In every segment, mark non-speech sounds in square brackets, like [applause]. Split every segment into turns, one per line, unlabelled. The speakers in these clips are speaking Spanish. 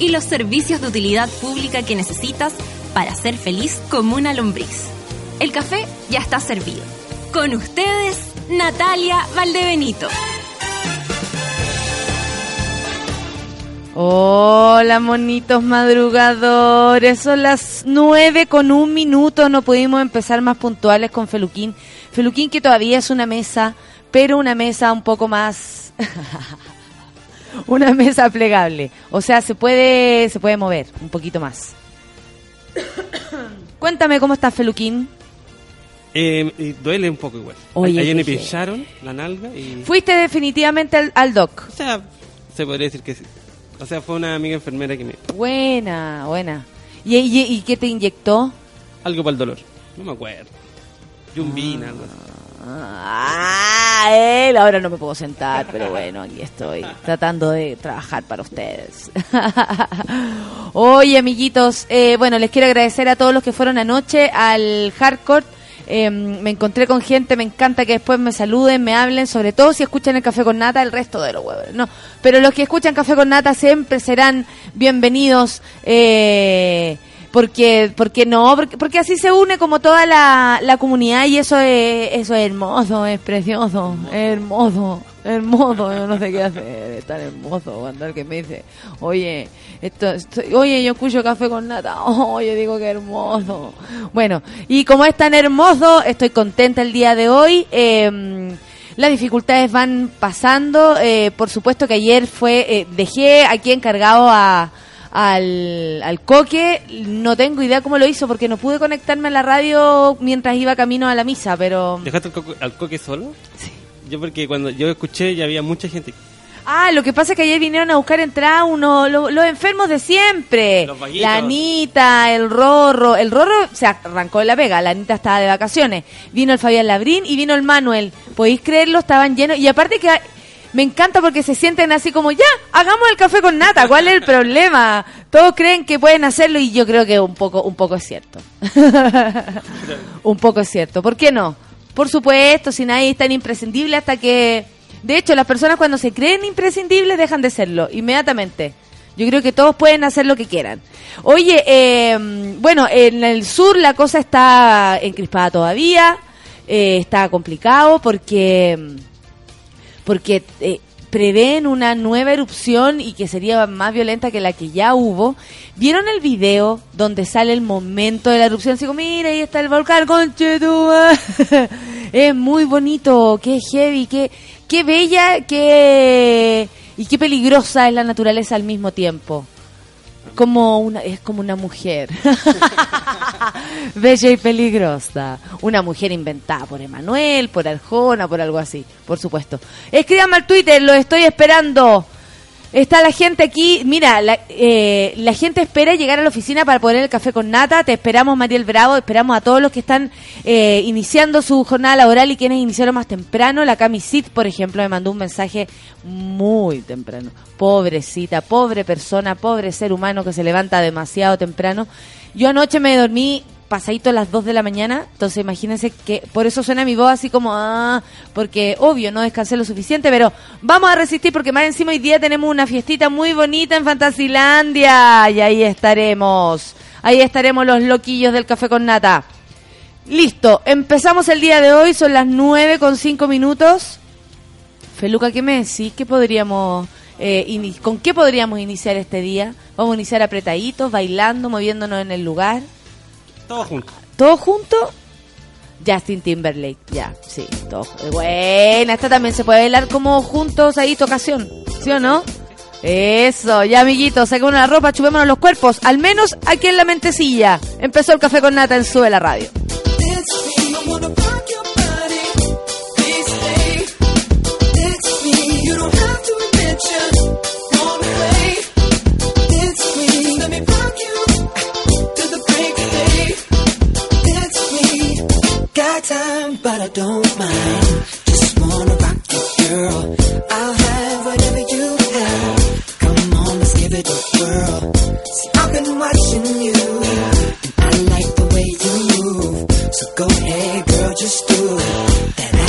y los servicios de utilidad pública que necesitas para ser feliz como una lombriz. El café ya está servido. Con ustedes, Natalia Valdebenito.
Hola, monitos madrugadores. Son las nueve con un minuto. No pudimos empezar más puntuales con Feluquín. Feluquín que todavía es una mesa, pero una mesa un poco más... [laughs] una mesa plegable. O sea, se puede, se puede mover un poquito más. [coughs] Cuéntame cómo estás, Feluquín.
Eh, duele un poco igual.
Oye,
Ayer me pincharon la nalga y...
Fuiste definitivamente al, al doc.
O sea, se podría decir que sí. O sea, fue una amiga enfermera que me...
Buena, buena. ¿Y, y, y qué te inyectó?
Algo para el dolor. No me acuerdo. Yumbina, algo así.
Ah, él. Ahora no me puedo sentar, pero bueno, aquí estoy tratando de trabajar para ustedes. [laughs] Oye, amiguitos, eh, bueno, les quiero agradecer a todos los que fueron anoche al Hardcore. Eh, me encontré con gente, me encanta que después me saluden, me hablen, sobre todo si escuchan el Café con Nata, el resto de los huevos. No, pero los que escuchan Café con Nata siempre serán bienvenidos. Eh, porque porque no porque, porque así se une como toda la, la comunidad y eso es eso es hermoso es precioso hermoso hermoso yo no sé qué hacer es tan hermoso cuando alguien me dice oye esto, oye yo escucho café con nata [laughs] oye digo que hermoso bueno y como es tan hermoso estoy contenta el día de hoy eh, las dificultades van pasando. eh, por supuesto que ayer fue eh, dejé aquí encargado a, al, al coque. No tengo idea cómo lo hizo porque no pude conectarme a la radio mientras iba camino a la misa, pero...
¿Dejaste al, coco- al coque solo? Sí. Yo porque cuando yo escuché ya había mucha gente.
Ah, lo que pasa es que ayer vinieron a buscar entrada uno, lo- los enfermos de siempre.
Los.
La Anita, el Rorro. El Rorro se arrancó de la pega, la Anita estaba de vacaciones. Vino el Fabián Labrín y vino el Manuel. ¿Podéis creerlo? Estaban llenos. Y aparte que hay- me encanta porque se sienten así como, ya, hagamos el café con nata. ¿Cuál es el problema? Todos creen que pueden hacerlo y yo creo que un poco, un poco es cierto. [laughs] un poco es cierto. ¿Por qué no? Por supuesto, si nadie es tan imprescindible hasta que... De hecho, las personas cuando se creen imprescindibles dejan de serlo inmediatamente. Yo creo que todos pueden hacer lo que quieran. Oye, eh, bueno, en el sur la cosa está encrispada todavía, eh, está complicado porque porque eh, prevén una nueva erupción y que sería más violenta que la que ya hubo. ¿Vieron el video donde sale el momento de la erupción? Así como, mira, ahí está el volcán, conchetumare". [laughs] Es muy bonito, qué heavy, qué, qué bella, qué... y qué peligrosa es la naturaleza al mismo tiempo. Como una, es como una mujer. [laughs] Bella y peligrosa. Una mujer inventada por Emanuel, por Arjona, por algo así, por supuesto. Escríbame al Twitter, lo estoy esperando. Está la gente aquí, mira, la, eh, la gente espera llegar a la oficina para poner el café con nata. Te esperamos, Mariel Bravo, esperamos a todos los que están eh, iniciando su jornada laboral y quienes iniciaron más temprano. La Cami Sid, por ejemplo, me mandó un mensaje muy temprano. Pobrecita, pobre persona, pobre ser humano que se levanta demasiado temprano. Yo anoche me dormí pasadito a las 2 de la mañana, entonces imagínense que por eso suena mi voz así como, ah, porque obvio no descansé lo suficiente, pero vamos a resistir porque más encima hoy día tenemos una fiestita muy bonita en Fantasilandia y ahí estaremos, ahí estaremos los loquillos del café con nata. Listo, empezamos el día de hoy, son las 9 con 5 minutos. Feluca, ¿qué me decís? ¿Qué podríamos, eh, ¿Con qué podríamos iniciar este día? Vamos a iniciar apretaditos, bailando, moviéndonos en el lugar.
Todos juntos.
¿Todo junto? Justin Timberlake, ya, sí, todo. Buena, esta también se puede bailar como juntos ahí, tu ocasión, ¿sí o no? Eso, ya amiguitos, saquémonos la ropa, chupémonos los cuerpos, al menos aquí en la mentecilla. Empezó el café con nata en Sube la Radio.
but I don't mind. Just wanna rock you, girl. I'll have whatever you have. Come on,
let's give it a
whirl. See, I've been watching you, and I like the way you move. So go ahead, girl, just do it. That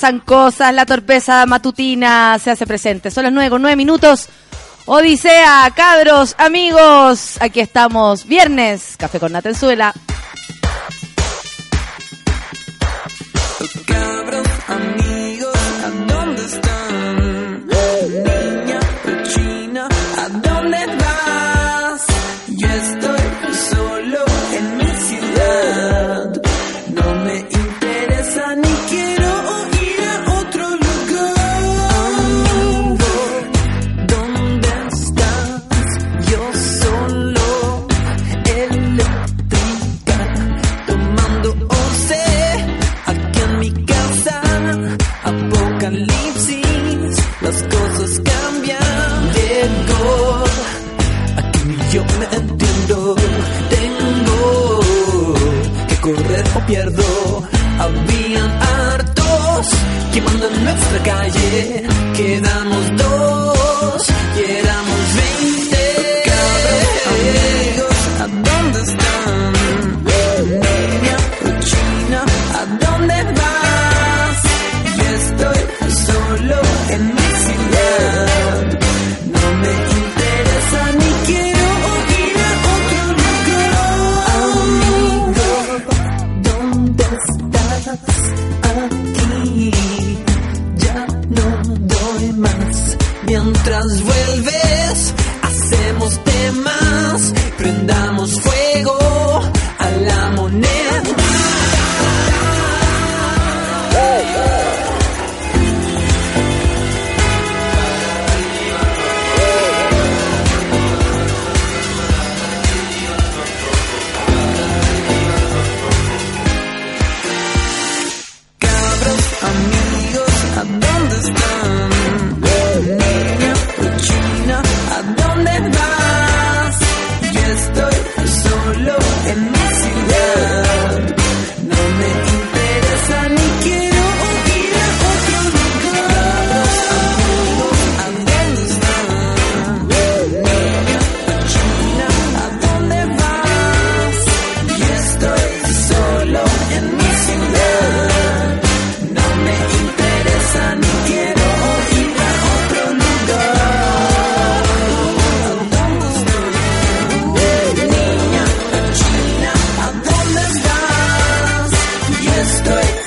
pasan cosas, la torpeza matutina se hace presente. Son las nueve con nueve minutos. Odisea, cabros, amigos, aquí estamos, viernes, Café con Natenzuela.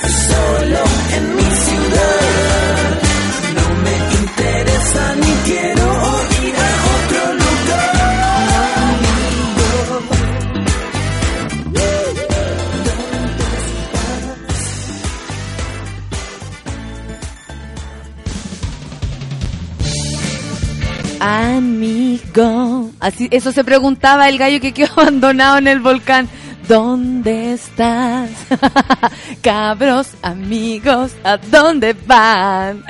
solo en mi ciudad. No me interesa ni quiero ir a otro lugar. Amigo,
así eso se preguntaba el gallo que quedó [laughs] abandonado en el volcán. ¿Dónde estás? [laughs] Cabros, amigos, ¿a dónde van?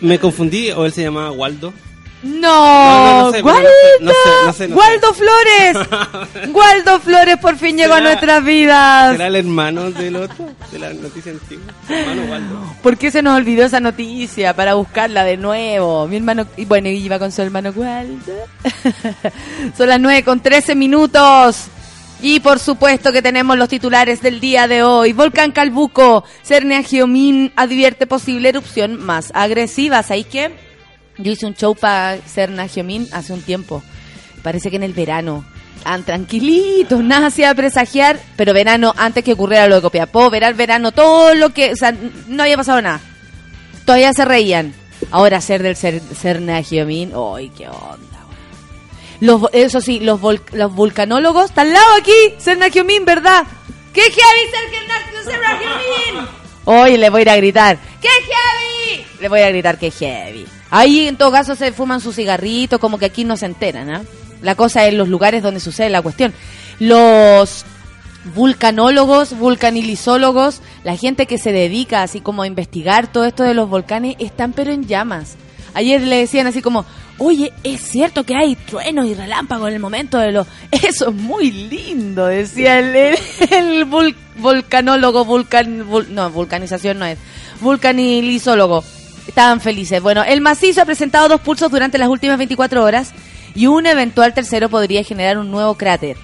Me confundí, o él se llamaba Waldo.
No, Waldo, Flores, [laughs] Waldo Flores por fin llegó a
¿Será-
nuestras vidas.
¿Será el hermano del otro? De la noticia antigua. Hermano Waldo.
¿Por qué se nos olvidó esa noticia para buscarla de nuevo? Mi hermano, y bueno, iba con su hermano Waldo. [laughs] Son las 9 con 13 minutos. Y por supuesto que tenemos los titulares del día de hoy. Volcán Calbuco, Cernia Geomín advierte posible erupción más agresiva. ¿Sabéis qué? Yo hice un show para Cerna Geomín hace un tiempo. Parece que en el verano. Tan tranquilitos, nada hacía presagiar, pero verano antes que ocurriera lo de Copiapó, verano, verano, todo lo que, o sea, no había pasado nada. Todavía se reían. Ahora ser del cer, Cerna Geomín, ¡ay, qué onda! Los, eso sí, los, los vulcanólogos, están al lado aquí, Cerna Geomín, ¿verdad? ¿Qué heavy Cerna Geomín? Hoy le voy a ir a gritar, ¡qué heavy! Le voy a gritar, ¡qué heavy! Ahí en todo caso se fuman su cigarrito, como que aquí no se enteran, ¿ah? La cosa es los lugares donde sucede la cuestión. Los vulcanólogos, vulcanilizólogos, la gente que se dedica así como a investigar todo esto de los volcanes, están pero en llamas. Ayer le decían así como, oye, es cierto que hay truenos y relámpagos en el momento de los... [laughs] Eso es muy lindo, decía el, el, el vulcan, vul- no, vulcanización no es, vulcanilizólogo. Estaban felices. Bueno, el macizo ha presentado dos pulsos durante las últimas 24 horas y un eventual tercero podría generar un nuevo cráter.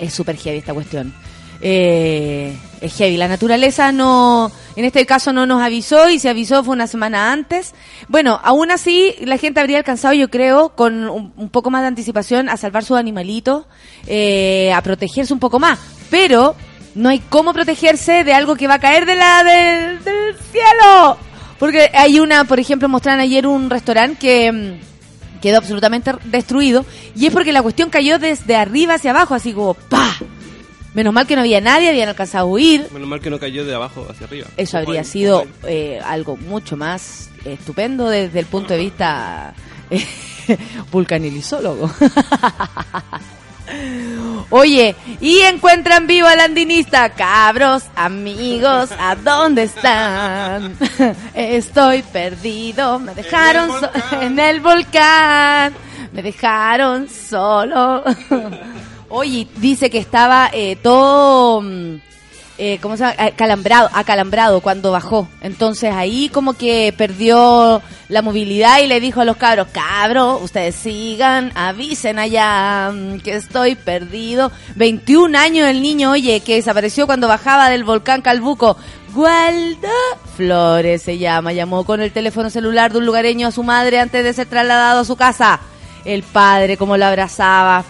Es súper heavy esta cuestión. Eh, es heavy. La naturaleza no, en este caso no nos avisó y se avisó fue una semana antes. Bueno, aún así la gente habría alcanzado, yo creo, con un, poco más de anticipación a salvar sus animalitos, eh, a protegerse un poco más. Pero no hay cómo protegerse de algo que va a caer de la, del- del cielo. Porque hay una, por ejemplo, mostraron ayer un restaurante que mm, quedó absolutamente destruido y es porque la cuestión cayó desde arriba hacia abajo, así como ¡pa! Menos mal que no había nadie, habían alcanzado a huir.
Menos mal que no cayó de abajo hacia arriba.
Eso habría
ahí,
sido eh, algo mucho más estupendo desde el punto de vista eh, [laughs] vulcanilizólogo. [laughs] Oye, y encuentran vivo al andinista. Cabros, amigos, ¿a dónde están? [laughs] Estoy perdido, me dejaron so- en el volcán. Me dejaron solo. Oye, dice que estaba eh, todo... mm, eh, ¿cómo se llama? Acalambrado, acalambrado cuando bajó. Entonces ahí como que perdió la movilidad y le dijo a los cabros, cabros, ustedes sigan, avisen allá mm, que estoy perdido. 21 años el niño, oye, que desapareció cuando bajaba del volcán Calbuco. Gualda Flores se llama, llamó con el teléfono celular de un lugareño a su madre antes de ser trasladado a su casa. El padre, como lo abrazaba,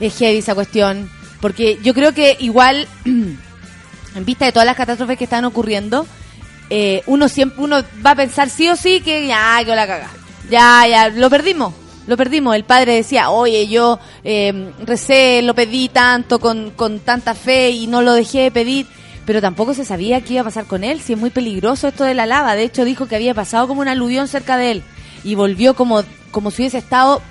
es heavy esa cuestión. Porque yo creo que igual, [clears throat] en vista de todas las catástrofes que están ocurriendo, eh, uno siempre uno va a pensar sí o sí que ya, que la caga. Ya, ya, lo perdimos. Lo perdimos. El padre decía, oye, yo eh, recé, lo pedí tanto, con, con tanta fe y no lo dejé de pedir. Pero tampoco se sabía qué iba a pasar con él, si es muy peligroso esto de la lava. De hecho, dijo que había pasado como un aluvión cerca de él. Y volvió como, como si hubiese estado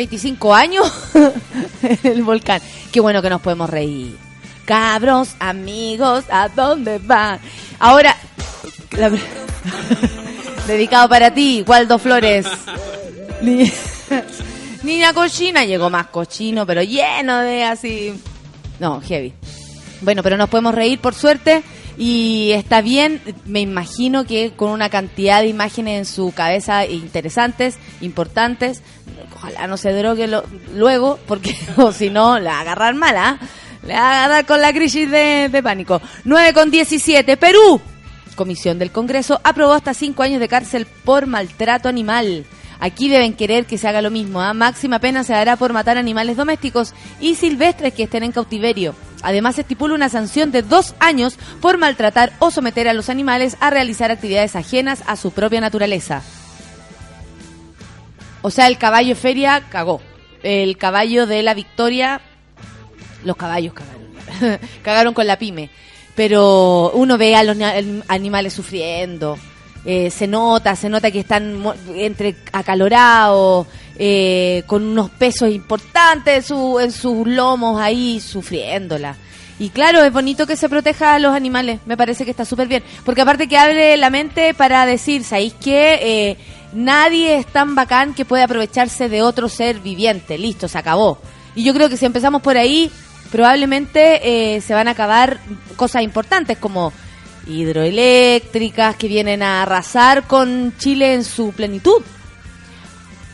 25 años [laughs] el volcán. Qué bueno que nos podemos reír. Cabros, amigos, ¿a dónde van? Ahora, [laughs] dedicado para ti, Waldo Flores. Ni- [laughs] Niña cochina, llegó más cochino, pero lleno de así. No, heavy. Bueno, pero nos podemos reír por suerte y está bien, me imagino que con una cantidad de imágenes en su cabeza interesantes, importantes, ojalá no se drogue luego, porque [laughs] o si no, la agarrar mala, le va a agarrar con la crisis de, pánico. 9 con 17, Perú. Comisión del Congreso aprobó hasta 5 años de cárcel por maltrato animal. Aquí deben querer que se haga lo mismo. ¿ah? Máxima pena se dará por matar animales domésticos y silvestres que estén en cautiverio. Además, se estipula una sanción de dos años por maltratar o someter a los animales a realizar actividades ajenas a su propia naturaleza. O sea, el caballo feria cagó. El caballo de la victoria, los caballos cagaron. [laughs] cagaron con la pyme. Pero uno ve a los animales sufriendo. Eh, se nota, se nota que están entre acalorados, eh, con unos pesos importantes en, su- en sus lomos ahí, sufriéndola. Y claro, es bonito que se proteja a los animales, me parece que está súper bien. Porque aparte que abre la mente para decir, ¿sabéis qué? Eh, nadie es tan bacán que puede aprovecharse de otro ser viviente, listo, se acabó. Y yo creo que si empezamos por ahí, probablemente eh, se van a acabar cosas importantes como hidroeléctricas que vienen a arrasar con Chile en su plenitud.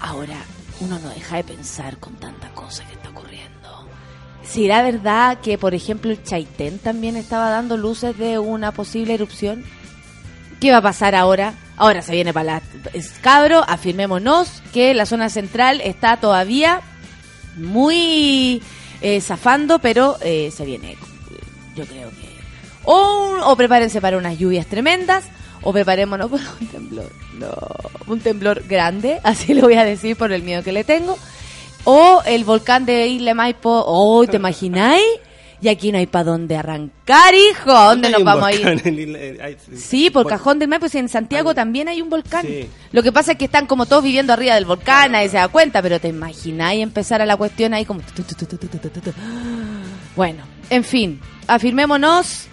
Ahora, uno no deja de pensar con tanta cosa que está ocurriendo. ¿Será verdad que, por ejemplo, el Chaitén también estaba dando luces de una posible erupción? ¿Qué va a pasar ahora? Ahora se viene para la... es- Cabro, afirmémonos que la zona central está todavía muy eh, zafando, pero eh, se viene, yo creo que... O, un- o prepárense para unas lluvias tremendas, o preparémonos [laughs] para un temblor. No, un temblor grande, [laughs] así lo voy a decir por el miedo que le tengo. O el volcán de Isla Maipo, oh, ¿te imagináis? Y aquí no hay para dónde arrancar, hijo. ¿A dónde nos vamos a ir?
eh,
Sí, por Cajón del Maipo, y en Santiago también hay un volcán.
Sí.
Lo que pasa es que están como todos viviendo arriba del volcán, nadie se da cuenta, pero te imagináis empezar a la cuestión ahí como... Bueno, en fin, afirmémonos.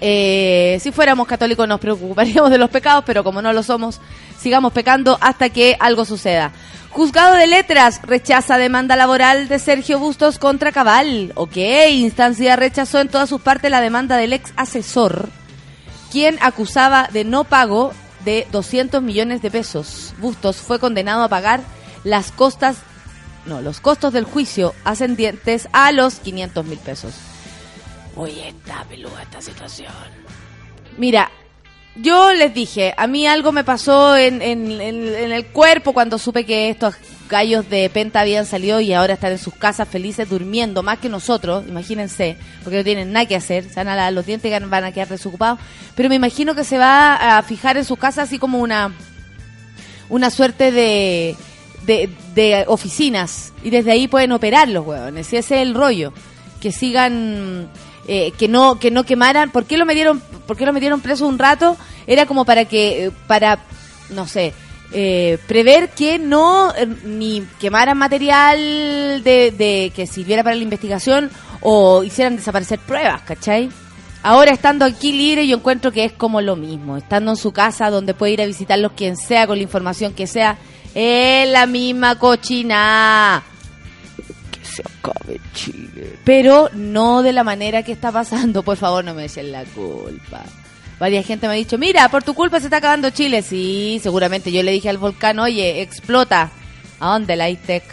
Eh, si fuéramos católicos nos preocuparíamos de los pecados, pero como no lo somos, sigamos pecando hasta que algo suceda. Juzgado de Letras rechaza demanda laboral de Sergio Bustos contra Cabal. Ok, instancia rechazó en todas sus partes la demanda del ex asesor, quien acusaba de no pago de 200 millones de pesos. Bustos fue condenado a pagar las costas, no, los costos del juicio ascendientes a los 500 mil pesos. Oye, está peluda esta situación. Mira, yo les dije, a mí algo me pasó en, en- el cuerpo cuando supe que estos gallos de Penta habían salido y ahora están en sus casas felices durmiendo, más que nosotros, imagínense, porque no tienen nada que hacer, se van a lavar los dientes y van a quedar desocupados. Pero me imagino que se va a fijar en sus casas así como una, una suerte de, de, de oficinas y desde ahí pueden operar los huevones. Ese es el rollo. Que sigan, eh, que no que no quemaran. ¿Por qué lo metieron, por qué lo metieron preso un rato? Era como para que, eh, para, no sé, eh, prever que no eh, ni quemaran material de, de que sirviera para la investigación o hicieran desaparecer pruebas, ¿cachai? Ahora estando aquí libre yo encuentro que es como lo mismo, estando en su casa donde puede ir a visitarlos quien sea con la información que sea, es la misma cochina. Se acabe Chile. Pero no de la manera que está pasando, por favor no me echen la culpa. Varias gente me ha dicho, mira, por tu culpa se está acabando Chile. Sí, seguramente yo le dije al volcán, oye, explota. ¿A dónde la ITEC?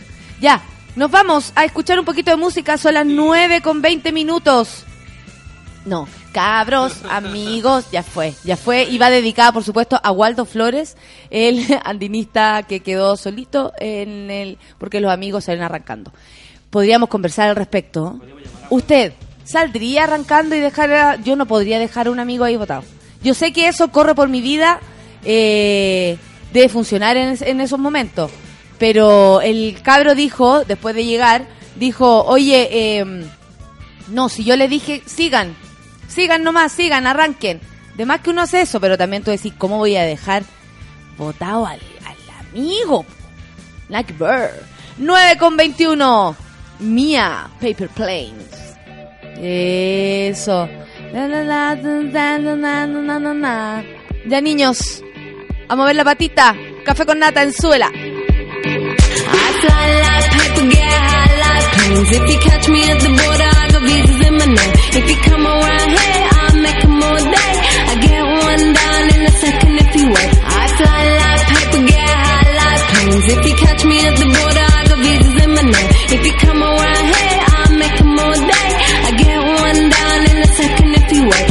Ya, nos vamos a escuchar un poquito de música, son las 9 con 20 minutos. No, cabros, [laughs] amigos, ya fue, ya fue. Y va dedicada, por supuesto, a Waldo Flores, el [laughs] andinista que quedó solito en el, porque los amigos salen arrancando. Podríamos conversar al respecto. Usted saldría arrancando y dejar, yo no podría dejar a un amigo ahí votado. Yo sé que eso corre por mi vida, eh, debe funcionar en, es- en esos momentos. Pero el cabro dijo, después de llegar, dijo, oye, em, no, si yo le dije, sigan, sigan nomás, sigan, arranquen. De más que uno hace eso, pero también tú decís, ¿cómo voy a dejar votado al, al amigo? Like Bird. 9 con 21. Mía, Paper Planes. Eso. Ya niños, a mover la patita. Café con nata en suela.
I fly like paper, get high like planes. If you catch me at the border, If you come around here, I'll make 'em all day. I get one down in a second if you wait.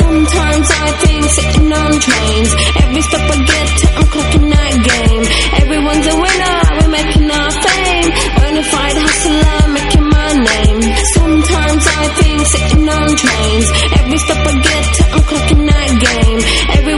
Sometimes I think sitting on trains. Every step I get to, I'm clocking that game. Everyone's a winner, we're making our fame. Bonafide hustler, making my name. Sometimes I think sitting on trains. Every step I get to, I'm clocking that game. Every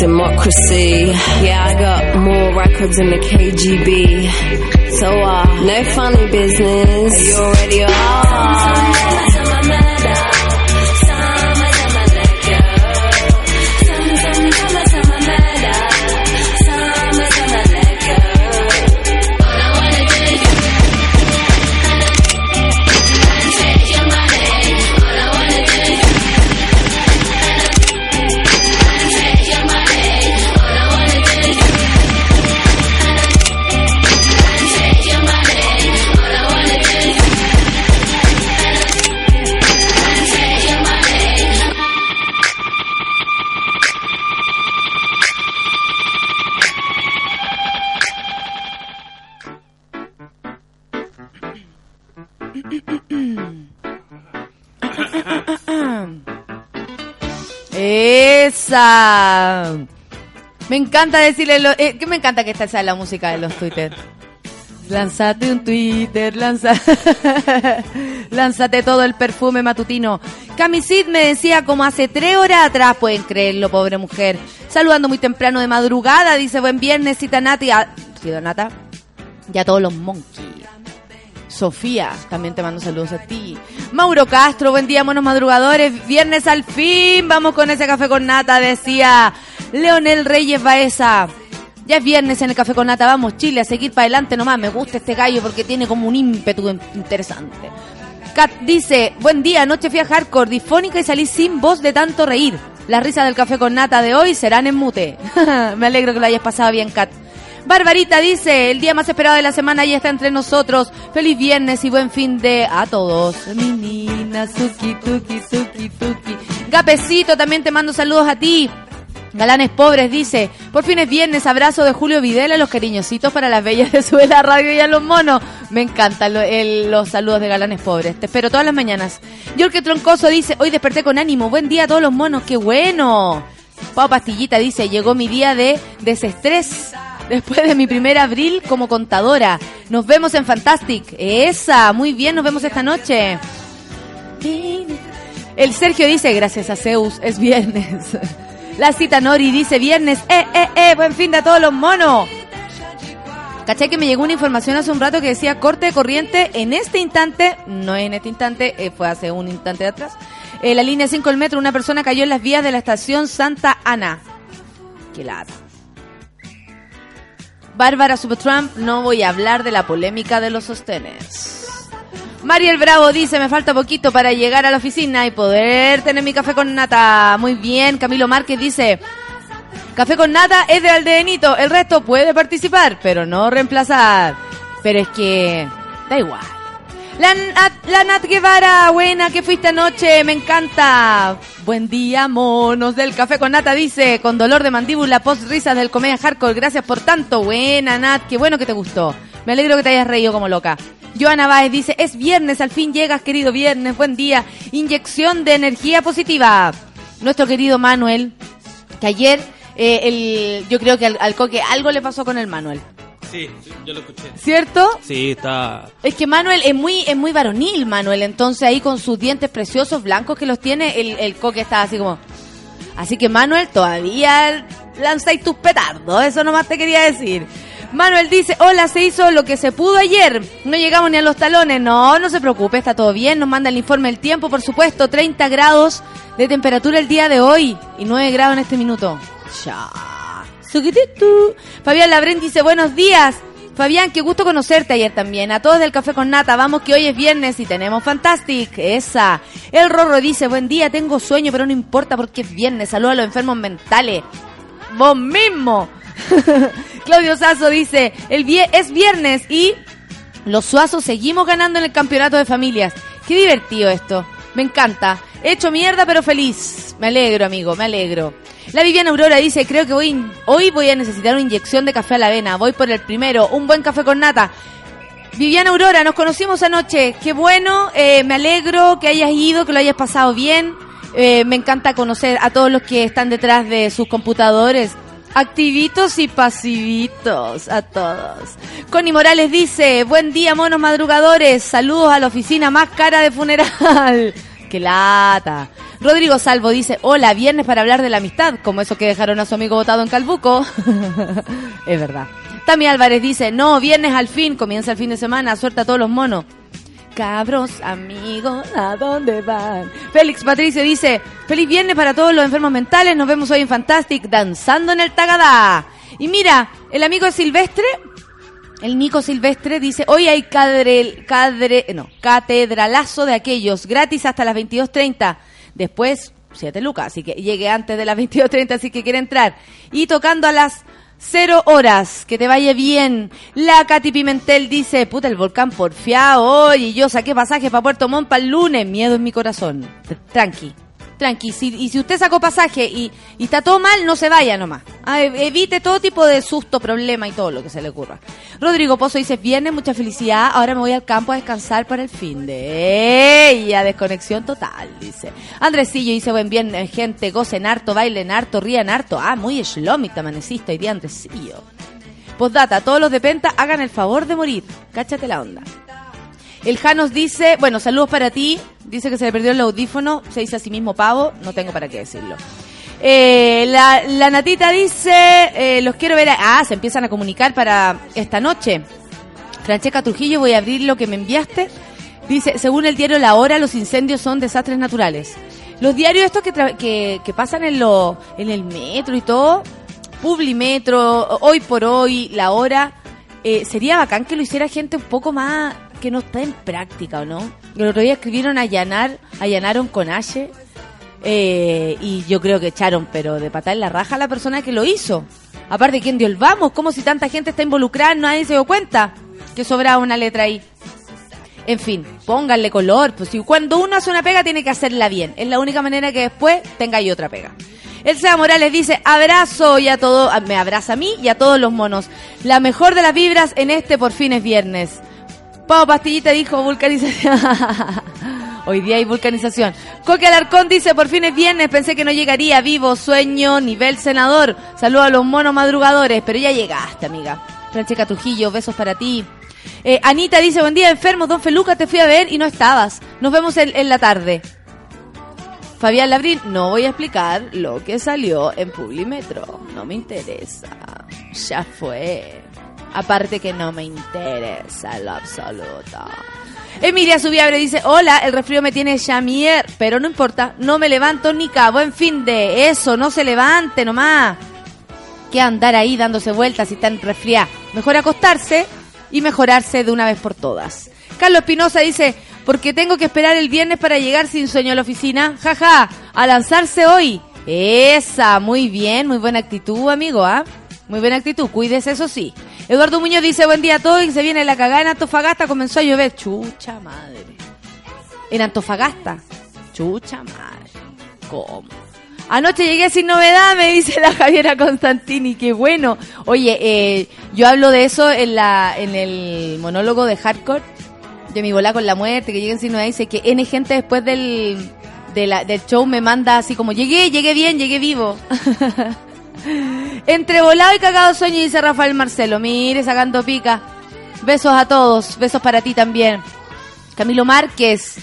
secrecy. Yeah, I got more records than the KGB. So, uh, no funny business. You already are.
Me encanta decirle, eh, que me encanta que esta sea la música de los Twitter. Lánzate un Twitter, [laughs] lánzate todo el perfume matutino. Camisit me decía como hace tres horas atrás, pueden creerlo, pobre mujer. Saludando muy temprano de madrugada, dice buen viernes, cita Nati. a- sí, Donata. Y a todos los monkeys. Sofía, también te mando saludos a ti. Mauro Castro, buen día, buenos madrugadores. Viernes al fin, vamos con ese café con nata, decía Leonel Reyes Baeza. Ya es viernes en el café con nata, vamos Chile, a seguir para adelante nomás. Me gusta este gallo porque tiene como un ímpetu in- interesante. Kat dice, buen día, anoche fui a hardcore, difónica y salí sin voz de tanto reír. Las risas del café con nata de hoy serán en mute. [laughs] Me alegro que lo hayas pasado bien, Kat. Barbarita dice, el día más esperado de la semana ya está entre nosotros. Feliz viernes y buen fin de a todos. Mi nina, suki, tuki, tuki, tuki. Gapecito, también te mando saludos a ti. Galanes Pobres dice, por fin es viernes, abrazo de Julio Videla, los cariñositos para las bellas de Suela [laughs] Radio y a los monos. Me encantan lo- los saludos de Galanes Pobres, te espero todas las mañanas. Yorke Troncoso dice, hoy desperté con ánimo, buen día a todos los monos, qué bueno. Pau Pastillita dice, llegó mi día de desestrés. Después de mi primer abril como contadora. Nos vemos en Fantastic. Esa, muy bien, nos vemos esta noche. El Sergio dice, gracias a Zeus, es viernes. [laughs] La cita Nori dice, viernes, eh, eh, eh, buen fin de a todos los monos. Caché que me llegó una información hace un rato que decía corte de corriente en este instante, no en este instante, eh, fue hace un instante de atrás. Eh, la línea 5 del metro, una persona cayó en las vías de la estación Santa Ana. Qué lata. Bárbara Supertramp, no voy a hablar de la polémica de los sostenes. Mariel Bravo dice, me falta poquito para llegar a la oficina y poder tener mi café con nata. Muy bien, Camilo Márquez dice, café con nata es de Aldebenito, el resto puede participar, pero no reemplazar. Pero es que da igual. La la Nat Guevara, buena, que fuiste anoche, me encanta. Buen día, monos del café con nata, dice, con dolor de mandíbula, post risas del comedia hardcore, gracias por tanto. Buena, Nat, qué bueno que te gustó. Me alegro que te hayas reído como loca. Joana Báez dice, es viernes, al fin llegas, querido viernes, buen día. Inyección de energía positiva. Nuestro querido Manuel, que ayer, eh, el, yo creo que al, al coque algo le pasó con el Manuel.
Sí, yo lo escuché.
¿Cierto?
Sí, está.
Es que Manuel es muy, es muy varonil, Manuel. Entonces ahí con sus dientes preciosos blancos que los tiene, el, el coque está así como. Así que Manuel, todavía lanzáis tus petardos. Eso nomás te quería decir. Manuel dice, hola, se hizo lo que se pudo ayer. No llegamos ni a los talones. No, no se preocupe, está todo bien. Nos manda el informe del tiempo, por supuesto. 30 grados de temperatura el día de hoy y 9 grados en este minuto. Ya. Fabián Labren dice, buenos días. Fabián, qué gusto conocerte ayer también. A todos del Café con Nata, vamos que hoy es viernes y tenemos Fantastic. Esa. El Rorro dice, buen día, tengo sueño, pero no importa porque es viernes. Saludos a los enfermos mentales. Vos mismo. [laughs] Claudio Sazo dice, el vie- es viernes y los suazos seguimos ganando en el campeonato de familias. Qué divertido esto. Me encanta. Hecho mierda, pero feliz. Me alegro, amigo, me alegro. La Viviana Aurora dice, creo que voy, hoy voy a necesitar una inyección de café a la avena. Voy por el primero, un buen café con nata. Viviana Aurora, nos conocimos anoche. Qué bueno, eh, me alegro que hayas ido, que lo hayas pasado bien. Eh, me encanta conocer a todos los que están detrás de sus computadores. Activitos y pasivitos, a todos. Connie Morales dice, buen día, monos madrugadores. Saludos a la oficina más cara de funeral. [laughs] ¡Qué lata! Rodrigo Salvo dice, hola, viernes para hablar de la amistad, como eso que dejaron a su amigo votado en Calbuco. [laughs] es verdad. Tami Álvarez dice, no, viernes al fin, comienza el fin de semana, suelta a todos los monos. Cabros, amigos, ¿a dónde van? Félix Patricio dice, feliz viernes para todos los enfermos mentales, nos vemos hoy en Fantastic, danzando en el Tagadá. Y mira, el amigo Silvestre, el Nico Silvestre dice, hoy hay cadre, cadre, no, catedralazo de aquellos, gratis hasta las 22.30. Después, 7 lucas, así que llegue antes de las 22.30, así que quiere entrar. Y tocando a las Cero horas, que te vaya bien. La Katy Pimentel dice, puta, el volcán porfiado hoy y yo saqué pasaje para Puerto Montt para el lunes. Miedo en mi corazón. Tranqui, tranqui. Si- y si usted sacó pasaje y, está todo mal, no se vaya nomás. Ah, ev- evite todo tipo de susto, problema y todo lo que se le ocurra. Rodrigo Pozo dice, viene, mucha felicidad. Ahora me voy al campo a descansar para el fin de ella. Desconexión total, dice. Andresillo dice, buen viernes, gente. Gocen harto, bailen harto, rían harto. Ah, muy shlomit amaneciste hoy día, Andresillo. Postdata, todos los de Penta hagan el favor de morir. Cáchate la onda. El Janos dice, bueno, saludos para ti. Dice que se le perdió el audífono. Se dice a sí mismo pavo. No tengo para qué decirlo. Eh, la, Natita dice, eh, los quiero ver. a- ah, se empiezan a comunicar para esta noche. Francesca Trujillo, voy a abrir lo que me enviaste. Dice, según el diario La Hora, los incendios son desastres naturales. Los diarios estos que, que pasan en, lo, en el metro y todo, Publimetro, Hoy por Hoy, La Hora, eh, sería bacán que lo hiciera gente un poco más que no está en práctica, ¿o no? El otro día escribieron allanar, allanaron con H, eh, y yo creo que echaron, pero de patar en la raja a la persona que lo hizo. Aparte, ¿quién dio el vamos? ¿Cómo si tanta gente está involucrada nadie se dio cuenta que sobraba una letra ahí? En fin, pónganle color. Pues si cuando uno hace una pega tiene que hacerla bien. Es la única manera que después tenga yo otra pega. Elsa Morales dice, abrazo y a todo, me abraza a mí y a todos los monos. La mejor de las vibras en este por fin es viernes. Pau Pastillita dijo vulcanización. [laughs] Hoy día hay vulcanización. Coque Alarcón dice, por fin es viernes, pensé que no llegaría. Vivo, sueño, nivel senador. Saludo a los monos madrugadores, pero ya llegaste, amiga. Francesca Trujillo, besos para ti. Eh, Anita dice, buen día, enfermo, don Feluca, te fui a ver y no estabas. Nos vemos en, la tarde. Fabián Labrín, no voy a explicar lo que salió en Publimetro. No me interesa. Ya fue. Aparte que no me interesa lo absoluto. Emilia Subiabre dice, hola, el resfrío me tiene chamier, pero no importa, no me levanto ni cabo, en fin de eso, no se levante nomás. Que andar ahí dándose vueltas y tan resfriada. Mejor acostarse y mejorarse de una vez por todas. Carlos Espinosa dice, porque tengo que esperar el viernes para llegar sin sueño a la oficina. Jaja, a lanzarse hoy. Esa, muy bien, muy buena actitud, amigo, ¿ah? Muy buena actitud, cuídese, eso sí. Eduardo Muñoz dice, buen día a todos y se viene la cagada en Antofagasta, comenzó a llover. Chucha madre. En Antofagasta. Chucha madre. ¿Cómo? Anoche llegué sin novedad, me dice la Javiera Constantini, qué bueno. Oye, eh, yo hablo de eso en la en el monólogo de Hardcore, de mi bola con la muerte, que lleguen sin novedad, dice que N gente después del, de la- del show me manda así como, llegué, llegué bien, llegué vivo. [laughs] Entre volado y cagado sueño, dice Rafael Marcelo, mire, sacando pica. Besos a todos, besos para ti también. Camilo Márquez,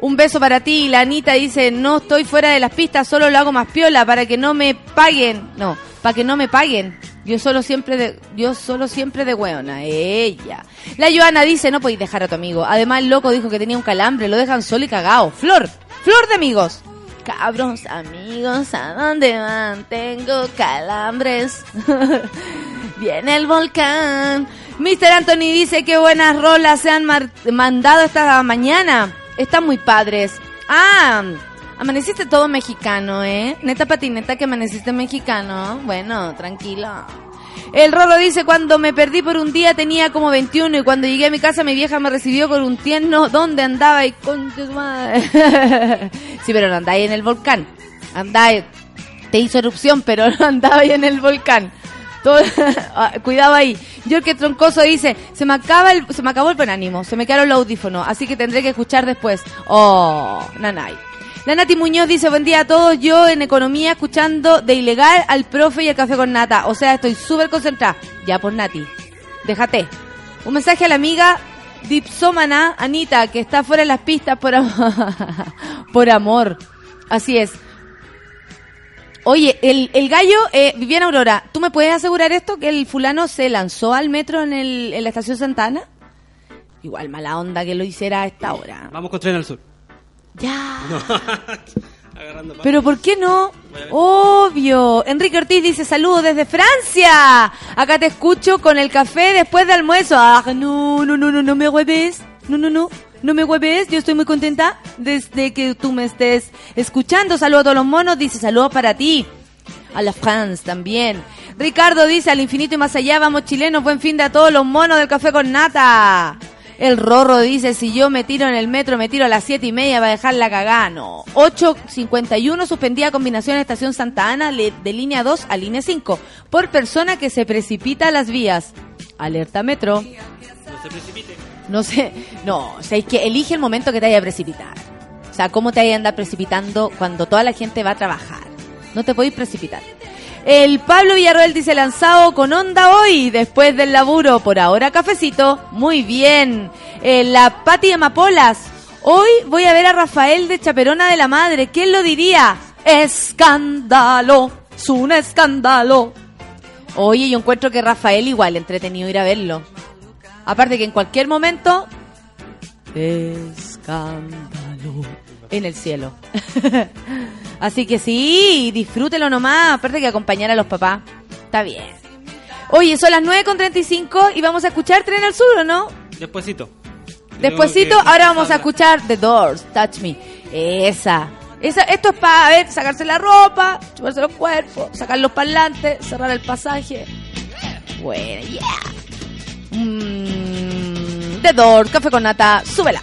un beso para ti. La Anita dice, no estoy fuera de las pistas, solo lo hago más piola para que no me paguen. No, para que no me paguen. Yo solo siempre de, yo solo siempre de hueona. Ella. La Joana dice, no podéis dejar a tu amigo. Además el loco dijo que tenía un calambre, lo dejan solo y cagado. Flor, flor de amigos. Cabros amigos, ¿a dónde van? Tengo calambres. [laughs] Viene el volcán. Mr. Anthony dice que buenas rolas se han mandado esta mañana. Están muy padres. Ah, amaneciste todo mexicano, ¿eh? Neta patineta que amaneciste mexicano. Bueno, tranquilo. El Rorro dice, cuando me perdí por un día tenía como 21 y cuando llegué a mi casa mi vieja me recibió con un tierno. ¿Dónde andaba? Y con tu madre. [laughs] sí, pero no andáis en el volcán. Andáis, te hizo erupción, pero [laughs] no andaba ahí en el volcán. Todo- [laughs] Ah, cuidado ahí. Jorge Troncoso dice, se me acaba el, se me acabó el buen ánimo, se me quedaron los audífonos, así que tendré que escuchar después. Oh, nanay. La Nati Muñoz dice, buen día a todos, yo en economía escuchando de ilegal al profe y el café con nata. O sea, estoy súper concentrada. Ya, pues Nati, déjate. Un mensaje a la amiga Dipsómana, Anita, que está fuera de las pistas por, am- [laughs] por amor. Así es. Oye, el, el gallo, eh, Viviana Aurora, ¿tú me puedes asegurar esto? Que el fulano se lanzó al metro en, el, en la estación Santana. Igual mala onda que lo hiciera a esta hora.
Vamos con tren al sur.
Ya. [laughs]
Agarrando
Pero ¿por qué no? Obvio. Enrique Ortiz dice saludos desde Francia. Acá te escucho con el café después de almuerzo. Ah, no, no, no, no, no me hueves. No, no, no. No me hueves. Yo estoy muy contenta desde que tú me estés escuchando. Saludos a todos los monos. Dice saludos para ti. A la France también. Ricardo dice al infinito y más allá. Vamos chilenos. Buen fin de a todos los monos del café con nata. El Rorro dice, si yo me tiro en el metro, me tiro a las siete y media va a dejar la cagada. No. 8.51 suspendida combinación Estación Santa Ana de línea 2 a línea 5 por persona que se precipita a las vías. Alerta metro.
No se precipite.
No sé, no, o sea, es que elige el momento que te vaya a precipitar. O sea, cómo te vaya a andar precipitando cuando toda la gente va a trabajar. No te podéis precipitar. El Pablo Villarroel dice lanzado con onda hoy, después del laburo. Por ahora cafecito. Muy bien. Eh, la Pati Amapolas. Hoy voy a ver a Rafael de Chaperona de la Madre. ¿Quién lo diría? Escándalo. Es un escándalo. Oye, yo encuentro que Rafael igual entretenido ir a verlo. Aparte que en cualquier momento... Escándalo en el cielo. [laughs] Así que sí, disfrútelo nomás. Aparte que acompañar a los papás. Está bien. Oye, son las 9.35 y vamos a escuchar Tren al Sur, ¿o no?
Despuésito.
Despuésito, ahora vamos a escuchar The Doors, Touch Me. Esa. Esa, esto es para ver, sacarse la ropa, chuparse los cuerpos, sacar los parlantes, cerrar el pasaje. Bueno, yeah. Mm, The Doors, café con nata, súbela.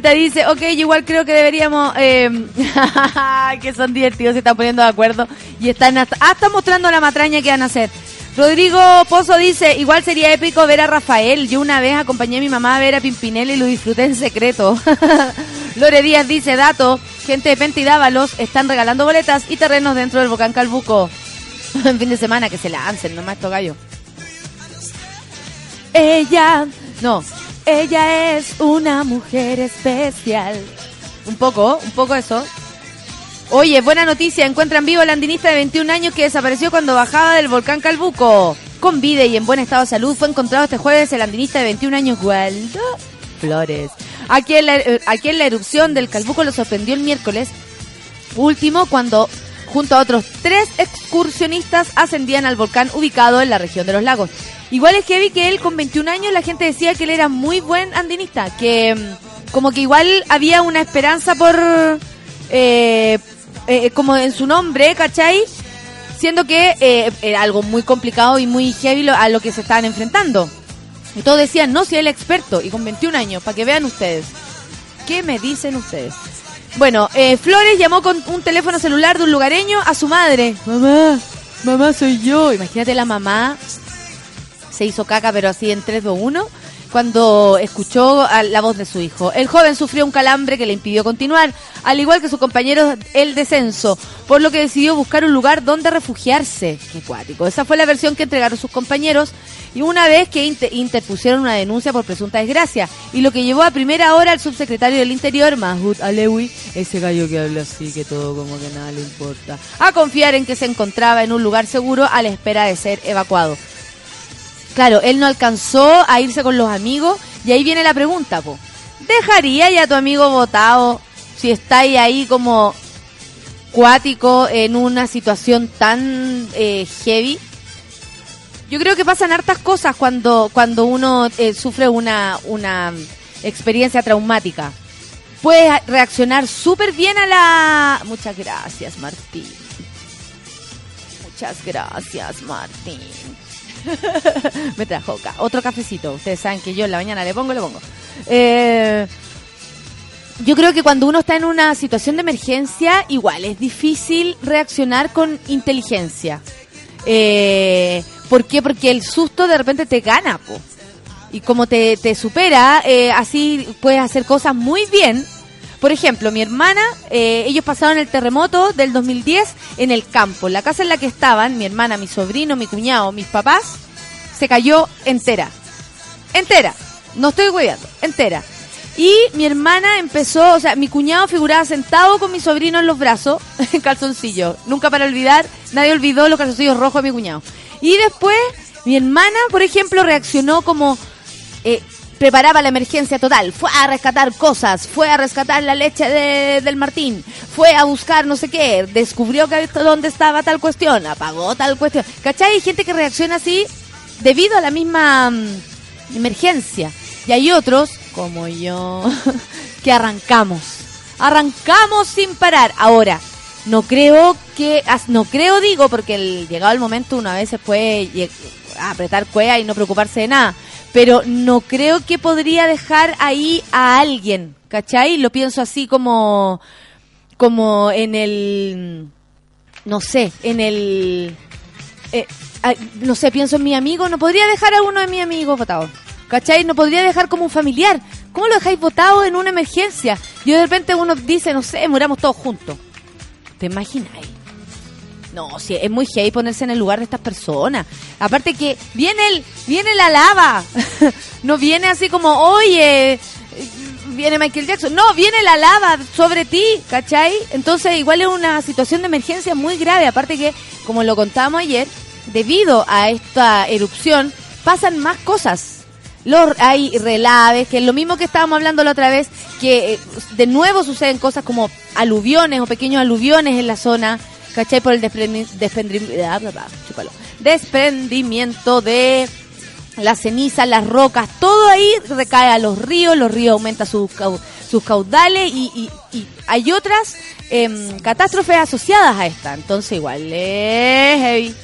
Dice, ok, igual creo que deberíamos, eh, [laughs] que son divertidos, se están poniendo de acuerdo y están hasta, ah, mostrando la matraña que van a hacer. Rodrigo Pozo dice, igual sería épico ver a Rafael. Yo una vez acompañé a mi mamá a ver a Pimpinela y lo disfruté en secreto. [laughs] Lore Díaz dice, dato, gente de Penta y Dávalos están regalando boletas y terrenos dentro del volcán Calbuco. [laughs] en fin de semana, que se lancen, nomás estos gallos. Ella, no, ella es una mujer especial. Un poco, un poco eso. Oye, buena noticia, encuentran vivo al andinista de 21 años que desapareció cuando bajaba del volcán Calbuco. Con vida y en buen estado de salud fue encontrado este jueves el andinista de 21 años, Waldo Flores. Aquí la, eh, aquí en la erupción del Calbuco lo sorprendió el miércoles último cuando junto a otros tres excursionistas ascendían al volcán ubicado en la región de los lagos. Igual es heavy que él con 21 años la gente decía que él era muy buen andinista, que mm, como que igual había una esperanza por eh, eh, como en su nombre, ¿cachai? Siendo que eh, era algo muy complicado y muy heavy lo- a lo que se estaban enfrentando. Y todos decían, no, si él es experto, y con 21 años, para que vean ustedes. ¿Qué me dicen ustedes? Bueno, eh, Flores llamó con un teléfono celular de un lugareño a su madre. Mamá, mamá soy yo. Imagínate la mamá se hizo caca, pero así en 3, 2, 1, cuando escuchó la voz de su hijo. El joven sufrió un calambre que le impidió continuar, al igual que sus compañeros el descenso, por lo que decidió buscar un lugar donde refugiarse. Qué. Esa fue la versión que entregaron sus compañeros y una vez que inter- interpusieron una denuncia por presunta desgracia, y lo que llevó a primera hora al subsecretario del Interior, Mahmoud Alewi, ese gallo que habla así, que todo como que nada le importa, a confiar en que se encontraba en un lugar seguro a la espera de ser evacuado. Claro, él no alcanzó a irse con los amigos y ahí viene la pregunta, po. ¿Dejaría ya a tu amigo votado si estáis ahí como cuático en una situación tan eh, heavy? Yo creo que pasan hartas cosas cuando, cuando uno eh, sufre una, una experiencia traumática. Puedes reaccionar súper bien a la... Muchas gracias, Martín. Muchas gracias, Martín. [laughs] Me trajo otro cafecito. Ustedes saben que yo en la mañana le pongo, le pongo. Eh, yo creo que cuando uno está en una situación de emergencia, igual es difícil reaccionar con inteligencia. Eh, ¿Por qué? Porque el susto de repente te gana, po. Y como te, te supera, eh, así puedes hacer cosas muy bien. Por ejemplo, mi hermana, eh, ellos pasaron el terremoto del 2010 en el campo. La casa en la que estaban, mi hermana, mi sobrino, mi cuñado, mis papás, se cayó entera. Entera. No estoy hueveando. Entera. Y mi hermana empezó, o sea, mi cuñado figuraba sentado con mi sobrino en los brazos, [laughs] en calzoncillo. Nunca para olvidar, nadie olvidó los calzoncillos rojos de mi cuñado. Y después, mi hermana, por ejemplo, reaccionó como eh, preparaba la emergencia total. Fue a rescatar cosas, fue a rescatar la leche de- del Martín, fue a buscar no sé qué, descubrió que dónde estaba tal cuestión, apagó tal cuestión. ¿Cachai? Hay gente que reacciona así debido a la misma mm, emergencia. Y hay otros, como yo, [laughs] que arrancamos. Arrancamos sin parar. Ahora, no creo que, no creo digo, porque el, llegado el momento una vez se puede apretar cuea y no preocuparse de nada. Pero no creo que podría dejar ahí a alguien, ¿cachai? Lo pienso así como, como en el, no sé, en el, eh, ah, no sé, pienso en mi amigo, no podría dejar a uno de mis amigos votado. ¿Cachai? No podría dejar como un familiar. ¿Cómo lo dejáis votado en una emergencia? Y de repente uno dice, no sé, muramos todos juntos. ¿Te imagináis? No, sí, es muy heavy ponerse en el lugar de estas personas. Aparte que viene el, viene la lava. [laughs] no viene así como, oye, viene Michael Jackson. No, viene la lava sobre ti, ¿cachai? Entonces igual es una situación de emergencia muy grave. Aparte que, como lo contábamos ayer, debido a esta erupción, pasan más cosas. Los, hay relaves, que es lo mismo que estábamos hablando la otra vez, que eh, de nuevo suceden cosas como aluviones o pequeños aluviones en la zona, ¿cachai? Por el ah, desprendimiento de las cenizas, las rocas, todo ahí recae a los ríos, los ríos aumentan sus, sus caudales y, y- hay otras em, catástrofes asociadas a esta. Entonces igual es.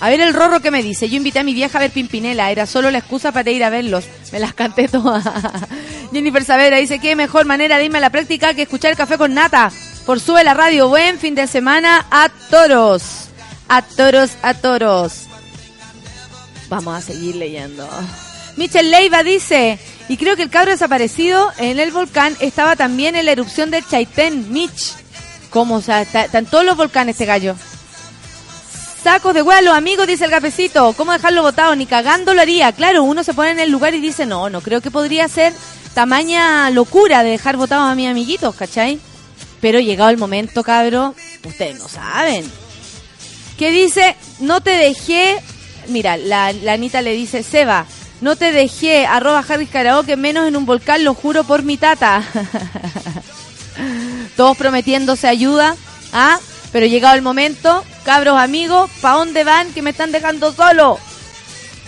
A ver el rorro que me dice. Yo invité a mi vieja a ver Pimpinela. Era solo la excusa para ir a verlos. Me las canté todas. [laughs] Jennifer Saavedra dice, qué mejor manera de irme a la práctica que escuchar café con nata. Por sube la radio. Buen fin de semana a toros. A toros, a toros. Vamos a seguir leyendo. Michel Leiva dice, y creo que el cabro desaparecido en el volcán estaba también en la erupción del Chaitén, Mitch. ¿Cómo? O sea, está, está en todos los volcanes este gallo. Sacos de hueá, los amigos, dice el gafecito. ¿Cómo dejarlo botado? Ni cagando lo haría. Claro, uno se pone en el lugar y dice, no, no creo que podría ser tamaña locura de dejar botados a mis amiguitos, ¿cachai? Pero llegado el momento, cabro, ustedes no saben. ¿Qué dice? No te dejé. Mira, la, la Anita le dice, Seba, no te dejé, arroba Harris Karaoke, menos en un volcán, lo juro por mi tata. [laughs] Todos prometiéndose ayuda, ¿ah? Pero llegado el momento, cabros amigos, ¿pa' dónde van que me están dejando solo?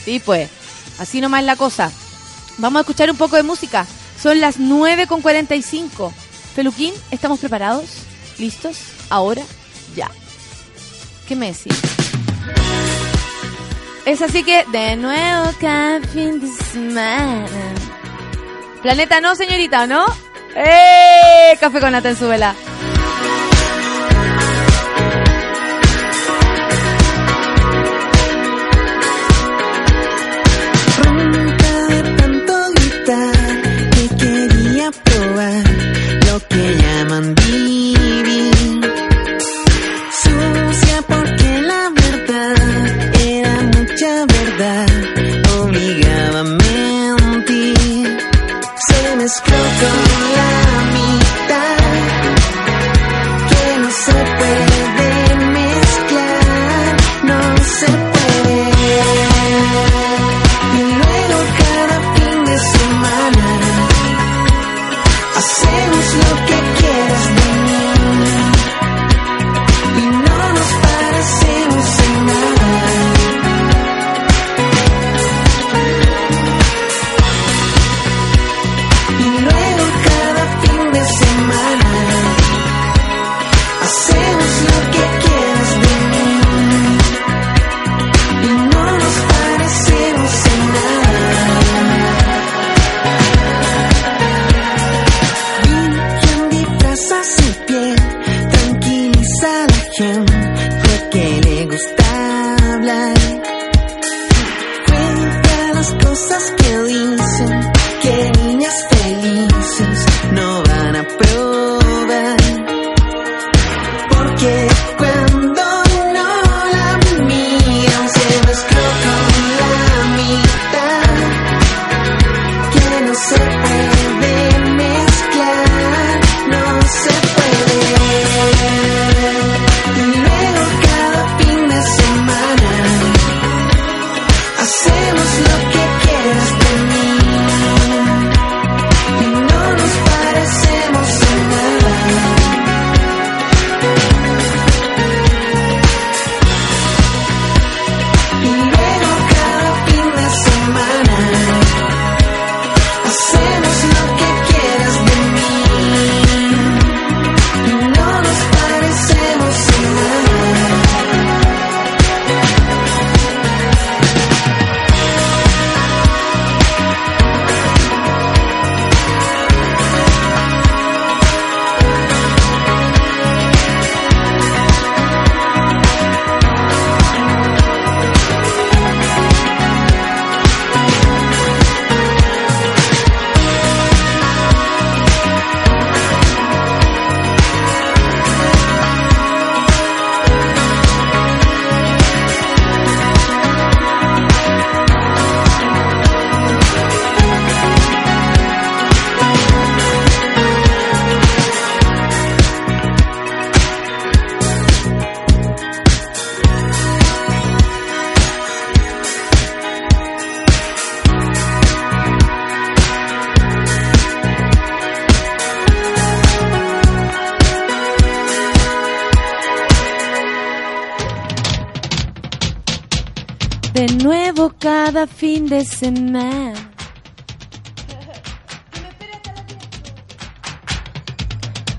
Sí, pues, así nomás la cosa. Vamos a escuchar un poco de música. Son las 9 con 45. Feluquín, ¿estamos preparados? ¿Listos? ¿Ahora? Ya. ¿Qué me decís? Es así que, de nuevo, cada fin de semana. Planeta no, señorita, ¿o no? ¡Eh! Café con nata en.
Lo que llaman vivir.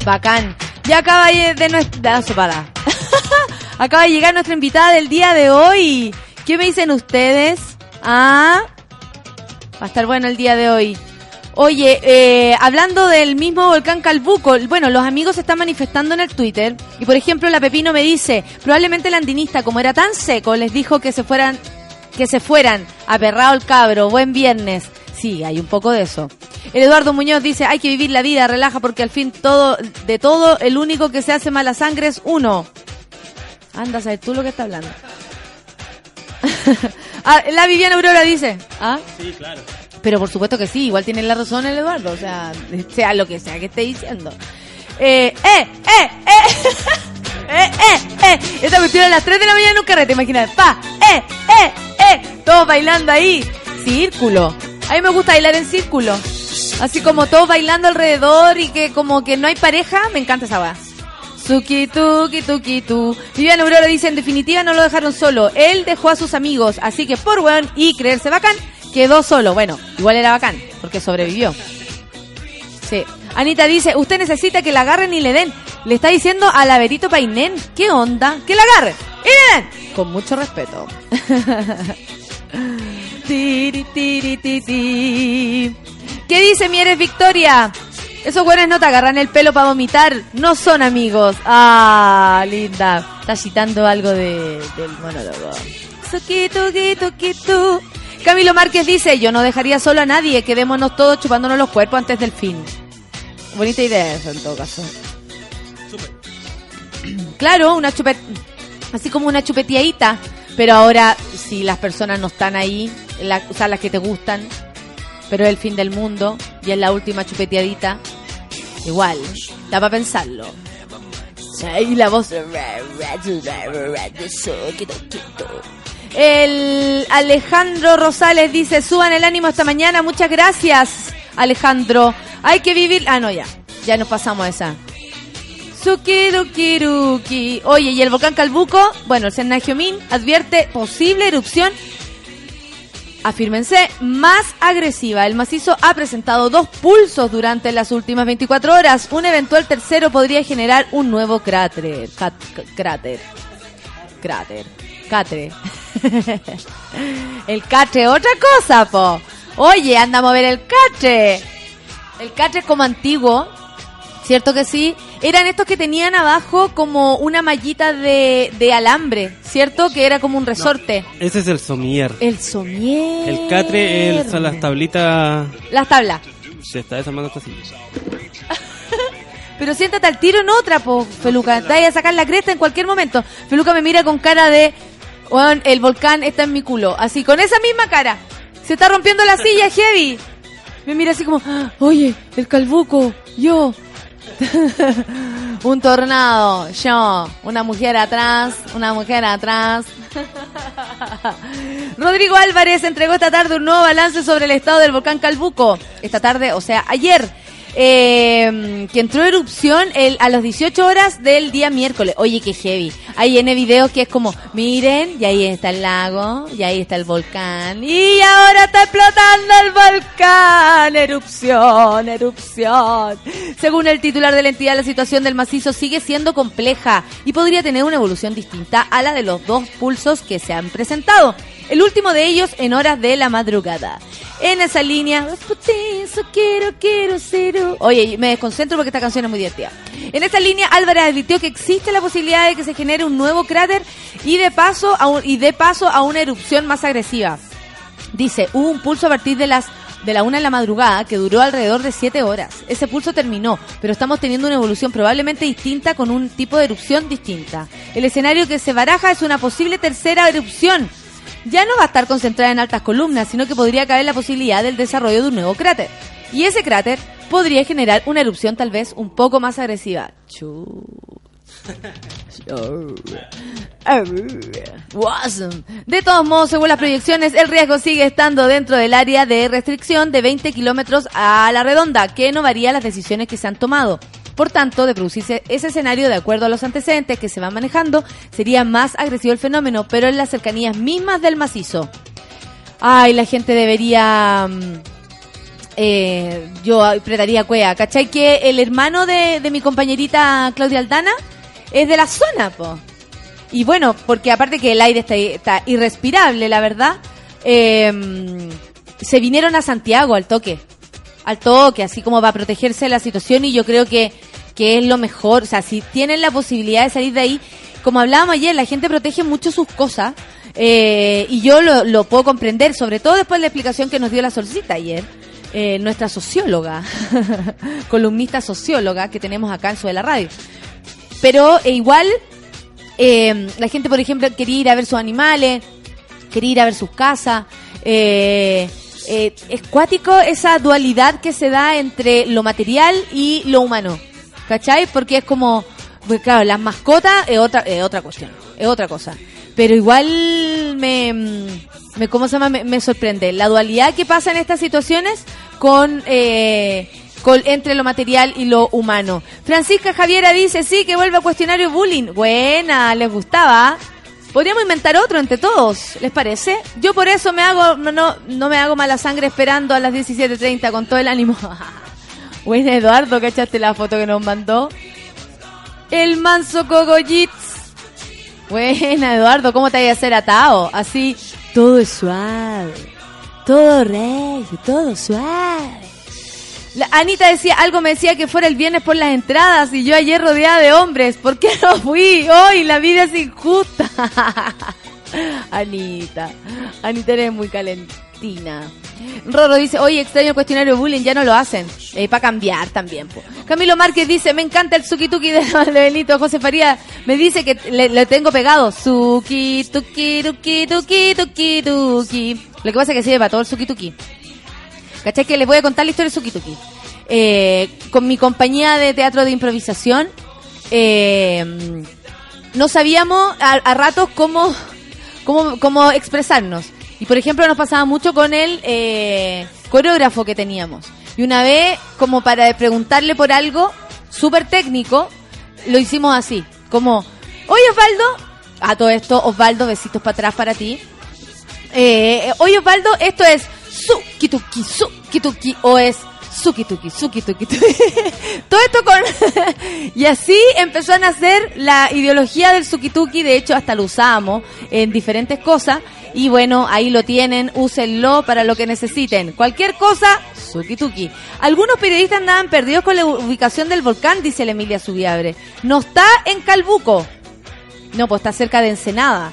Bacán. Ya acaba de nuestra... [laughs] acaba de llegar nuestra invitada del día de hoy. ¿Qué me dicen ustedes? Ah, va a estar bueno el día de hoy. Oye, eh, hablando del mismo volcán Calbuco, bueno, los amigos se están manifestando en el Twitter y por ejemplo la Pepino me dice, probablemente el andinista como era tan seco les dijo que se fueran, que se fueran, aperrado el cabro, buen viernes. Sí, hay un poco de eso. El Eduardo Muñoz dice, hay que vivir la vida, relaja porque al fin todo, de todo, el único que se hace mala sangre es uno. Anda, sabes tú lo que está hablando. [laughs] Ah, la Viviana Aurora dice, ¿ah?
Sí, claro.
Pero por supuesto que sí, igual tiene la razón el Eduardo, o sea, [laughs] sea lo que sea que esté diciendo. Eh, eh, eh, eh, [laughs] eh, eh, eh. Esta cuestión a las 3 de la mañana en un carrete, imagínate. Pa, eh, eh, eh. Todos bailando ahí. Círculo. A mí me gusta bailar en círculo. Así como todos bailando alrededor y que como que no hay pareja, me encanta esa weá. Suki, tuki, tuki, tu. Viviana Aurora dice, en definitiva no lo dejaron solo. Él dejó a sus amigos, así que por weón y creerse bacán, quedó solo. Bueno, igual era bacán, porque sobrevivió. Sí. Anita dice, usted necesita que la agarren y le den. Le está diciendo a la Berito Painén, ¿qué onda? Que la le den. Con mucho respeto. [laughs] ¿Qué dice mi eres Victoria? Esos güeyes no te agarran el pelo para vomitar, no son amigos. Ah, linda. Está citando algo de, del monólogo. Camilo Márquez dice, yo no dejaría solo a nadie, quedémonos todos chupándonos los cuerpos antes del fin. Bonita idea eso en todo caso. Claro, una chupet... Así como una chupeteadita. Pero ahora, si las personas no están ahí, la- o sea, las que te gustan, pero es el fin del mundo y es la última chupeteadita, igual, da para pensarlo. Y la voz... El Alejandro Rosales dice, suban el ánimo esta mañana, muchas gracias, Alejandro. Hay que vivir... Ah, no, ya, ya nos pasamos a esa. Sukirukiruki. Oye, y el volcán Calbuco, bueno, el Sennagiomín advierte posible erupción afírmense, más agresiva. El macizo ha presentado dos pulsos durante las últimas 24 horas. Un eventual tercero podría generar un nuevo cráter. Cat- cráter. Cráter. Catre. [laughs] el catre, otra cosa, po. Oye, anda a mover el catre. El catre como antiguo, ¿cierto que sí? Eran estos que tenían abajo como una mallita de, de alambre, ¿cierto? Que era como un resorte.
Ese es el somier.
El somier.
El catre el- son las tablitas.
Las tablas.
Se está desarmando esta silla. [laughs]
Pero siéntate al tiro en otra, po, Feluca. Te vaya a sacar la cresta en cualquier momento. Feluca me mira con cara de, "Weón, el volcán está en mi culo. Así, con esa misma cara. Se está rompiendo la silla, heavy. Me mira así como, "Ah, oye, el calbuco, yo. [laughs] un tornado, yo. Una mujer atrás, una mujer atrás. [laughs] Rodrigo Álvarez entregó esta tarde un nuevo balance sobre el estado del volcán Calbuco. Esta tarde, o sea, ayer. Eh, que entró en erupción el, a las 18 horas del día miércoles. Oye, qué heavy. Hay N videos que es como, miren, y ahí está el lago, y ahí está el volcán, y ahora está explotando el volcán. Erupción, erupción. Según el titular de la entidad, la situación del macizo sigue siendo compleja y podría tener una evolución distinta a la de los dos pulsos que se han presentado. El último de ellos en horas de la madrugada. En esa línea, "Putizo, quiero, quiero, cero". Oye, me desconcentro porque esta canción es muy divertida. En esta línea, Álvarez advirtió que existe la posibilidad de que se genere un nuevo cráter y de paso a un- y de paso a una erupción más agresiva. Dice, hubo un pulso a partir de las de la una en la madrugada que duró alrededor de siete horas. Ese pulso terminó, pero estamos teniendo una evolución probablemente distinta con un tipo de erupción distinta. El escenario que se baraja es una posible tercera erupción. Ya no va a estar concentrada en altas columnas, sino que podría caber la posibilidad del desarrollo de un nuevo cráter. Y ese cráter podría generar una erupción tal vez un poco más agresiva. De todos modos, según las proyecciones, el riesgo sigue estando dentro del área de restricción de 20 kilómetros a la redonda, que no varía las decisiones que se han tomado. Por tanto, de producirse ese escenario, de acuerdo a los antecedentes que se van manejando, sería más agresivo el fenómeno, pero en las cercanías mismas del macizo. Ay, la gente debería... mm, eh, yo apretaría cuea. ¿Cachai? Que el hermano de, mi compañerita Claudia Aldana es de la zona. Y bueno, porque aparte que el aire está, está irrespirable, la verdad, eh, se vinieron a Santiago al toque. Al toque, así como va a protegerse de la situación y yo creo que, que es lo mejor. O sea, si tienen la posibilidad de salir de ahí, como hablábamos ayer, la gente protege mucho sus cosas. eh, y yo lo, lo puedo comprender, sobre todo después de la explicación que nos dio la solcita ayer. eh, nuestra socióloga, [laughs] columnista socióloga que tenemos acá en Sube la Radio. Pero eh, igual, la gente, por ejemplo, quería ir a ver sus animales, quería ir a ver sus casas. Eh, eh, es cuático esa dualidad que se da entre lo material y lo humano. ¿Cachai? Porque es como, pues claro, las mascotas es otra, es otra cuestión, es otra cosa. Pero igual me, me ¿cómo se llama? Me, sorprende la dualidad que pasa en estas situaciones con, eh, entre lo material y lo humano. Francisca Javiera dice, sí, que vuelve a cuestionario bullying. Buena, les gustaba. Podríamos inventar otro entre todos, ¿les parece? Yo por eso me hago, no, no, no me hago mala sangre esperando a las 17.30 con todo el ánimo. [laughs] Bueno, Eduardo, ¿cachaste la foto que nos mandó? El manso cogollitz. Buena, Eduardo, ¿cómo te hay a hacer atado? Así, todo es suave. Todo rey, todo suave. Anita decía, algo me decía que fuera el viernes por las entradas y yo ayer rodeada de hombres. ¿Por qué no fui? Hoy la vida es injusta. [laughs] Anita, Anita eres muy calentina. Roro dice, oye, extraño el cuestionario bullying, ya no lo hacen. para cambiar también. Camilo Márquez dice, me encanta el suki tuki de Benito. José Faría me dice que le, le tengo pegado. Suki tuki tuki tuki tuki tuki. Lo que pasa es que sirve para todo el suki tuki. ¿Cachai? Que les voy a contar la historia de Suki Tuki. Eh, con mi compañía de teatro de improvisación, eh, no sabíamos a, a ratos cómo, cómo, cómo expresarnos. Y por ejemplo nos pasaba mucho con el eh, coreógrafo que teníamos. Y una vez, como para preguntarle por algo súper técnico, lo hicimos así. Como, oye Osvaldo, a todo esto, Osvaldo, besitos para atrás para ti. Eh, oye Osvaldo, esto es Sukituki, Sukituki, o es Sukituki, Sukituki. [laughs] Todo esto con... [laughs] y así empezó a nacer la ideología del Sukituki, de hecho hasta lo usamos en diferentes cosas. Y bueno, ahí lo tienen, úsenlo para lo que necesiten. Cualquier cosa, Sukituki. Algunos periodistas andaban perdidos con la ubicación del volcán, dice la Emilia Subiabre. No está en Calbuco. No, pues está cerca de Ensenada.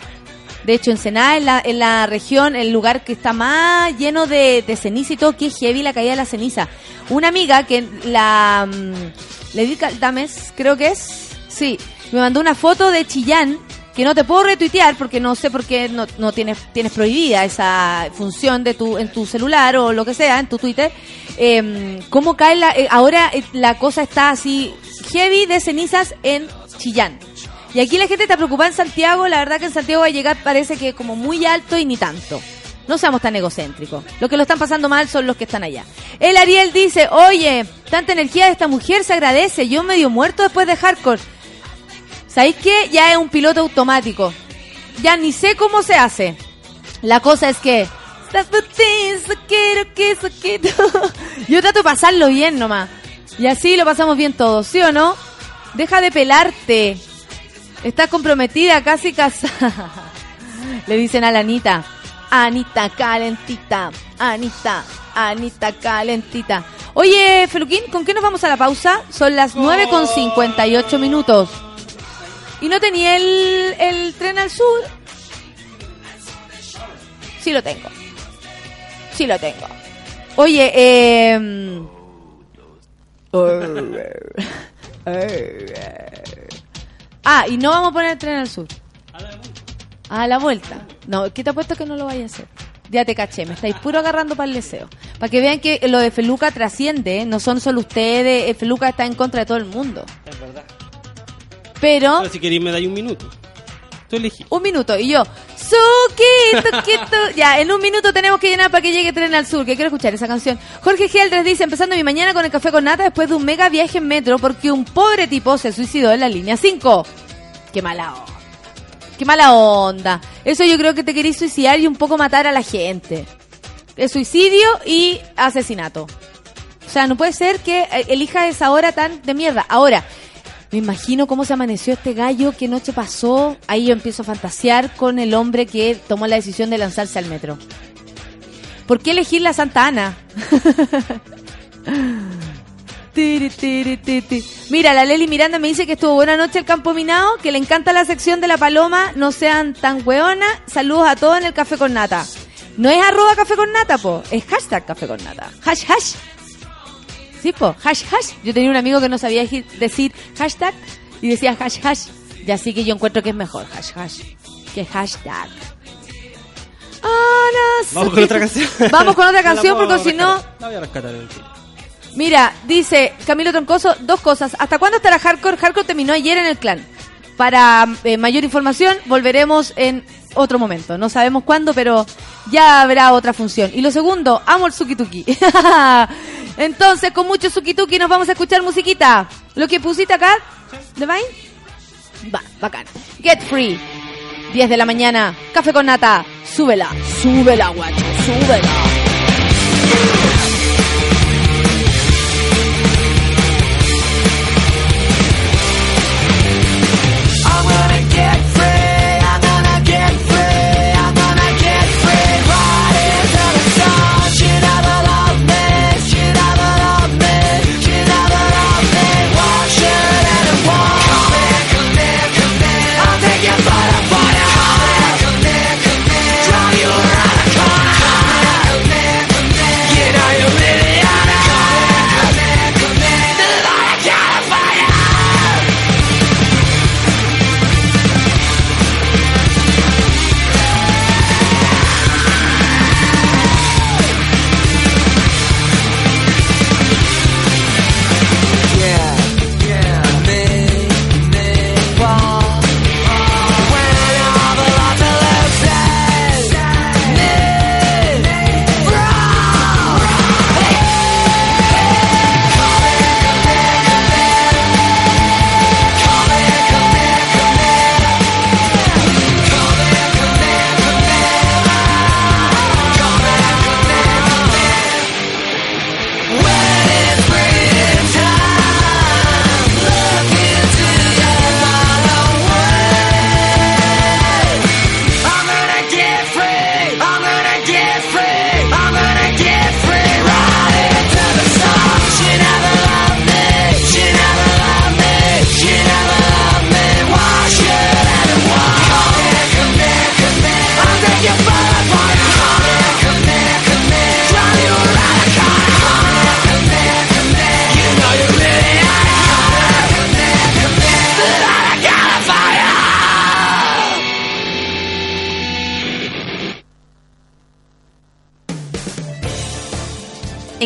De hecho, Ensenada es la, en la región, el lugar que está más lleno de, de ceniza y todo, que es heavy la caída de la ceniza. Una amiga que la... mm, le di Caldames, creo que es, sí, me mandó una foto de Chillán, que no te puedo retuitear porque no sé por qué no, no tienes, tienes prohibida esa función de tu, en tu celular o lo que sea, en tu Twitter. Eh, ¿Cómo cae la... eh, ahora eh, la cosa está así, heavy de cenizas en Chillán. Y aquí la gente está preocupada en Santiago. La verdad que en Santiago va a llegar parece que como muy alto y ni tanto. No seamos tan egocéntricos. Los que lo están pasando mal son los que están allá. El Ariel dice, oye, tanta energía de esta mujer se agradece. Yo medio muerto después de hardcore. ¿Sabéis qué? Ya es un piloto automático. Ya ni sé cómo se hace. La cosa es que... [laughs] Yo trato de pasarlo bien nomás. Y así lo pasamos bien todos, ¿sí o no? Deja de pelarte. Estás comprometida, casi casada. [laughs] Le dicen a la Anita. Anita calentita. Anita, Anita calentita. Oye, Feluquín, ¿con qué nos vamos a la pausa? Son las 9 con 58 minutos. ¿Y no tenía el, el tren al sur? Sí lo tengo. Sí lo tengo. Oye, [laughs] [laughs] eh... Ah, y no vamos a poner el tren al sur. A la vuelta. No, ¿qué te apuesto que no lo vaya a hacer? Ya te caché, me estáis puro agarrando para el deseo. Para que vean que lo de Feluca trasciende, ¿eh? no son solo ustedes, el Feluca está en contra de todo el mundo.
Es verdad.
Pero,
Pero si queréis me dais un minuto. Tú elegí.
un minuto, y yo, Suki, tuki, tu. [laughs] Ya, en un minuto tenemos que llenar para que llegue Tren al Sur, que quiero escuchar esa canción. Jorge Geldres dice, empezando mi mañana con el café con nata después de un mega viaje en metro porque un pobre tipo se suicidó en la línea 5. Qué mala onda. Qué mala onda. Eso yo creo que te querís suicidar y un poco matar a la gente. Es suicidio y asesinato. O sea, no puede ser que eh, elija esa hora tan de mierda. Ahora, me imagino cómo se amaneció este gallo, qué noche pasó. Ahí yo empiezo a fantasear con el hombre que tomó la decisión de lanzarse al metro. ¿Por qué elegir la Santa Ana? [laughs] Mira, la Leli Miranda me dice que estuvo buena noche el campo minado, que le encanta la sección de la paloma, no sean tan hueona. Saludos a todos en el café con nata. No es arroba café con nata, po, es hashtag café con nata. Hash, hash. Sí, po, hash, hash. Yo tenía un amigo que no sabía decir hashtag y decía hash, hash. Y así que yo encuentro que es mejor hash, hash que hashtag. Ana,
Vamos con otra canción. [laughs]
Vamos con otra
No
canción porque si no...
La voy a rescatar el.
Mira, dice Camilo Troncoso, dos cosas. ¿Hasta cuándo estará Hardcore? Hardcore terminó ayer en el clan. Para eh, mayor información, volveremos en otro momento. No sabemos cuándo, pero ya habrá otra función. Y lo segundo, amo el Suki Tuki. [laughs] Entonces, con mucho Suki Tuki nos vamos a escuchar musiquita. ¿Lo que pusiste acá? ¿De Vine? Va, bacán. Get Free. 10 de la mañana. Café con nata. Súbela. Súbela, guacho. Súbela.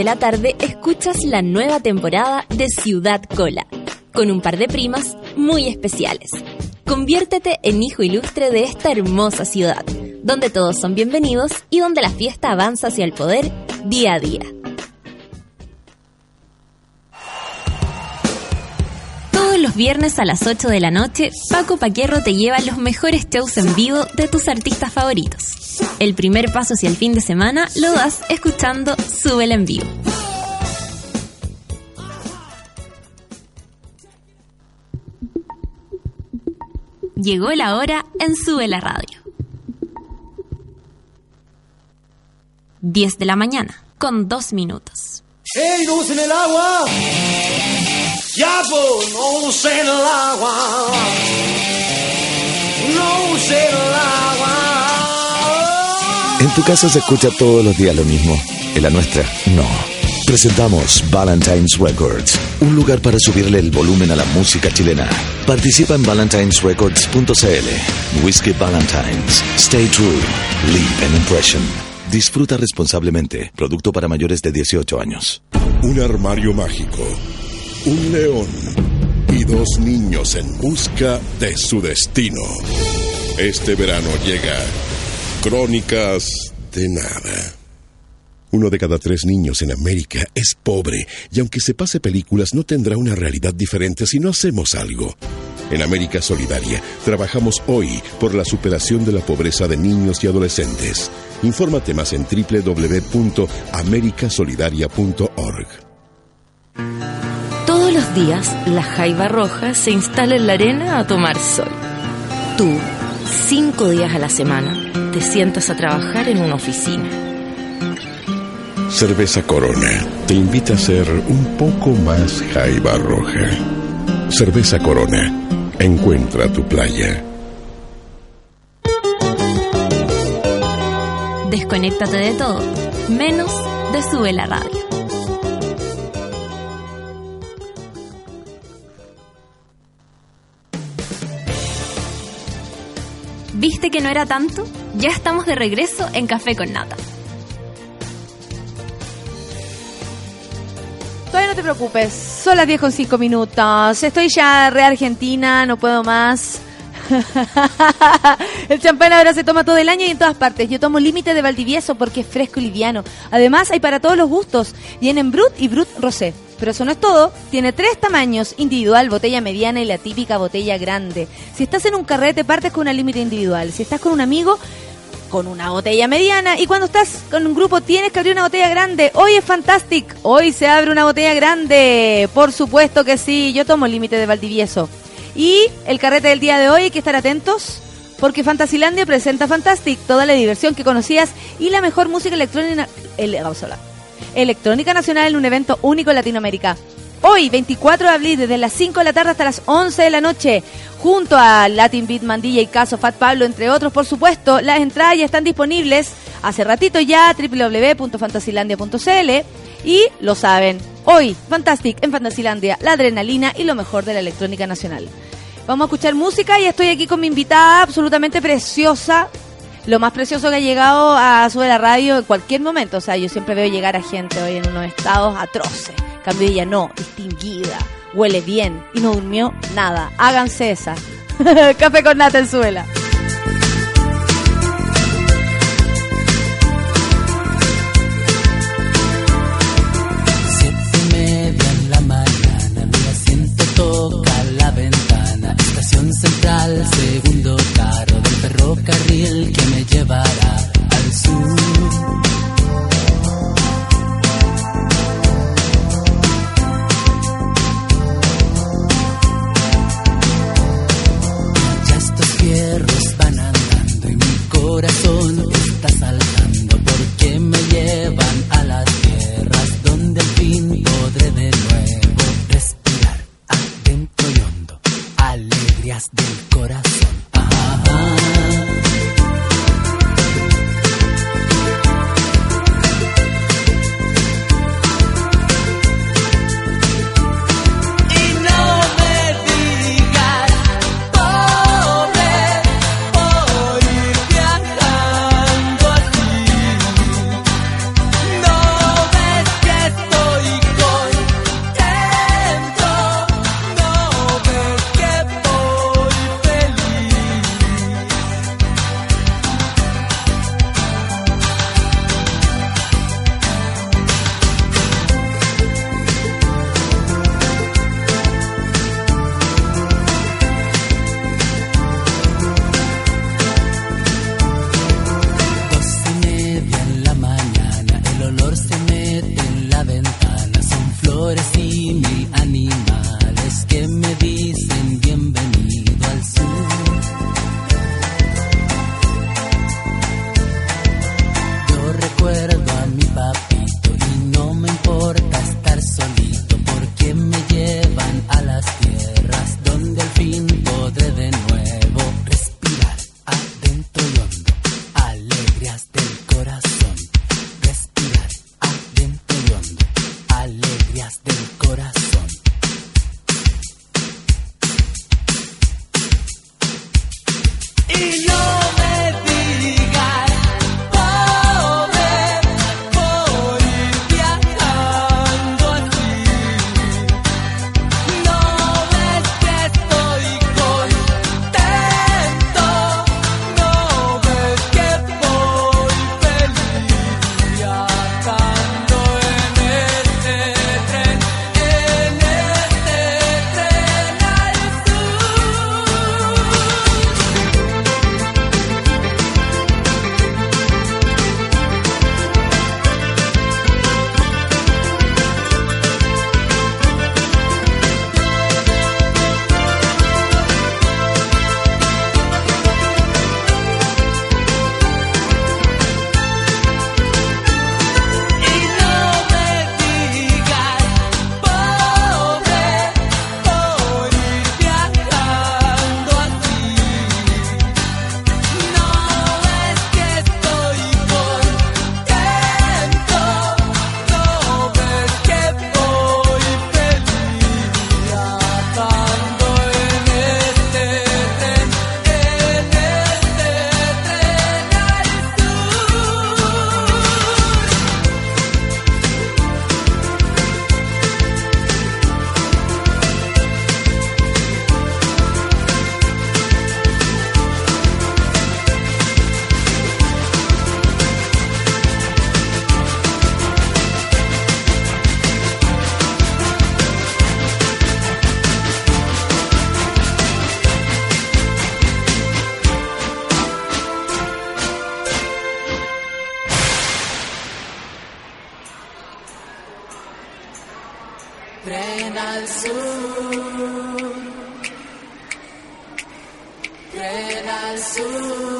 De la tarde escuchas la nueva temporada de Ciudad Cola, con un par de primas muy especiales. Conviértete en hijo ilustre de esta hermosa ciudad, donde todos son bienvenidos y donde la fiesta avanza hacia el poder día a día. Viernes a las 8 de la noche, Paco Paquierro te lleva los mejores shows en vivo de tus artistas favoritos. El primer paso hacia el fin de semana lo das escuchando Súbela en vivo. Llegó la hora en Sube la Radio. 10 de la mañana, con 2 minutos.
¡Ey, no usen el agua! No sé el agua, no sé el agua.
En tu casa se escucha todos los días lo mismo. En la nuestra, no. Presentamos Valentine's Records, un lugar para subirle el volumen a la música chilena. Participa en valentinesrecords.cl. Whiskey Valentines. Stay true. Leave an impression. Disfruta responsablemente. Producto para mayores de 18 años.
Un armario mágico, un león y dos niños en busca de su destino. Este verano llega Crónicas de Nada. Uno de cada tres niños en América es pobre y aunque se pase películas no tendrá una realidad diferente si no hacemos algo. En América Solidaria trabajamos hoy por la superación de la pobreza de niños y adolescentes. Infórmate más en www.americasolidaria.org.
Todos los días, la jaiba roja se instala en la arena a tomar sol. Tú, cinco días a la semana, te sientas a trabajar en una oficina.
Cerveza Corona te invita a ser un poco más jaiba roja. Cerveza Corona. Encuentra tu playa.
Desconéctate de todo, menos de Sube la Radio. ¿Viste que no era tanto? Ya estamos de regreso en Café con Nata.
Todavía no te preocupes, son las 10 con 5 minutos. Estoy ya re argentina, no puedo más. [laughs] el champán ahora se toma todo el año y en todas partes. Yo tomo límite de Valdivieso porque es fresco y liviano. Además, hay para todos los gustos. Vienen Brut y Brut Rosé. Pero eso no es todo. Tiene tres tamaños: individual, botella mediana y la típica botella grande. Si estás en un carrete, partes con una límite individual. Si estás con un amigo, con una botella mediana y cuando estás con un grupo tienes que abrir una botella grande. Hoy es Fantastic, hoy se abre una botella grande. Por supuesto que sí, yo tomo límite de Valdivieso. Y el carrete del día de hoy hay que estar atentos porque Fantasilandia presenta Fantastic, toda la diversión que conocías y la mejor música electrónica, electrónica nacional en un evento único en Latinoamérica. Hoy, 24 de abril, desde las 5 de la tarde hasta las 11 de la noche, junto a Latin Beat Mandilla y Caso Fat Pablo, entre otros, por supuesto, las entradas ya están disponibles hace ratito ya, www.fantasilandia.cl y lo saben, hoy, Fantastic en Fantasilandia, la adrenalina y lo mejor de la electrónica nacional. Vamos a escuchar música y estoy aquí con mi invitada absolutamente preciosa, lo más precioso que ha llegado a Sube la Radio en cualquier momento. O sea, yo siempre veo llegar a gente hoy en unos estados atroces. Cambio ella no, distinguida, huele bien y no durmió nada. Háganse esa. [laughs] Café con nata en suela.
Al sur. Tren al sur.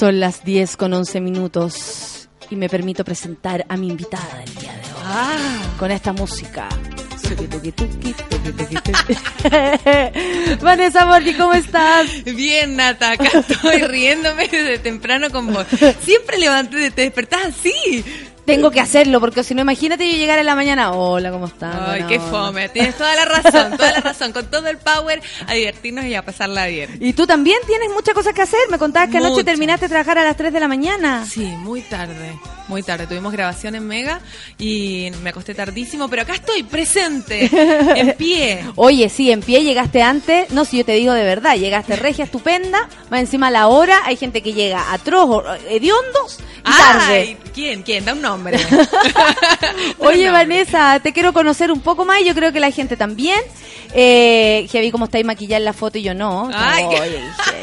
Son las 10 con 11 minutos y me permito presentar a mi invitada del día de hoy.
Ah.
Con esta música. [laughs] Vanessa Borgi, ¿cómo estás?
Bien, Nata, acá estoy riéndome desde temprano con vos. Siempre levanté, te despertás así.
Tengo que hacerlo porque si no, imagínate yo llegar en la mañana. Hola, ¿cómo estás?
Ay,
Buena
qué fome. Tienes toda la razón, toda la razón. Con todo el power a divertirnos y a pasarla bien.
Y tú también tienes muchas cosas que hacer. Me contabas que anoche terminaste de trabajar a las 3 de la mañana.
Sí, muy tarde, muy tarde. Tuvimos grabación en Mega y me acosté tardísimo, pero acá estoy presente, en [laughs] pie.
Oye, sí, en pie llegaste antes. No, si yo te digo de verdad, llegaste regia, estupenda. Más encima la hora, hay gente que llega atroz, o- hediondos y tarde.
Ay, ¿quién? ¿Quién? Da un nombre. [laughs]
Oye,
No,
Vanessa, te quiero conocer un poco más y yo creo que la gente también. Eh, que vi cómo estáis maquillada en la foto y yo no.
Ay,
Oye,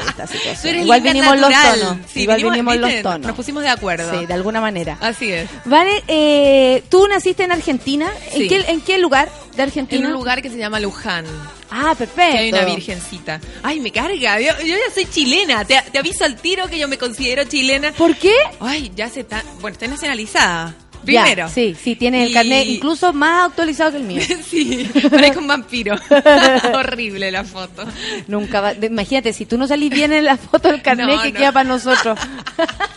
esta situación. Igual vinimos los tonos.
Sí,
Igual
vinimos-
vinimos los tonos.
Nos pusimos de acuerdo.
Sí, de alguna manera.
Así es.
Vale, eh, tú naciste en Argentina. ¿En,
Sí.
qué, ¿En qué lugar de Argentina?
En un lugar que se llama Luján.
Ah, perfecto.
Que hay una virgencita. Ay, me carga. Yo, yo ya soy chilena. Te, te aviso al tiro que yo me considero chilena.
¿Por qué?
Ay, ya se está. Bueno, estoy nacionalizada.
Ya,
Primero.
sí, sí, tienes el carnet incluso más actualizado que el mío. [laughs]
sí, parezco un vampiro. [laughs] Horrible la foto.
Nunca va- imagínate, si tú no salís bien en la foto del carnet
No,
que
no.
queda para nosotros.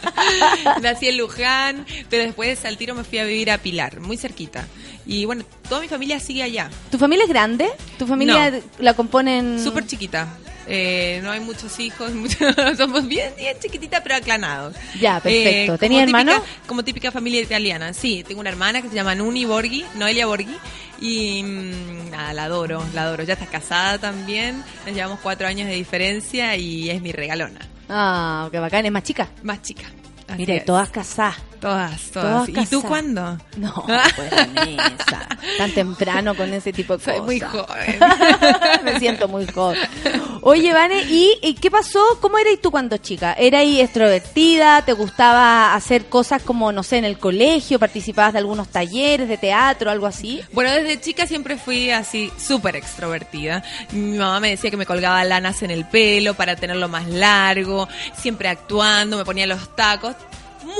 [laughs]
Nací en Luján, pero después al tiro me fui a vivir a Pilar, muy cerquita. Y bueno, toda mi familia sigue allá.
¿Tu familia es grande? ¿Tu familia
No.
la componen...?
Súper chiquita. Eh, no hay muchos hijos, [laughs] muchos- somos bien, bien chiquititas, pero aclanados.
Ya, perfecto.
como
¿Tenía
típica-
hermano?
Como típica familia italiana. Sí, tengo una hermana que se llama Nuni Borghi, Noelia Borghi. Y mm, nada, la adoro, la adoro. Ya está casada también. Nos llevamos cuatro años de diferencia y es mi regalona.
Ah, qué bacán, es más chica.
Más chica. Es.
todas casadas.
Todas, todas.
todas
¿Y tú cuándo?
No, [laughs] pues tan temprano con ese tipo de
Soy
cosas.
muy joven. [laughs]
Me siento muy joven. Oye, Vane, ¿y, y qué pasó? ¿Cómo eras tú cuando chica? ¿Eras extrovertida? ¿Te gustaba hacer cosas como, no sé, en el colegio? ¿Participabas de algunos talleres de teatro, algo así?
Bueno, desde chica siempre fui así súper extrovertida. Mi mamá me decía que me colgaba lanas en el pelo para tenerlo más largo, siempre actuando, me ponía los tacos.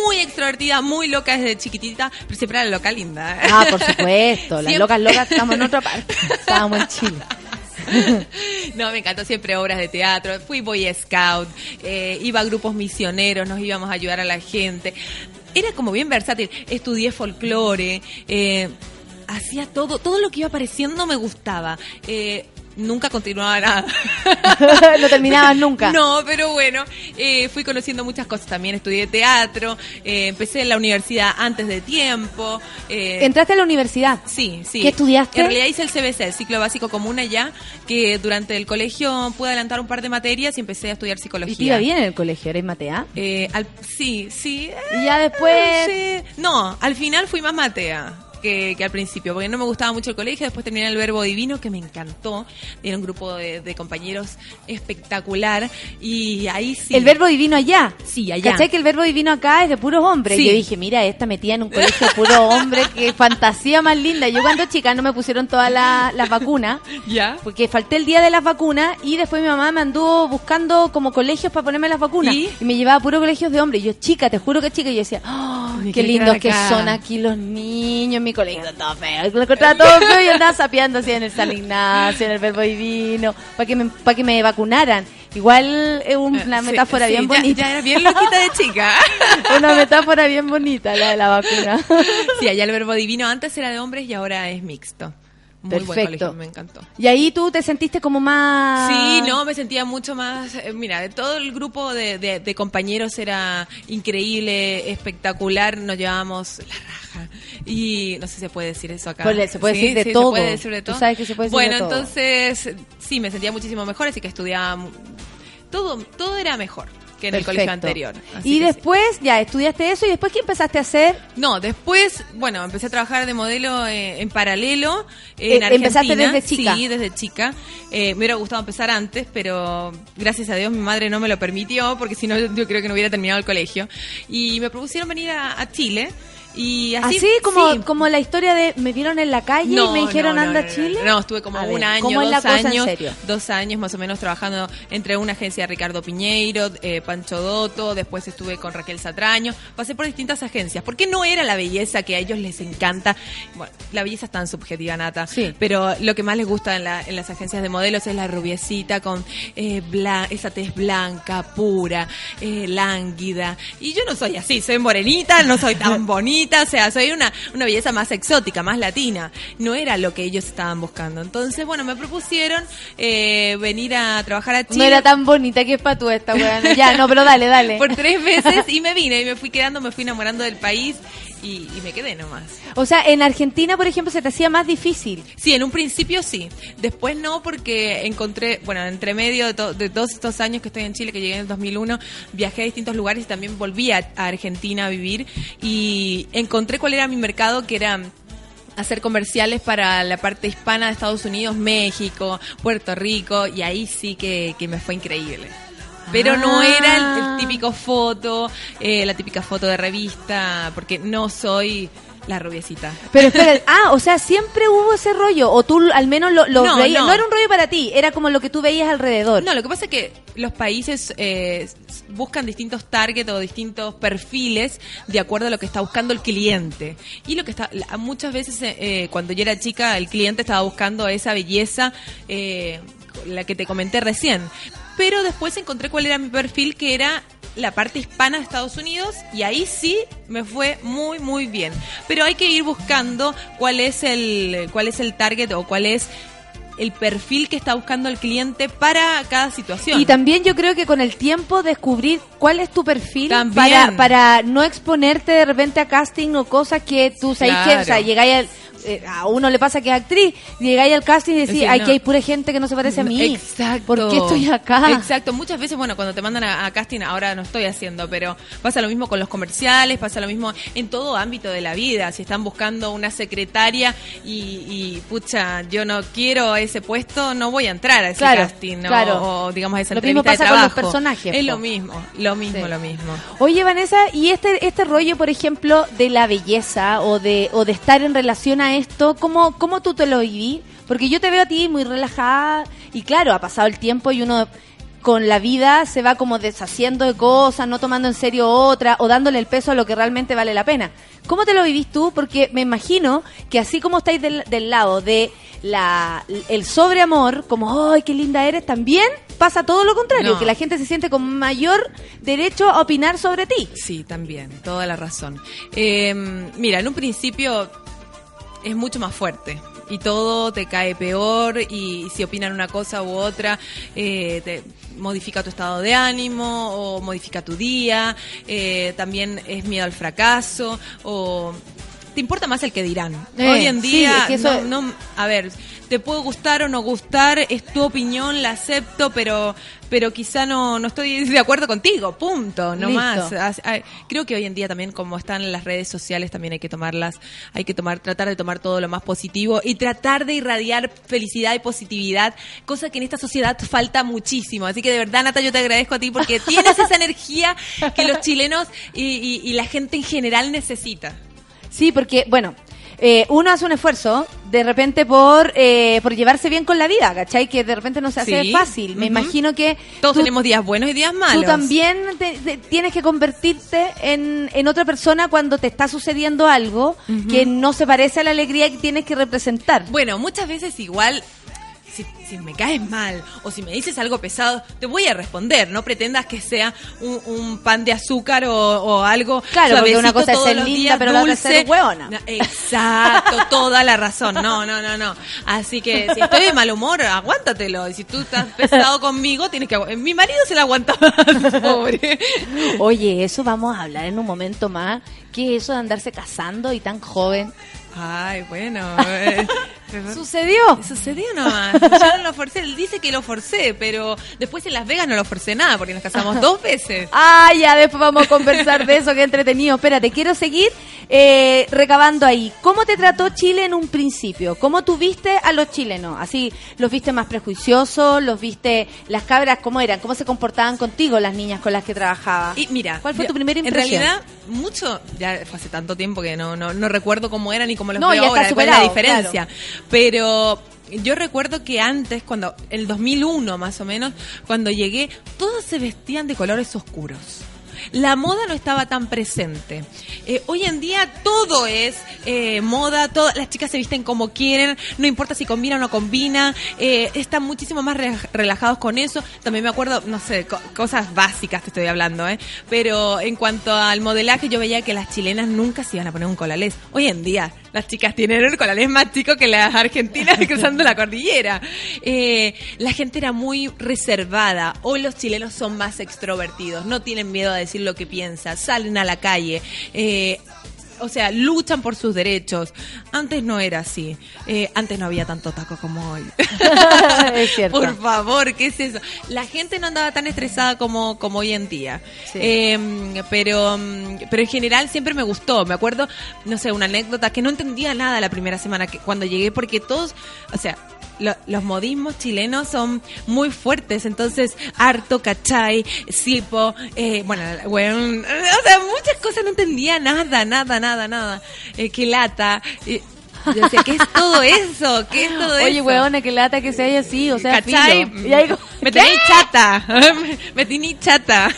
Muy extrovertida, muy loca desde chiquitita, pero siempre era la loca linda.
Ah, por supuesto. Las
Siempre-
locas locas estamos en otra parte. [laughs] Estábamos en Chile.
No, me encantó siempre obras de teatro. Fui Boy Scout, eh, iba a grupos misioneros, nos íbamos a ayudar a la gente. Era como bien versátil. Estudié folclore, eh, hacía todo, todo lo que iba apareciendo me gustaba. Eh, nunca continuaba [laughs] nada.
no terminabas nunca.
No, pero bueno, eh, fui conociendo muchas cosas también. Estudié teatro, eh, empecé en la universidad antes de tiempo. eh,
¿Entraste a la universidad?
Sí, sí.
¿Qué estudiaste?
En realidad hice el CBC, el ciclo básico común allá, que durante el colegio pude adelantar un par de materias y empecé a estudiar psicología.
¿Y te iba bien en el colegio? ¿Eres matea?
Eh, al- sí, sí.
Y ya después...
Sí. No, al final fui más matea. Que, que al principio, porque no me gustaba mucho el colegio, después terminé el Verbo Divino, que me encantó, era un grupo de, de compañeros espectacular, y ahí sí.
El verbo divino allá.
Sí, allá.
¿Cachai que el verbo divino acá es de puros hombres?
Sí.
Yo dije, mira, esta metida en un colegio de puro hombre, qué fantasía más linda. Yo cuando chica no me pusieron todas la- las vacunas, [laughs]
¿Ya?
porque falté el día de las vacunas y después mi mamá me anduvo buscando como colegios para ponerme las vacunas.
¿Y?
me llevaba a puros colegios de hombres. Y yo, chica, te juro que chica, y yo decía, ¡Oh, qué lindos que son aquí los niños mi colegio. Todo feo. Lo encontraba todo feo y andaba sapeando así en el San Ignacio, en el verbo divino, para que me, para que me vacunaran. Igual es una
Eh, Sí,
metáfora
sí,
bien
ya-
bonita.
Ya, era bien loquita de chica. [laughs]
una metáfora bien bonita la de la vacuna.
sí, allá el verbo divino antes era de hombres y ahora es mixto. Muy buen
Perfecto.
colegio, me encantó.
Y ahí tú te sentiste como más...
Sí, no, me sentía mucho más. eh, Mira, todo el grupo de, de- de compañeros era increíble, espectacular. Nos llevábamos la raja. Y no sé si se puede decir eso acá.
Se puede
Sí,
decir de
sí,
todo.
Se puede decir de
Tú
todo.
sabes que se puede decir
bueno,
de todo.
entonces sí, me sentía muchísimo mejor, así que estudiaba. Todo, todo era mejor que en el colegio anterior. Así
Y
sí.
después, ya, estudiaste eso y después, ¿qué empezaste a hacer?
No, después, bueno, empecé a trabajar de modelo eh, en paralelo en
Eh,
Argentina.
empezaste desde chica.
Sí, desde chica. Eh, me hubiera gustado empezar antes, pero gracias a Dios mi madre no me lo permitió, porque si no yo creo que no hubiera terminado el colegio. Y me propusieron venir a, a Chile. Y así,
Así, como,
sí.
como la historia de me vieron en la calle y me dijeron
no, no,
anda a Chile.
No, estuve como
A
un
ver,
año,
¿cómo es
dos años, dos años más o menos trabajando entre una agencia de Ricardo Piñeiro, eh, Pancho Dotto, después estuve con Raquel Satraño, pasé por distintas agencias, porque no era la belleza que a ellos les encanta. Bueno, la belleza es tan subjetiva, Nata,
Sí.
pero lo que más les gusta en, la- en las agencias de modelos es la rubiecita con eh, bla- esa tez blanca, pura, eh, lánguida. Y yo no soy así, soy morenita, no soy tan bonita, [laughs] o sea, soy una, una belleza más exótica, más latina. No era lo que ellos estaban buscando. Entonces, bueno, me propusieron eh, venir a trabajar a Chile.
No era tan bonita que es para tú esta weá. Ya, no, pero dale, dale. [laughs]
por tres meses [laughs] y me vine y me fui quedando, me fui enamorando del país y, y me quedé nomás.
O sea, en Argentina, por ejemplo, se te hacía más difícil.
Sí, en un principio sí. Después no, porque encontré, bueno, entre medio de, to- de todos estos años que estoy en Chile, que llegué en el 2001, viajé a distintos lugares y también volví a, a Argentina a vivir y encontré cuál era mi mercado, que era hacer comerciales para la parte hispana de Estados Unidos, México, Puerto Rico, y ahí sí que, que me fue increíble. Pero no era el, el típico foto, eh, la típica foto de revista, porque no soy la rubiecita.
Pero espera, [laughs] ah, o sea, siempre hubo ese rollo, o tú al menos lo, lo
No,
veías.
no.
No. era un rollo para ti, era como lo que tú veías alrededor.
No, lo que pasa es que los países eh, buscan distintos targets o distintos perfiles de acuerdo a lo que está buscando el cliente. Y lo que está, muchas veces eh, eh, cuando yo era chica, el cliente estaba buscando esa belleza, eh, la que te comenté recién. Pero después encontré cuál era mi perfil, que era la parte hispana de Estados Unidos y ahí sí me fue muy muy bien. Pero hay que ir buscando cuál es el cuál es el target o cuál es el perfil que está buscando el cliente para cada situación.
Y también yo creo que con el tiempo descubrir cuál es tu perfil
También.
para para no exponerte de repente a casting o cosas que tú sabes que, o sea,
Claro.
llegáis al- eh, a uno le pasa que es actriz, llegáis al casting y decís,
Sí,
aquí
no.
hay pura gente que no se parece a mí.
Exacto.
¿Por qué estoy acá?
Exacto. Muchas veces, bueno, cuando te mandan a, a casting, ahora no estoy haciendo, pero pasa lo mismo con los comerciales, pasa lo mismo en todo ámbito de la vida. Si están buscando una secretaria y, y, pucha, yo no quiero ese puesto, no voy a entrar a ese
Claro,
casting, ¿no?
claro.
O digamos a esa
Lo mismo
entrevista
pasa
de
con los personajes,
Es
po.
lo mismo, lo mismo,
Sí.
lo mismo.
Oye, Vanessa, y este este rollo, por ejemplo, de la belleza o de o de estar en relación a esto, ¿cómo cómo tú te lo viví? Porque yo te veo a ti muy relajada y claro, ha pasado el tiempo y uno con la vida se va como deshaciendo de cosas, no tomando en serio otra o dándole el peso a lo que realmente vale la pena. ¿Cómo te lo vivís tú? Porque me imagino que así como estáis del, del lado de la el sobreamor, como ¡ay, qué linda eres! También pasa todo lo contrario,
No.
que la gente se siente con mayor derecho a opinar sobre ti.
Sí, también, toda la razón. Eh, mira, en un principio es mucho más fuerte. Y todo te cae peor y si opinan una cosa u otra eh, te modifica tu estado de ánimo o modifica tu día, eh, también es miedo al fracaso o te importa más el que dirán.
Eh,
Hoy en
sí,
día,
es que eso-
no, no- a ver, te puede gustar o no gustar, es tu opinión, la acepto, pero pero quizá no, no estoy de acuerdo contigo, punto, no
Listo.
más. Creo que hoy en día también como están las redes sociales también hay que tomarlas, hay que tomar, tratar de tomar todo lo más positivo y tratar de irradiar felicidad y positividad, cosa que en esta sociedad falta muchísimo. Así que de verdad, Nata, yo te agradezco a ti porque tienes esa energía que los chilenos y, y- y la gente en general necesita.
Sí, porque, bueno, eh, uno hace un esfuerzo de repente por, eh, por llevarse bien con la vida, ¿cachai? Que de repente no se hace
Sí.
fácil. Me imagino que
Todos
tú,
tenemos días buenos y días malos.
tú también te- te- tienes que convertirte en, en otra persona cuando te está sucediendo algo que no se parece a la alegría que tienes que representar.
Bueno, muchas veces igual si, si me caes mal o si me dices algo pesado, te voy a responder. No pretendas que sea un, un pan de azúcar o, o algo
Claro, porque una cosa es
todos
ser
los
linda,
días,
pero la otra es ser
dulce.
hueona.
No, Exacto, [laughs] toda la razón. No, no, no, no. Así que si estoy de mal humor, aguántatelo. Y si tú estás pesado conmigo, tienes que Mi marido se la aguanta más, [laughs] pobre.
Oye, eso vamos a hablar en un momento más. ¿Qué es eso de andarse casando y tan joven?
Ay, bueno. [laughs] eh,
¿Sucedió?
Sucedió nomás. Yo no lo forcé. Él dice que lo forcé, pero después en Las Vegas no lo forcé nada porque nos casamos dos veces.
Ah, ya, después vamos a conversar de eso, qué entretenido. Espérate, quiero seguir eh, recabando ahí. ¿Cómo te trató Chile en un principio? ¿Cómo tuviste a los chilenos? Así, ¿los viste más prejuiciosos? ¿Los viste las cabras? ¿Cómo eran? ¿Cómo se comportaban contigo las niñas con las que trabajabas?
Y mira,
¿cuál fue
yo-
tu primera
En
impresión?
realidad, mucho, ya fue hace tanto tiempo que no, no, no recuerdo cómo eran ni cómo los
No,
veo
ya está
ahora, cuál es la
superado,
diferencia. Pero yo recuerdo que antes, cuando, el 2001 más o menos, cuando llegué, todos se vestían de colores oscuros. La moda no estaba tan presente. Eh, hoy en día todo es eh, moda, todas las chicas se visten como quieren, no importa si combina o no combina, eh, están muchísimo más re- relajados con eso. También me acuerdo, no sé, co- cosas básicas te estoy hablando, ¿eh? Pero en cuanto al modelaje, yo veía que las chilenas nunca se iban a poner un colalés. Hoy en día, las chicas tienen el colalés más chico que las argentinas [laughs] cruzando la cordillera. Eh, la gente era muy reservada. Hoy los chilenos son más extrovertidos, no tienen miedo a decir lo que piensan, salen a la calle. eh, o sea, luchan por sus derechos. Antes no era así. Eh, antes no había tanto taco como hoy. [laughs]
es cierto.
Por favor, ¿qué es eso? La gente no andaba tan estresada como, como hoy en día.
Sí.
Eh, pero, mm, pero en general siempre me gustó. Me acuerdo, no sé, una anécdota que no entendía nada la primera semana que cuando llegué porque todos, o sea, lo- los modismos chilenos son muy fuertes, entonces harto, cachai, sipo, eh, bueno, weón, o sea, muchas cosas no entendía nada, nada, nada, nada, eh, que lata, eh, yo decía, ¿qué es todo eso? ¿Qué es todo
Oye,
eso?
weona, que lata que se haya así, o sea,
¿Cachai?
filo. Y ahí como- [laughs]
Me tení chata. [laughs] Me- Me tení chata.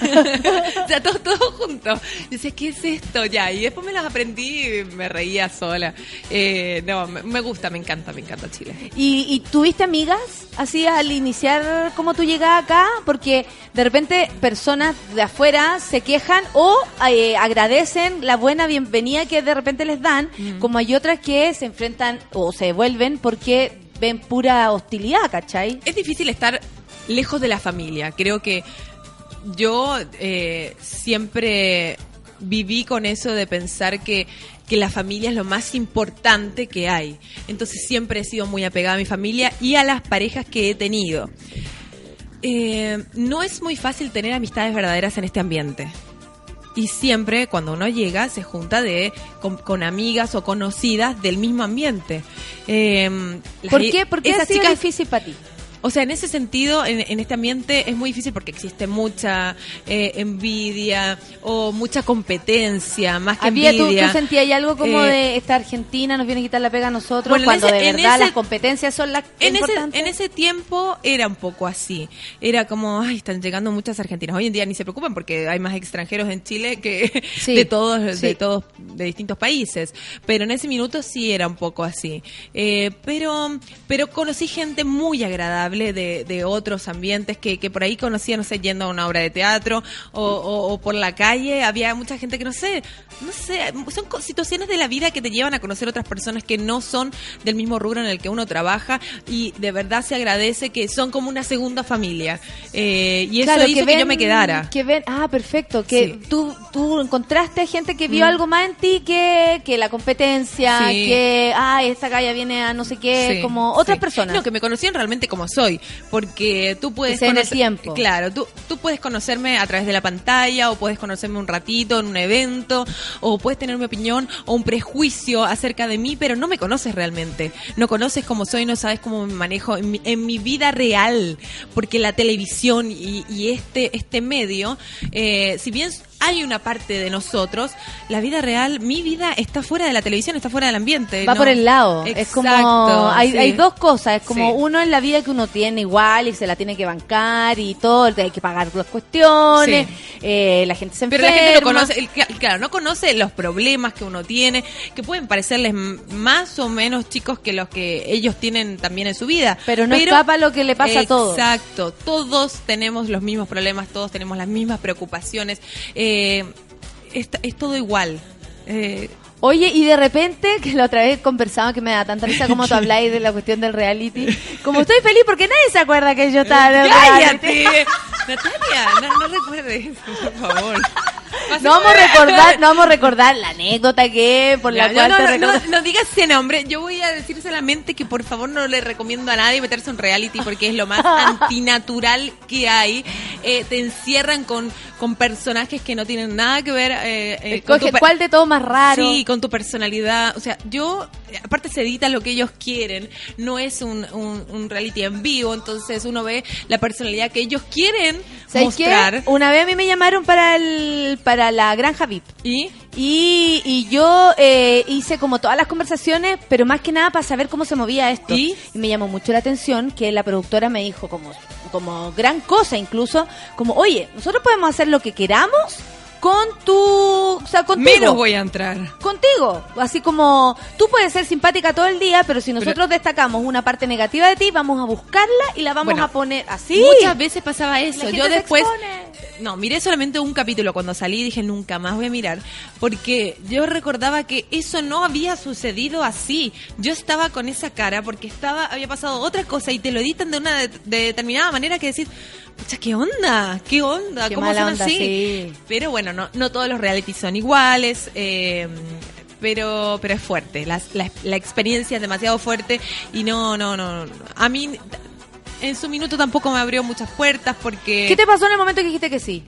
o [laughs] sea, todo, todo junto. Yo decía, ¿qué es esto? Ya. Y después me las aprendí y me reía sola. Eh, no, me, me gusta, me encanta, me encanta Chile.
¿Y, y tuviste amigas así al iniciar como tú llegas acá? Porque de repente personas de afuera se quejan o eh, agradecen la buena bienvenida que de repente les dan, como hay otras que se enfrentan o se vuelven porque ven pura hostilidad, ¿cachai?
Es difícil estar lejos de la familia. Creo que yo eh, siempre viví con eso de pensar que, que la familia es lo más importante que hay. Entonces siempre he sido muy apegada a mi familia y a las parejas que he tenido. Eh, no es muy fácil tener amistades verdaderas en este ambiente. Y siempre cuando uno llega se junta de con, con amigas o conocidas del mismo ambiente. Eh,
¿Por qué, ¿Por qué ha sido
chicas-
difícil para ti?
O sea, en ese sentido, en, en este ambiente es muy difícil porque existe mucha eh, envidia o mucha competencia, más que
Había,
envidia.
tú sentías algo como
Eh,
de esta Argentina nos viene a quitar la pega a nosotros
Bueno, en
cuando
ese-
de verdad
ese-
las competencias son las
en ese,
importantes.
en ese tiempo era un poco así. Era como, ay, están llegando muchas argentinas. Hoy en día ni se preocupen porque hay más extranjeros en Chile que
Sí, [laughs]
de todos,
sí.
de todos, de distintos países. Pero en ese minuto sí era un poco así. Eh, pero, pero conocí gente muy agradable de, de otros ambientes que, que por ahí conocía, no sé, yendo a una obra de teatro o, o- o por la calle. Había mucha gente que no sé, no sé, son situaciones de la vida que te llevan a conocer otras personas que no son del mismo rubro en el que uno trabaja y de verdad se agradece que son como una segunda familia. Eh, y eso
Claro,
hizo que,
ven-
yo me quedara.
Que ven, ah, perfecto, que
Sí.
tú, tú encontraste gente que vio
Mm.
algo más en ti que, que la competencia,
Sí.
que, ah, esta galla viene a no sé qué,
Sí,
como otras personas.
No, que me conocían realmente como soy, porque tú puedes
se den el
conocer-
tiempo.
Claro, tú, tú puedes conocerme a través de la pantalla o puedes conocerme un ratito en un evento o puedes tener mi opinión o un prejuicio acerca de mí, pero no me conoces realmente. No conoces cómo soy, no sabes cómo me manejo en mi, en mi vida real, porque la televisión y, y este este medio, eh, si bien hay una parte de nosotros, la vida real, mi vida está fuera de la televisión, está fuera del ambiente.
Va
¿no?
por el lado. es como.
Exacto,
Hay,
sí.
hay dos cosas. Es como
Sí.
uno en la vida que uno tiene igual y se la tiene que bancar y todo. Hay que pagar las cuestiones. eh, la gente se
Pero
enferma.
la gente no conoce, el- claro, no conoce los problemas que uno tiene, que pueden parecerles más o menos chicos que los que ellos tienen también en su vida.
Pero no escapa lo que le pasa a todos.
Exacto, todos tenemos los mismos problemas, todos tenemos las mismas preocupaciones. Eh, es, es todo igual. Eh,
Oye, y de repente, que la otra vez conversaba que me da tanta risa como tú [laughs] habláis de la cuestión del reality. Como estoy feliz porque nadie se acuerda que yo estaba en el reality.
¡Cállate! [laughs] Natalia, no, no recuerdes eso, por favor.
No vamos a recordar, no vamos a recordar la anécdota que por la
Ya,
cual
no,
te
no, no, no digas ese nombre. Yo voy a decir solamente que por favor no le recomiendo a nadie meterse en reality porque es lo más [laughs] antinatural que hay. Eh, te encierran con, con personajes que no tienen nada que ver. eh, eh, con
Escoge cuál de todo más raro.
Sí, con tu personalidad. O sea, yo, aparte se edita lo que ellos quieren, no es un, un, un reality en vivo, entonces uno ve la personalidad que ellos quieren mostrar.
Una vez a mí me llamaron para el para la granja VIP.
¿Y?
Y, y yo eh, hice como todas las conversaciones, pero más que nada para saber cómo se movía esto.
¿Y?
me llamó mucho la atención que la productora me dijo como, como gran cosa incluso, como, oye, nosotros podemos hacer lo que queramos con tu... O sea, contigo.
Menos voy a entrar.
Contigo. Así como, tú puedes ser simpática todo el día, pero si nosotros destacamos una parte negativa de ti, vamos a buscarla y la vamos
Bueno,
a poner así.
Muchas veces pasaba eso. Yo después. No, miré solamente un capítulo cuando salí y dije nunca más voy a mirar. Porque yo recordaba que eso no había sucedido así. Yo estaba con esa cara porque estaba había pasado otra cosa y te lo editan de una de, de determinada manera que decir, pucha, ¿qué onda? ¿Qué onda?
Qué
¿Cómo son
onda,
así?
sí.
Pero bueno, no, no todos los reality son iguales. eh, pero pero es fuerte. La, la, la experiencia es demasiado fuerte y no, no, no. no. A mí en su minuto tampoco me abrió muchas puertas porque...
¿Qué te pasó en el momento que dijiste que sí?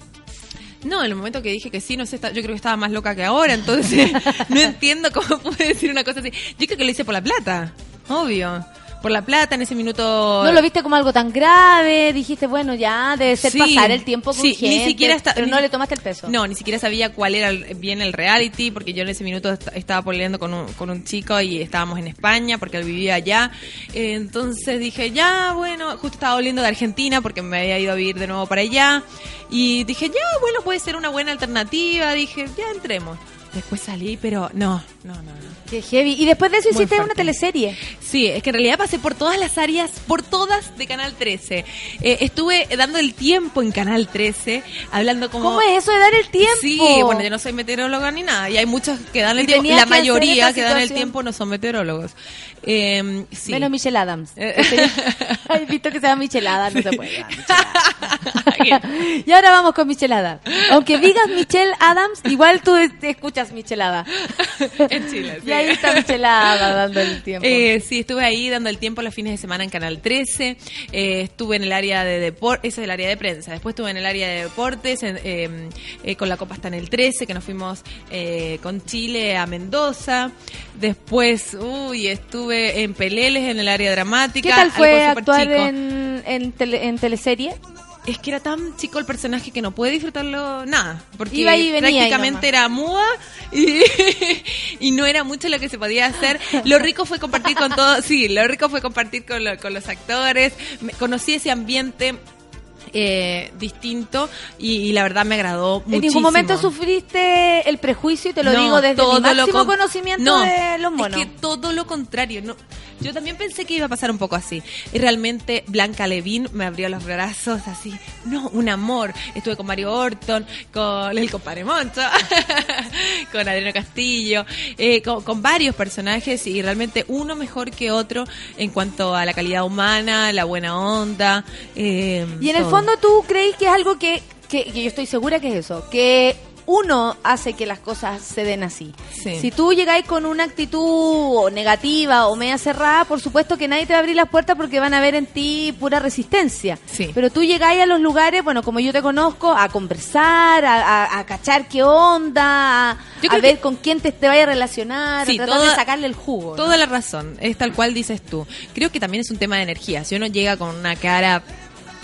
No, en el momento que dije que sí, no sé, está- yo creo que estaba más loca que ahora, entonces [laughs] no entiendo cómo [laughs] pude decir una cosa así. Yo creo que lo hice por la plata, obvio. Por la plata en ese minuto...
No lo viste como algo tan grave, dijiste, bueno, ya debe ser
Sí,
pasar el tiempo con
sí,
gente,
ni siquiera está-
pero
ni-
no le tomaste el peso.
No, ni siquiera sabía cuál era el- bien el reality, porque yo en ese minuto est- estaba peleando con un, con un chico y estábamos en España, porque él vivía allá. Entonces dije, ya, bueno, justo estaba volviendo de Argentina, porque me había ido a vivir de nuevo para allá. Y dije, ya, bueno, puede ser una buena alternativa. Dije, ya entremos. Después salí, pero no, no, no, no.
Qué heavy. Y después de eso
Muy
hiciste
fuerte.
una teleserie.
Sí, es que en realidad pasé por todas las áreas, por todas de Canal 13. Eh, estuve dando el tiempo en Canal 13, hablando como...
¿Cómo es eso de dar el tiempo?
Sí, bueno, yo no soy meteoróloga ni nada. Y hay muchos que dan el
Y
tiempo. La mayoría que dan el tiempo no son meteorólogos. Eh, sí.
Menos Michelle Adams.
Eh.
Has [laughs] visto que se llama Michelle Adams, no se puede llamar Michelle Adams. [laughs] y ahora vamos con Michelle Adams. Aunque digas Michelle Adams, igual tú te escuchas Michelle Adams.
en Chile. sí.
Y ahí está Michelle Adams dando el tiempo.
Eh, sí, estuve ahí dando el tiempo los fines de semana en Canal 13. eh, estuve en el área de deportes, ese es el área de prensa. Después estuve en el área de deportes, en- eh, eh, con la Copa está en el 13, que nos fuimos eh, con Chile a Mendoza. Después, uy, estuve en Peleles, en el área dramática.
¿Qué tal fue actuar en, en, tele- en teleserie?
Es que era tan chico el personaje que no pude disfrutarlo nada. Porque
Iba y
prácticamente era muda y, [laughs] y no era mucho lo que se podía hacer. Lo rico fue compartir con todo, sí, lo rico fue compartir con, lo- con los actores. Me- conocí ese ambiente eh, distinto y, y la verdad me agradó muchísimo.
¿En ningún momento sufriste el prejuicio? Y te lo
No,
digo desde
todo
mi máximo
con-
conocimiento
No,
de los monos.
Es que todo lo contrario. No, yo también pensé que iba a pasar un poco así. Y realmente Blanca Levín me abrió los brazos así. No, un amor. Estuve con Mario Orton, con el compadre Moncho, [laughs] con Adriano Castillo, eh, con, con varios personajes y realmente uno mejor que otro en cuanto a la calidad humana, la buena onda. eh,
Y en el
todo.
Fondo tú crees que es algo que, que, que yo estoy segura que es eso, que uno hace que las cosas se den así.
Sí.
Si tú llegáis con una actitud negativa o media cerrada, por supuesto que nadie te va a abrir las puertas porque van a ver en ti pura resistencia.
Sí.
Pero tú llegáis a los lugares, bueno, como yo te conozco, a conversar, a, a- a cachar qué onda, a,
Yo
a ver
que-
con quién te, te vaya a relacionar,
Sí,
a tratar
toda-
de sacarle el jugo. ¿no?
Toda la razón, es tal cual dices tú. Creo que también es un tema de energía. Si uno llega con una cara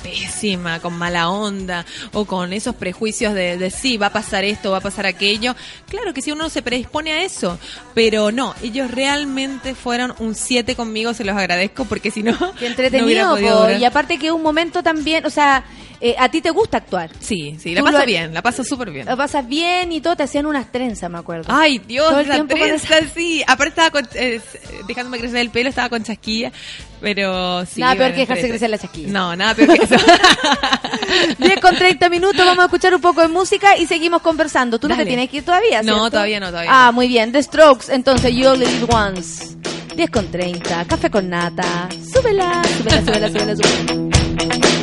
pésima, con mala onda o con esos prejuicios de, de sí, va a pasar esto, va a pasar aquello. Claro que si uno se predispone a eso, pero no, ellos realmente fueron un 7 conmigo, se los agradezco porque si no,
Qué
no hubiera
entretenido,
podido
po,
durar.
y aparte que un momento también, o sea, eh, a ti te gusta actuar.
Sí, sí, la paso
lo-
bien, la paso súper bien.
Lo pasas bien y todo, te hacían unas trenzas, me acuerdo.
Ay, Dios, la trenza, sí. Aparte estaba con, eh, dejándome crecer el pelo, estaba con chasquilla, pero sí.
Nada peor que dejarse crecer la chasquilla.
No, nada peor que eso. [laughs]
10 con 30 minutos, vamos a escuchar un poco de música y seguimos conversando. Tú no te tienes que ir todavía,
No,
¿cierto?
todavía no, todavía
Ah,
no.
muy bien. The Strokes, entonces You Only Live Once. 10 con 30, café con nata. Súbela, súbela, súbela, súbela, súbela.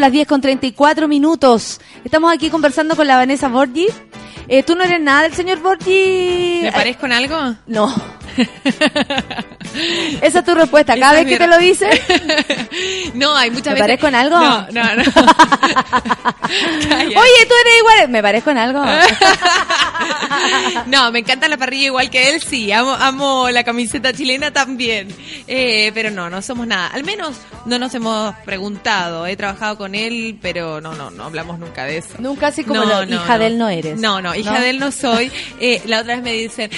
Las 10 con 34 minutos. Estamos aquí conversando con la Vanessa Borgi. Eh, ¿Tú no eres nada del señor Borgi?
¿Me parezco en algo?
No. [laughs] [laughs] Esa es tu respuesta. Cada
Esa
vez que te lo
re-
dice. [laughs]
No, hay muchas
¿Me
veces.
parezco en algo?
No, no, no. [laughs]
Oye, tú eres igual. ¿Me parezco en algo?
No, me encanta la parrilla igual que él, sí. Amo, amo la camiseta chilena también. Eh, pero no, no somos nada. Al menos no nos hemos preguntado. He trabajado con él, pero no, no, no hablamos nunca de eso.
Nunca así como lo- hija de él no eres.
No, no, hija
¿No?
de él no soy. Eh, la otra vez me dicen,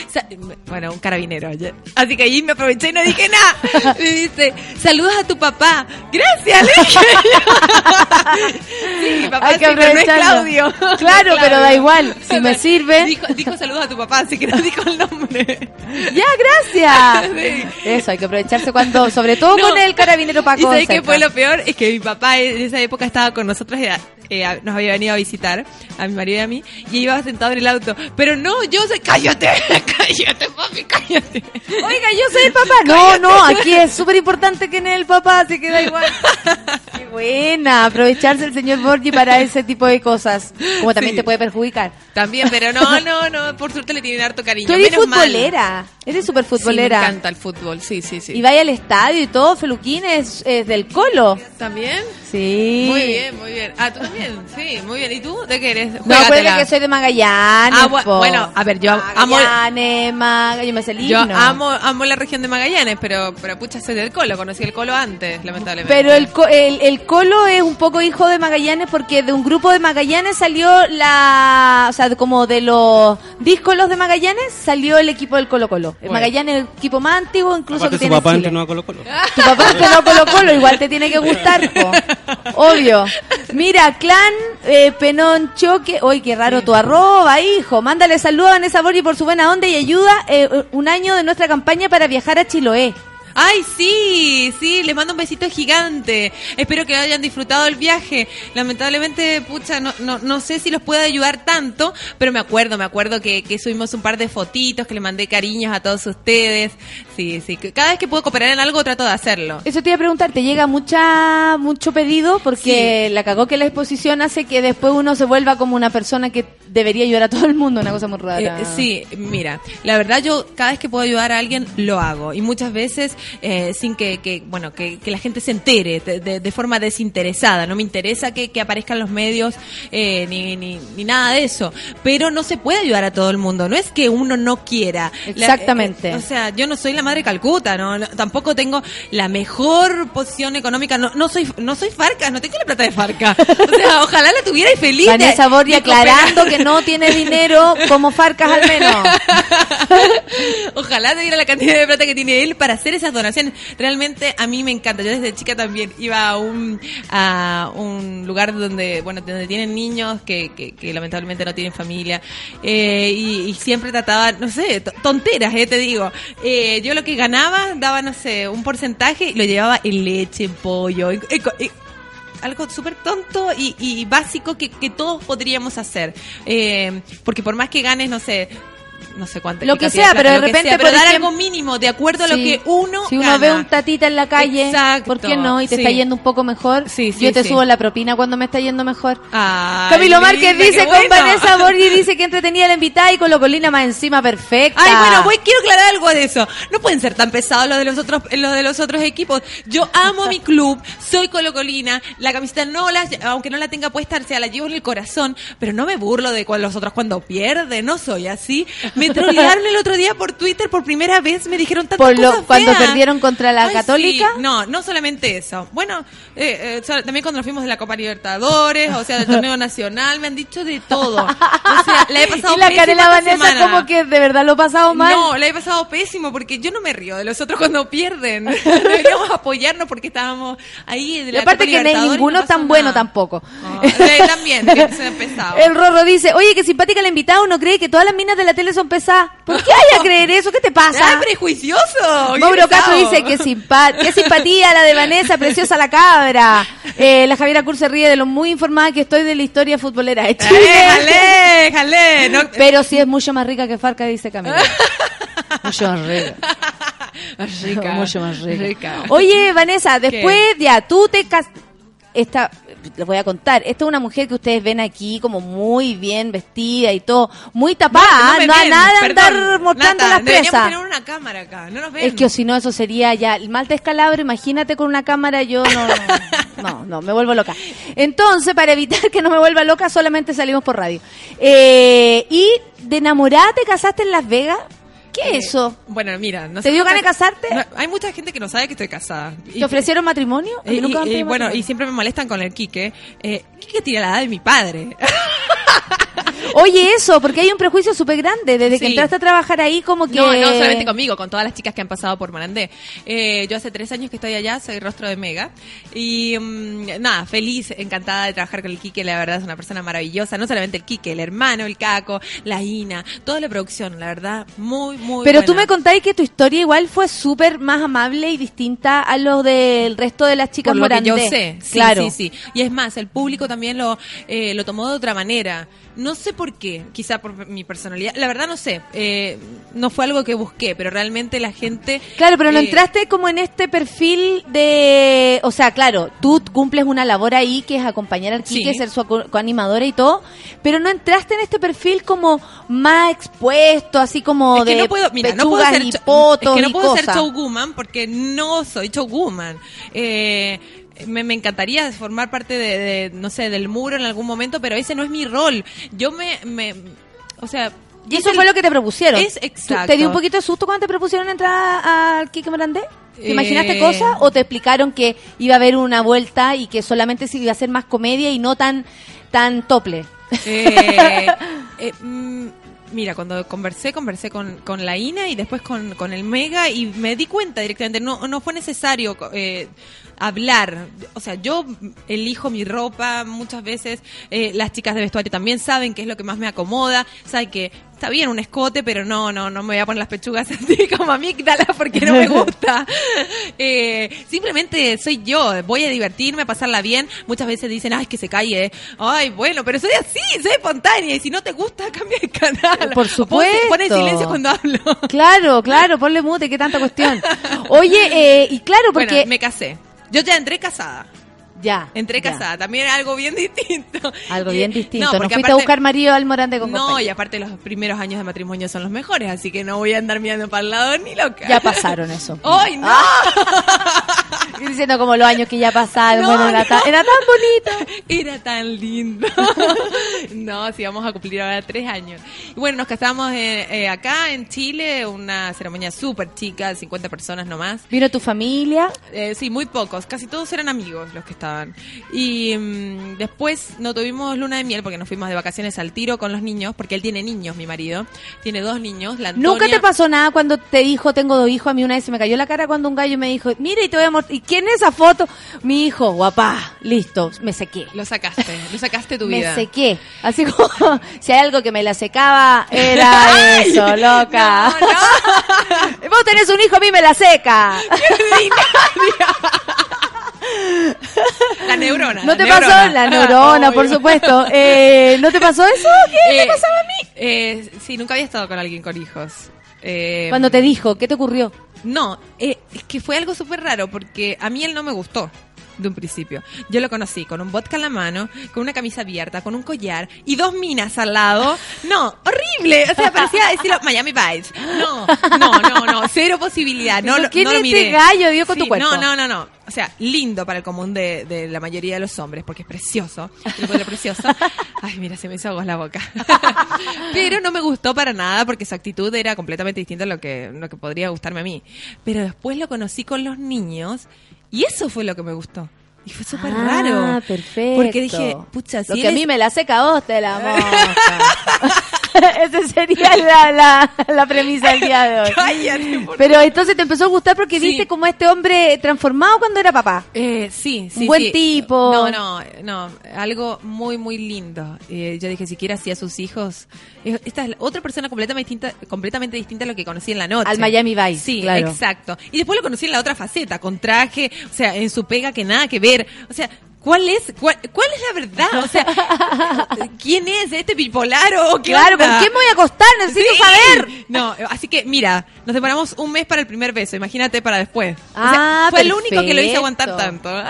bueno, un carabinero ayer. Así que ahí me aproveché y no dije nada. Me dice, saludos a tu papá. Gracias, le dije yo. [laughs] Sí, mi papá
Hay que
sí, pero no es. Claudio.
Claro, pero da igual. Si me sirve.
Dijo, dijo saludos a tu papá, así que no dijo el nombre.
Ya, gracias. [laughs]
Sí.
Eso, hay que aprovecharse cuando, sobre todo
No.
con el carabinero Paco.
¿Y sabes qué fue lo peor? Es que mi papá en esa época estaba con nosotros, era- eh, nos había venido a visitar, a mi marido y a mí, y iba sentado en el auto. Pero no, yo sé, cállate, [laughs] cállate, papi, cállate.
Oiga, yo soy el papá. No, no, aquí es súper importante que en el papá, así que da igual. [laughs] Qué buena, aprovecharse el señor Borgi para ese tipo de cosas. Como también
Sí.
te puede perjudicar.
También, pero no, no, no, por suerte le tienen harto cariño.
Tú eres
menos mal.
futbolera, eres súper
Sí, me
futbolera.
encanta el fútbol, sí, sí, sí.
y vaya al estadio y todo, Feluquín es, es del Colo.
¿También?
Sí.
Muy bien, muy bien. Ah, tú también, sí, muy bien. ¿Y tú? ¿De qué eres?
No, acuérdate que soy de Magallanes.
Ah,
po.
bueno, a ver, yo amo-
Magallanes, Maga, yo me sé el
Yo amo, amo la región de Magallanes, pero, pero pucha, soy del Colo. Conocí el Colo antes, lamentablemente.
Pero el, el, el Colo es un poco hijo de Magallanes porque de un grupo de Magallanes salió la... O sea, como de los díscolos de Magallanes salió el equipo del Colo Colo. El
Bueno.
Magallanes es el equipo más antiguo incluso
Aparte
que tiene
papá
Chile.
entrenó a Colo Colo.
Tu papá entrenó Colo Colo, igual te tiene que gustar, po. Obvio. Mira, clan eh, Penón Choque. Uy, qué raro tu arroba, hijo. Mándale saludos a Vanessa Borgi por su buena onda y ayuda eh, un año de nuestra campaña para viajar a Chiloé.
Ay, sí, sí, les mando un besito gigante. Espero que hayan disfrutado el viaje. Lamentablemente, pucha, no, no, no sé si los puedo ayudar tanto, pero me acuerdo, me acuerdo que, que subimos un par de fotitos, que le mandé cariños a todos ustedes. Sí, sí, que cada vez que puedo cooperar en algo trato de hacerlo.
Eso te iba a preguntar, ¿te llega mucha mucho pedido? Porque la cagó que la exposición hace que después uno se vuelva como una persona que debería ayudar a todo el mundo, una cosa muy rara.
Eh, sí, mira, la verdad yo cada vez que puedo ayudar a alguien lo hago y muchas veces eh, sin que, que, bueno que, que la gente se entere de, de- de forma desinteresada. No me interesa que, que aparezcan los medios eh, ni, ni, ni nada de eso, pero no se puede ayudar a todo el mundo. No es que uno no quiera. La-
Exactamente.
eh, o sea, yo no soy la madre Calcuta, no, No, tampoco tengo la mejor posición económica. No, no soy no soy Farcas, no tengo la plata de Farca. O sea, [laughs] ojalá la tuviera y feliz.
Vanessa
cooperar.
aclarando que no tiene dinero como Farcas al menos. [laughs]
Ojalá tuviera la cantidad de plata que tiene él para hacer esas donaciones. Realmente a mí me encanta. Yo desde chica también iba a un, a un lugar donde, bueno, donde tienen niños que, que, lamentablemente no tienen familia. Eh, y, siempre trataba, no sé, to- tonteras, eh, te digo. Eh, yo lo que ganaba, daba, no sé, un porcentaje y lo llevaba en leche, en pollo, algo súper tonto y, básico que, que todos podríamos hacer. Eh, porque por más que ganes, no sé, no sé cuánto.
Lo que sea,
plata,
pero de repente,
sea, pero
por
dar
ejemplo-
algo mínimo de acuerdo a lo que uno
Si uno
gana.
ve un tatita en la calle,
Exacto,
¿por qué no? Y te
sí.
está yendo un poco mejor.
Sí, sí,
Yo te subo la propina cuando me está yendo mejor.
Ay,
Camilo Márquez dice
qué
con
bueno.
Vanessa [laughs] Borgi dice que entretenía la invitada y con Locolina más encima perfecta.
Ay, bueno, voy, quiero aclarar algo de eso. No pueden ser tan pesados los de los otros, los de los otros equipos. Yo amo mi club, soy colocolina, la camiseta no la, aunque no la tenga puesta, o sea, la llevo en el corazón, pero no me burlo de los otros cuando pierden, no soy así. Me trolearon el otro día por Twitter por primera vez, me dijeron tantas
Por lo-
cosas
cuando
feas.
perdieron contra la
Ay,
Católica.
sí. No, no solamente eso. Bueno, eh, eh, también cuando nos fuimos de la Copa Libertadores, o sea, del torneo nacional, me han dicho de todo. O sea, la he [laughs] pasado
y la Carela Vanessa
semana.
como que de verdad lo he pasado mal.
No, la he pasado pésimo porque yo no me río de los otros cuando pierden. [laughs] Deberíamos apoyarnos porque estábamos ahí. De
y
la
aparte
Copa
que no hay
y
ninguno
no
tan bueno
nada.
tampoco.
Eh, también, que se pesado. [laughs]
El Rorro dice, oye, que simpática la invitada, uno cree que todas las minas de la tele son pesadas. ¿Por qué hay a [laughs] creer eso? ¿Qué te pasa?
¡Ay, prejuicioso!
Mauro
¡Qué
Castro dice que simpa qué simpatía la de Vanessa, preciosa la cabra. Eh, la Javiera Cur se ríe de lo muy informada que estoy de la historia futbolera de Chile.
¡Eh, jale, jale! No,
Pero sí es mucho más rica que Farca, dice Camila. [laughs] mucho más rica.
rica.
Mucho más rica.
rica.
Oye, Vanessa, después ya tú te cas esta les voy a contar, esta es una mujer que ustedes ven aquí como muy bien vestida y todo, muy tapada,
no
a
ven,
nada de
perdón,
andar mostrando las presas.
tener una cámara acá, no nos ven.
Es que o si no, eso sería ya el mal descalabro. Imagínate con una cámara, yo no, no, no, me vuelvo loca. Entonces, para evitar que no me vuelva loca, solamente salimos por radio. Eh, y de enamorada te casaste en Las Vegas. ¿Qué
Eh,
es eso?
Bueno, mira, no
¿Te
sé
dio ganas de casarte?
No, hay mucha gente que no sabe que estoy casada. Y-
¿Te ofrecieron matrimonio?
Y, bueno, y siempre me molestan con el Quique. Eh, Quique tiene la edad de mi padre. [laughs]
Oye, eso, porque hay un prejuicio súper grande. Desde que
Sí.
entraste a trabajar ahí, como que.
No, no solamente conmigo, con todas las chicas que han pasado por Marandé. Eh, yo hace tres años que estoy allá, soy rostro de Mega. Y mm, nada, feliz, encantada de trabajar con el Quique, la verdad es una persona maravillosa. No solamente el Quique, el hermano, el Caco, la Ina, toda la producción, la verdad, muy, muy
Pero tú
buena.
me contáis que tu historia igual fue súper más amable y distinta a lo del resto de las chicas
por lo que yo
Morandé.
sé. Sí,
claro.
sí, sí. Y es más, el público también lo, eh, lo tomó de otra manera. No sé por qué, quizá por mi personalidad. La verdad no sé. Eh, no fue algo que busqué, pero realmente la gente...
Claro, pero no
eh,
entraste como en este perfil de... O sea, claro, tú cumples una labor ahí que es acompañar al Quique,
Sí.
ser su co- coanimadora y todo, pero no entraste en este perfil como más expuesto, así como
Es que
de
no puedo, mira, no puedo ser,
y potos
es que no
y
puedo ser
cosas.
showwoman porque no soy showwoman. Eh, me, me encantaría formar parte de, de, no sé, del muro en algún momento, pero ese no es mi rol. Yo me, me o sea...
Y eso fue lo que te propusieron.
Es
¿Tú-
exacto.
¿Te dio un poquito de susto cuando te propusieron entrar al Quique Morandé? ¿Te imaginaste
Eh.
cosas o te explicaron que iba a haber una vuelta y que solamente se iba a ser más comedia y no tan tan tople?
Eh, [laughs] eh, mm, mira, cuando conversé, conversé con, con la INA y después con, con el Mega y me di cuenta directamente, no, no fue necesario eh, hablar. O sea, yo elijo mi ropa muchas veces, eh, las chicas de vestuario también saben qué es lo que más me acomoda, saben que está bien un escote, pero no, no, no me voy a poner las pechugas [laughs] así como amígdalas porque no me gusta. [laughs] Eh, simplemente soy yo, voy a divertirme, a pasarla bien. Muchas veces dicen, ay, que se calle. Ay, bueno, pero soy así, soy espontánea. Y si no te gusta, [laughs] cambia de canal.
Por supuesto.
Pon en silencio cuando hablo.
Claro, claro, ponle mute, qué tanta cuestión. Oye, eh, y claro, porque
Bueno, me casé. Yo ya entré casada.
Ya
Entré
ya.
casada. También algo bien [laughs] distinto.
Algo
Y-
bien distinto. No,
porque
fuiste a buscar marido al Morandé con
No,
compañía.
y aparte los primeros años de matrimonio son los mejores, así que no voy a andar mirando para el lado ni loca.
Ya pasaron eso. [laughs]
¡Ay, no! [laughs]
Estoy diciendo como los años que ya pasaron.
No,
bueno, era,
no.
tan, era tan bonito.
Era tan lindo. no, sí, vamos a cumplir ahora tres años. Y bueno, nos casamos eh, eh, acá en Chile, una ceremonia súper chica, 50 personas nomás.
Vino tu familia.
Eh, sí, muy pocos, casi todos eran amigos los que estaban. Y mm, después no tuvimos luna de miel porque nos fuimos de vacaciones al tiro con los niños, porque él tiene niños, mi marido. Tiene dos niños. La
¿Nunca
Antonia-
te pasó nada cuando te dijo tengo dos hijos? A mí una vez se me cayó la cara cuando un gallo me dijo, mira y te voy a mostrar. ¿Y quién es esa foto? Mi hijo, guapá, listo, me sequé.
Lo sacaste, lo sacaste tu
Me
vida.
sequé. Así como, [laughs] si hay algo que me la secaba, era [laughs] eso, loca.
No, no. [laughs]
Vos tenés un hijo, a mí me la seca. [laughs]
La neurona.
¿No te
neurona.
pasó? La neurona, por
Obvio.
supuesto. Eh, ¿No te pasó eso? ¿Qué [laughs]
Eh,
te pasaba a mí?
eh, sí, nunca había estado con alguien con hijos. Eh,
Cuando te dijo, ¿qué te ocurrió?
No, eh, es que fue algo súper raro porque a mí él no me gustó de un principio. Yo lo conocí con un vodka en la mano, con una camisa abierta, con un collar y dos minas al lado. No, horrible. O sea, parecía decirlo Miami Vice. No, no, no, no. Cero posibilidad. No,
¿Pero
lo-
quién
no lo
es
miré.
este gallo, dio con tu cuerpo?
No, no, no, no. O sea, lindo para el común de, de la mayoría de los hombres porque es precioso. Lo precioso. Ay, mira, se me hizo agua la boca. [laughs] Pero no me gustó para nada porque su actitud era completamente distinta a lo que, lo que podría gustarme a mí. Pero después lo conocí con los niños y eso fue lo que me gustó. Y fue súper
Ah,
raro.
perfecto.
Porque dije, pucha,
Lo
si
que a mí me la seca vos te la [laughs] moja. [laughs] Esa sería la, la, la premisa del día de hoy.
Cállate,
Pero entonces te empezó a gustar porque
Sí.
viste como este hombre transformado cuando era papá.
Eh, sí, sí.
Un buen
sí.
tipo.
No, no, no. Algo muy, muy lindo. Eh, yo dije, siquiera hacía sus hijos. eh, Esta es otra persona completamente distinta, completamente distinta a lo que conocí en la noche.
Al Miami Vice,
Sí,
claro.
exacto. Y después lo conocí en la otra faceta, con traje, o sea, en su pega que nada que ver. O sea, ¿cuál es, cuál, cuál es la verdad? O sea, [laughs] ¿quién es este bipolar o qué
Claro,
onda?
¿con quién me voy a acostar? Necesito
Sí.
saber.
No, así que mira, nos demoramos un mes para el primer beso, imagínate para después. O sea,
Ah,
fue el único que lo hice aguantar tanto. [laughs]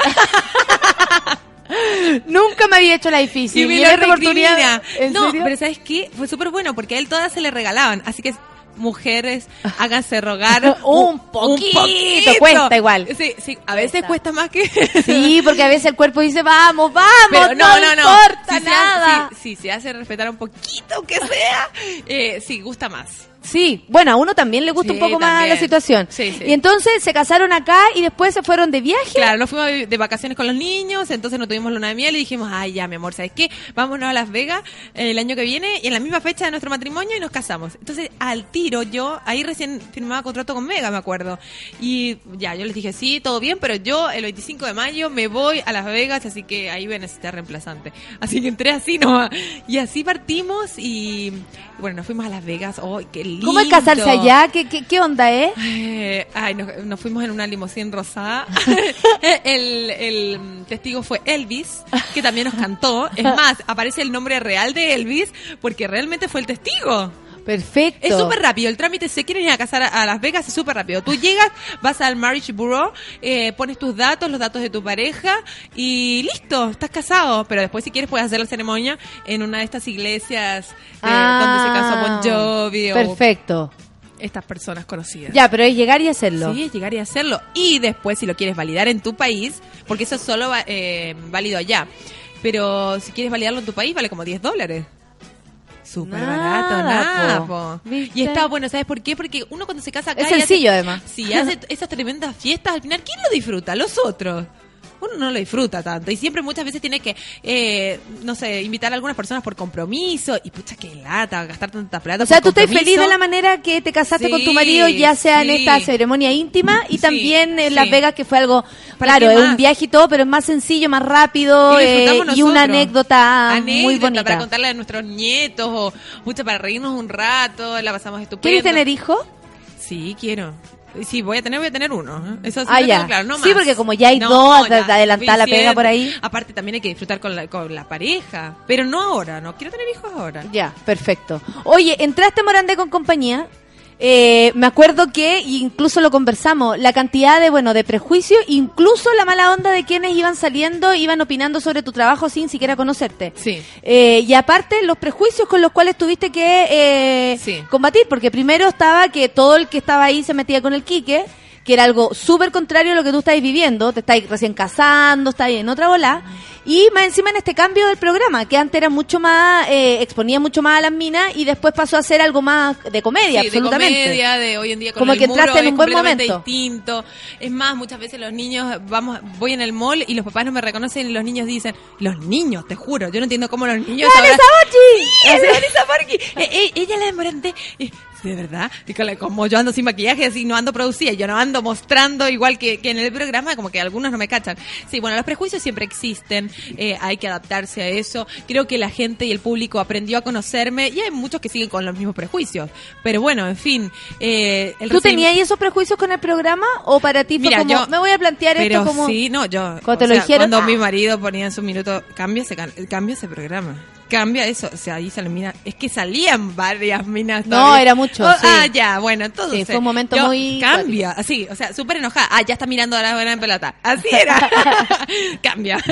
Nunca me había hecho la difícil.
Y me
Y
lo
oportunidad.
recrimina.
¿En
No,
serio?
pero ¿sabes qué? Fue súper bueno porque a él todas se le regalaban. Así que mujeres, [laughs] háganse rogar [laughs]
Un poquito, cuesta igual.
Sí, sí, a veces cuesta más que...
Sí, porque a veces el cuerpo dice, vamos, vamos,
Pero
no,
no, no, no.
importa
Si se
nada.
hace- sí, sí, se hace respetar un poquito, que sea, eh, sí, gusta más.
Sí, bueno, a uno también le gusta
Sí,
un poco más la situación.
Sí, sí.
Y entonces se casaron acá y después se fueron de viaje.
Claro, nos fuimos de vacaciones con los niños, entonces no tuvimos luna de miel y dijimos, ay, ya, mi amor, ¿sabes qué? Vámonos a Las Vegas el año que viene y en la misma fecha de nuestro matrimonio y nos casamos. Entonces, al tiro, yo, ahí recién firmaba contrato con Mega, me acuerdo. Y ya, yo les dije, sí, todo bien, pero yo el 25 de mayo me voy a Las Vegas, así que ahí voy a necesitar reemplazante. Así que entré así nomás. Y así partimos y, bueno, nos fuimos a Las Vegas. ¡Ay, qué lindo!
¿Cómo es casarse allá? ¿Qué, qué, qué onda, eh?
Eh, ay, nos, nos fuimos en una limusín rosada. [laughs] [laughs] el, el testigo fue Elvis, que también nos cantó. Es más, aparece el nombre real de Elvis porque realmente fue el testigo.
Perfecto.
Es súper rápido, el trámite, si se quieren ir a casar a, Las Vegas, es súper rápido. Tú llegas, vas al Marriage Bureau, eh, pones tus datos, los datos de tu pareja y listo, estás casado. Pero después si quieres puedes hacer la ceremonia en una de estas iglesias eh, donde se casó Bon Jovi o
Ah, Perfecto.
estas personas conocidas.
Ya, pero es llegar y hacerlo.
Sí, es llegar y hacerlo. Y después, si lo quieres validar en tu país, porque eso es solo eh, válido allá. Pero si quieres validarlo en tu país, vale como 10 dólares. Súper barato, nada,
po.
Y está bueno, ¿sabes por qué? Porque uno cuando se casa acá...
Es
hace-
sencillo, además.
Sí, hace [laughs] esas tremendas fiestas, al final, ¿quién lo disfruta? Los otros. Uno no lo disfruta tanto. Y siempre muchas veces tiene que, eh, no sé, invitar a algunas personas por compromiso. Y pucha, qué lata, gastar tanta plata.
O sea, tú estás feliz de la manera que te casaste
Sí,
con tu marido, ya sea en esta ceremonia íntima y
Sí,
también en Las. Vegas, que fue algo,
¿Para
claro, es un viaje y todo, pero es más sencillo, más rápido
Y
eh, y una anécdota, muy bonita.
para contarle a nuestros nietos o mucho para reírnos un rato, la pasamos estupendo.
¿Quieres tener hijos?
Sí, quiero. Sí, voy a tener, voy a tener uno. ¿eh? Eso sí
Ah,
lo
ya.
tengo claro, no
Sí,
más.
porque como ya hay
No,
dos,
ya,
te adelantá la pega por ahí.
Aparte también hay que disfrutar con la, con la pareja. Pero no ahora, no quiero tener hijos ahora.
Ya, perfecto. Oye, entraste a Morandé con compañía. Eh, me acuerdo que incluso lo conversamos, la cantidad de bueno de prejuicios, incluso la mala onda de quienes iban saliendo, iban opinando sobre tu trabajo sin siquiera conocerte.
Sí.
Eh, y aparte los prejuicios con los cuales tuviste que eh,
Sí.
combatir, porque primero estaba que todo el que estaba ahí se metía con el Quique, que era algo súper contrario a lo que tú estáis viviendo, te estáis recién casando, estáis en otra bola, y más encima en este cambio del programa, que antes era mucho más, eh, exponía mucho más a las minas y después pasó a ser algo más de comedia,
Sí,
absolutamente.
de comedia, de hoy en día con
Como
el
que entraste en un buen momento.
distinto. Es más, muchas veces los niños, vamos, voy en el mall y los papás no me reconocen y los niños dicen, los niños, te juro, yo no entiendo cómo los niños
¡Dale,
ahora-
Sabachi! [laughs]
Sí, [laughs] Porky. Eh, eh, ella la de Morandé. Eh, de verdad. La- como yo ando sin maquillaje, así no ando producida, yo no ando mostrando igual que, que en el programa, como que algunos no me cachan. Sí, bueno, los prejuicios siempre existen, eh, hay que adaptarse a eso. Creo que la gente y el público aprendió a conocerme y hay muchos que siguen con los mismos prejuicios. Pero bueno, en fin. Eh, el
¿Tú tenías esos prejuicios con el programa o para ti fue
Mira,
como,
yo-
me voy a plantear
pero
esto como...
sí, no, yo.
Cuando te lo
sea,
dijeron,
Cuando
ah.
mi marido ponía en su minuto, cambia ese, cambia ese programa. Cambia eso. O sea, ahí sale mina. Es que salían varias minas.
No, era mucho,
Oh,
sí.
Ah, ya, bueno, entonces.
Sí, fue un momento
yo,
muy
Cambia, así, o sea, súper enojada. Ah, ya está mirando a la buena en pelota. Así era. [laughs] cambia.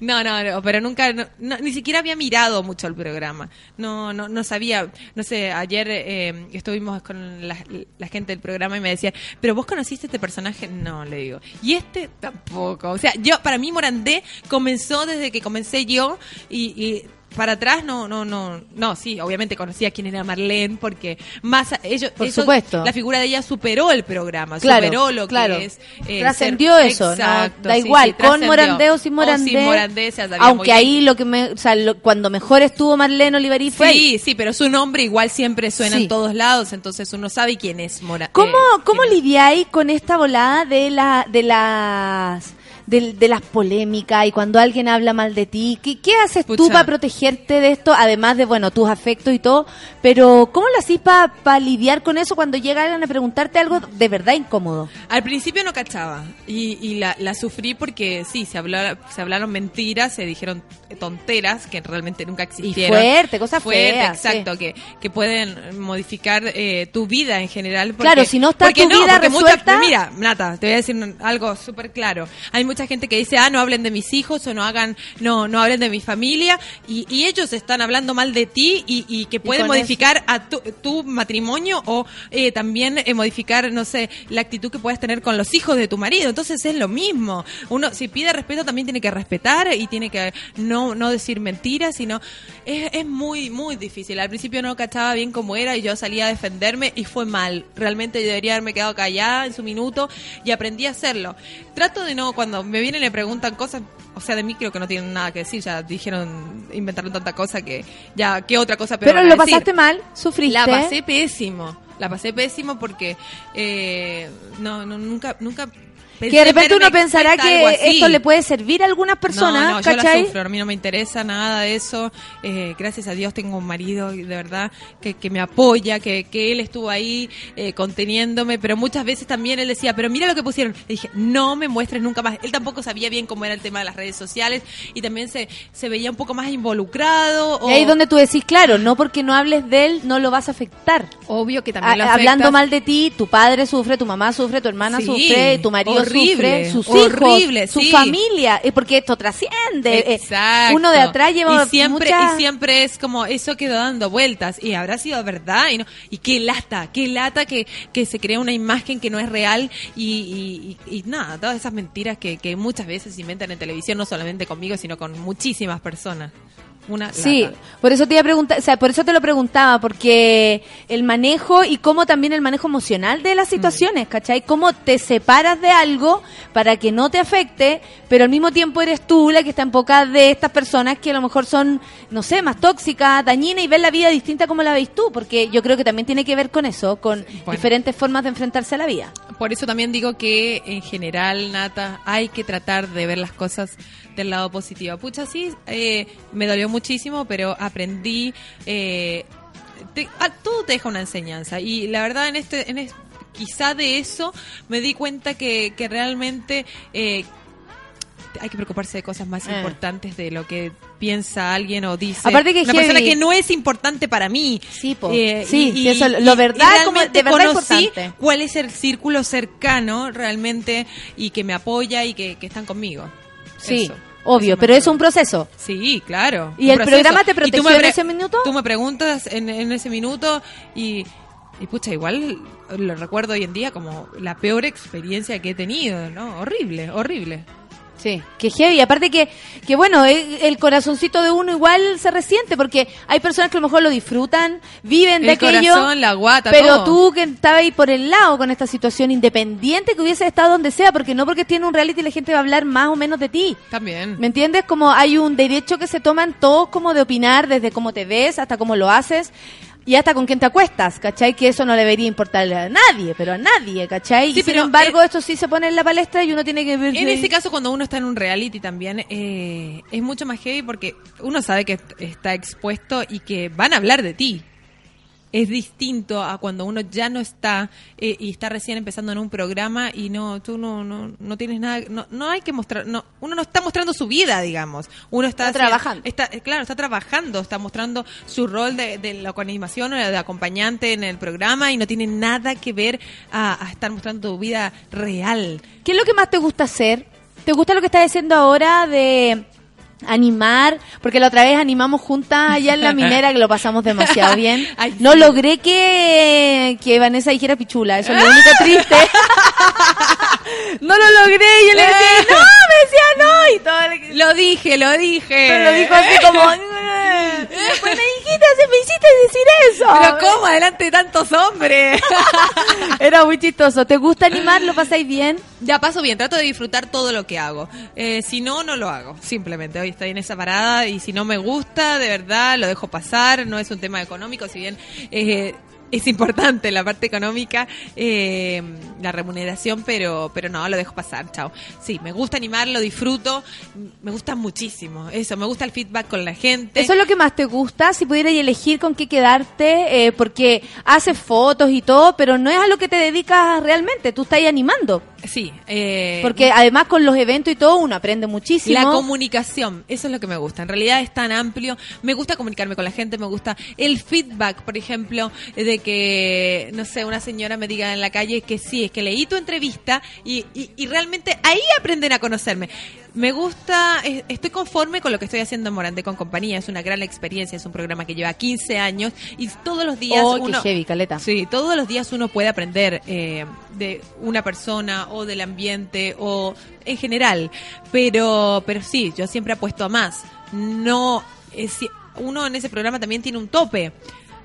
No, no, no, pero nunca, no, no, ni siquiera había mirado mucho el programa. No, no, no sabía. No sé, ayer eh, estuvimos con la, la gente del programa y me decían, pero vos conociste este personaje. No, le digo. Y este tampoco. O sea, yo, para mí Morandé comenzó desde que comencé yo y, y para atrás no, no, no, no, sí, obviamente conocía quién era Marlene porque más ellos,
Por
eso-
supuesto.
la figura de ella superó el programa,
Claro,
superó lo
claro.
que es. eh,
Trascendió
ser-
eso, ¿no?
Exacto,
da
sí,
igual,
sí,
con
trascendió.
Morandé o sin
O
Morandé.
sin Morandé, se
aunque ahí lo que me, o sea, lo- cuando mejor estuvo Marlene Olivarí fue ahí.
Sí, sí, pero su nombre igual siempre suena
Sí.
en todos lados, entonces uno sabe quién es Morandé.
¿Cómo, cómo lidiáis con esta volada de la de las de, de las polémicas y cuando alguien habla mal de ti? ¿Qué, qué haces tú
Pucha.
para protegerte de esto? Además de, bueno, tus afectos y todo. Pero, ¿cómo lo hacís para lidiar con eso cuando llegan a preguntarte algo de verdad incómodo?
Al principio no cachaba y, y la, la sufrí porque sí, se, habló, se hablaron mentiras, se dijeron tonteras que realmente nunca existieron.
fuerte, cosas
Fuerte,
feas,
exacto, que, que pueden modificar eh, tu vida en general.
Claro, si no está
porque
tu vida
porque muchas-
resuelta-
mira, Nata, te voy a decir algo súper claro. Hay mucha gente que dice, ah, no hablen de mis hijos o no hagan, no, no hablen de mi familia y, y ellos están hablando mal de ti y, y que pueden modificar a tu, tu matrimonio o eh, también eh, modificar, no sé, la actitud que puedes tener con los hijos de tu marido. Entonces es lo mismo. Uno, si pide respeto, también tiene que respetar y tiene que no, no decir mentiras, sino es, es muy, muy difícil. Al principio no cachaba bien cómo era y yo salía a defenderme y fue mal. Realmente yo debería haberme quedado callada en su minuto y aprendí a hacerlo. Trato de no, cuando me vienen y me preguntan cosas, o sea, de mí creo que no tienen nada que decir, ya dijeron, inventaron tanta cosa que ya, ¿qué otra cosa peor
Pero lo
decir?
pasaste mal, sufriste.
La pasé pésimo. La pasé pésimo porque eh, no, no, nunca, nunca.
Que de repente uno pensará que esto le puede servir a algunas personas,
no, no, yo la sufro, a mí no me interesa nada de eso. Eh, gracias a Dios tengo un marido de verdad que, que me apoya, que, que él estuvo ahí eh, conteniéndome, pero muchas veces también él decía, pero mira lo que pusieron. Le dije, no me muestres nunca más. Él tampoco sabía bien cómo era el tema de las redes sociales y también se, se veía un poco más involucrado.
Y ahí es donde tú decís, claro, no porque no hables de él, no lo vas a afectar.
Obvio que también lo
A- hablando
afectas.
mal de ti, tu padre sufre, tu mamá sufre, tu hermana
Sí,
sufre, tu marido
horrible,
sufre, sus
horrible,
hijos, su
sí.
familia, es porque esto trasciende. eh,
Exacto.
Uno de atrás lleva
y siempre y siempre es como eso quedó dando vueltas y habrá sido verdad y no y qué lata qué lata que, que se crea una imagen que no es real y, y- y- y nada todas esas mentiras que, que muchas veces se inventan en televisión no solamente conmigo sino con muchísimas personas una
Sí,
lata.
por eso te iba a preguntar, o sea, por eso te lo preguntaba, porque el manejo y cómo también el manejo emocional de
Mm.
las situaciones, ¿cachai? Cómo te separas de algo para que no te afecte, pero al mismo tiempo eres tú la que está en boca de estas personas que a lo mejor son, no sé, más tóxicas, dañinas y ven la vida distinta como la veis tú, porque yo creo que también tiene que ver con eso, con
Bueno.
diferentes formas de enfrentarse a la vida.
Por eso también digo que en general, Nata, hay que tratar de ver las cosas del lado positivo. Pucha, sí, eh, me dolió muchísimo, pero aprendí. Eh, te- ah, todo te deja una enseñanza. Y la verdad, en este, en es- quizá de eso me di cuenta que, que realmente. eh, hay que preocuparse de cosas más
Eh.
importantes de lo que piensa alguien o dice
Aparte que
una
heavy.
persona que no es importante para mí.
Sí.
Eh,
Sí, sí, eso, lo verdad como-
realmente
de verdad
conocí
importante.
cuál es el círculo cercano realmente y que me apoya y que, que están conmigo.
Sí,
Eso.
obvio, pero es un proceso.
Sí, claro.
¿Y el
proceso.
programa te protegió en ese minuto?
Tú me preguntas en, en ese minuto y, y pucha, igual lo recuerdo hoy en día como la peor experiencia que he tenido, ¿no? Horrible, horrible.
Sí, que heavy. Aparte que, que bueno, el, corazoncito de uno igual se resiente porque hay personas que a lo mejor lo disfrutan, viven de
El
aquello.
corazón, la guata,
pero
todo.
tú que estabas ahí por el lado con esta situación, independiente que hubiese estado donde sea, porque no porque tiene un reality la gente va a hablar más o menos de ti.
También.
¿Me entiendes? Como hay un derecho que se toman todos como de opinar, desde cómo te ves hasta cómo lo haces y hasta con quién te acuestas, ¿cachai? Que eso no debería importarle a nadie, pero a nadie, ¿cachai?
Sí,
y sin
pero,
embargo,
eh,
esto sí se pone en la palestra y uno tiene que ver...
En ese caso, cuando uno está en un reality también, eh, es mucho más heavy porque uno sabe que está expuesto y que van a hablar de ti. Es distinto a cuando uno ya no está eh, y está recién empezando en un programa y no, tú no, no, no tienes nada, no, no hay que mostrar, no, uno no está mostrando su vida, digamos. Uno está,
trabajando.
Está, eh, claro, está trabajando, está mostrando su rol de, de la coanimación o de acompañante en el programa y no tiene nada que ver a, a estar mostrando tu vida real.
¿Qué es lo que más te gusta hacer? ¿Te gusta lo que estás haciendo ahora de animar? Porque la otra vez animamos juntas allá en la [laughs] minera que lo pasamos demasiado bien. [laughs] No logré que, que Vanessa dijera pichula, eso es lo único triste. [laughs] no lo logré y yo le decía, no, me decía no y todo le-
Lo dije, lo dije.
pero lo dijo así como, "Eh". [laughs] pues me dijiste, se me hiciste decir eso.
Pero ¿cómo? Adelante de tantos hombres. [laughs]
Era muy chistoso. ¿Te gusta animar? ¿Lo pasáis bien?
ya paso bien, trato de disfrutar todo lo que hago. Eh, si no, no lo hago. Simplemente hoy estoy en esa parada y si no me gusta, de verdad, lo dejo pasar. No es un tema económico, si bien eh, es importante la parte económica, eh, la remuneración, pero, pero no, lo dejo pasar. Chao. Sí, me gusta animar, lo disfruto. Me gusta muchísimo. Eso, me gusta el feedback con la gente.
Eso es lo que más te gusta, si pudieras elegir con qué quedarte, eh, porque haces fotos y todo, pero no es a lo que te dedicas realmente, tú estás ahí animando.
Sí, eh,
Porque además con los eventos y todo uno aprende muchísimo.
La comunicación, eso es lo que me gusta. En realidad es tan amplio. Me gusta comunicarme con la gente, me gusta el feedback, por ejemplo, de que, no sé, una señora me diga en la calle que sí, es que leí tu entrevista y, y, y realmente ahí aprenden a conocerme. Me gusta, eh, estoy conforme con lo que estoy haciendo en Morandé con compañía. Es una gran experiencia, es un programa que lleva 15 años y todos los días
Oh, qué
uno...
heavy, caleta.
Sí, todos los días uno puede aprender eh, de una persona o del ambiente o en general. Pero, pero sí, yo siempre apuesto a más. No, es si- uno en ese programa también tiene un tope.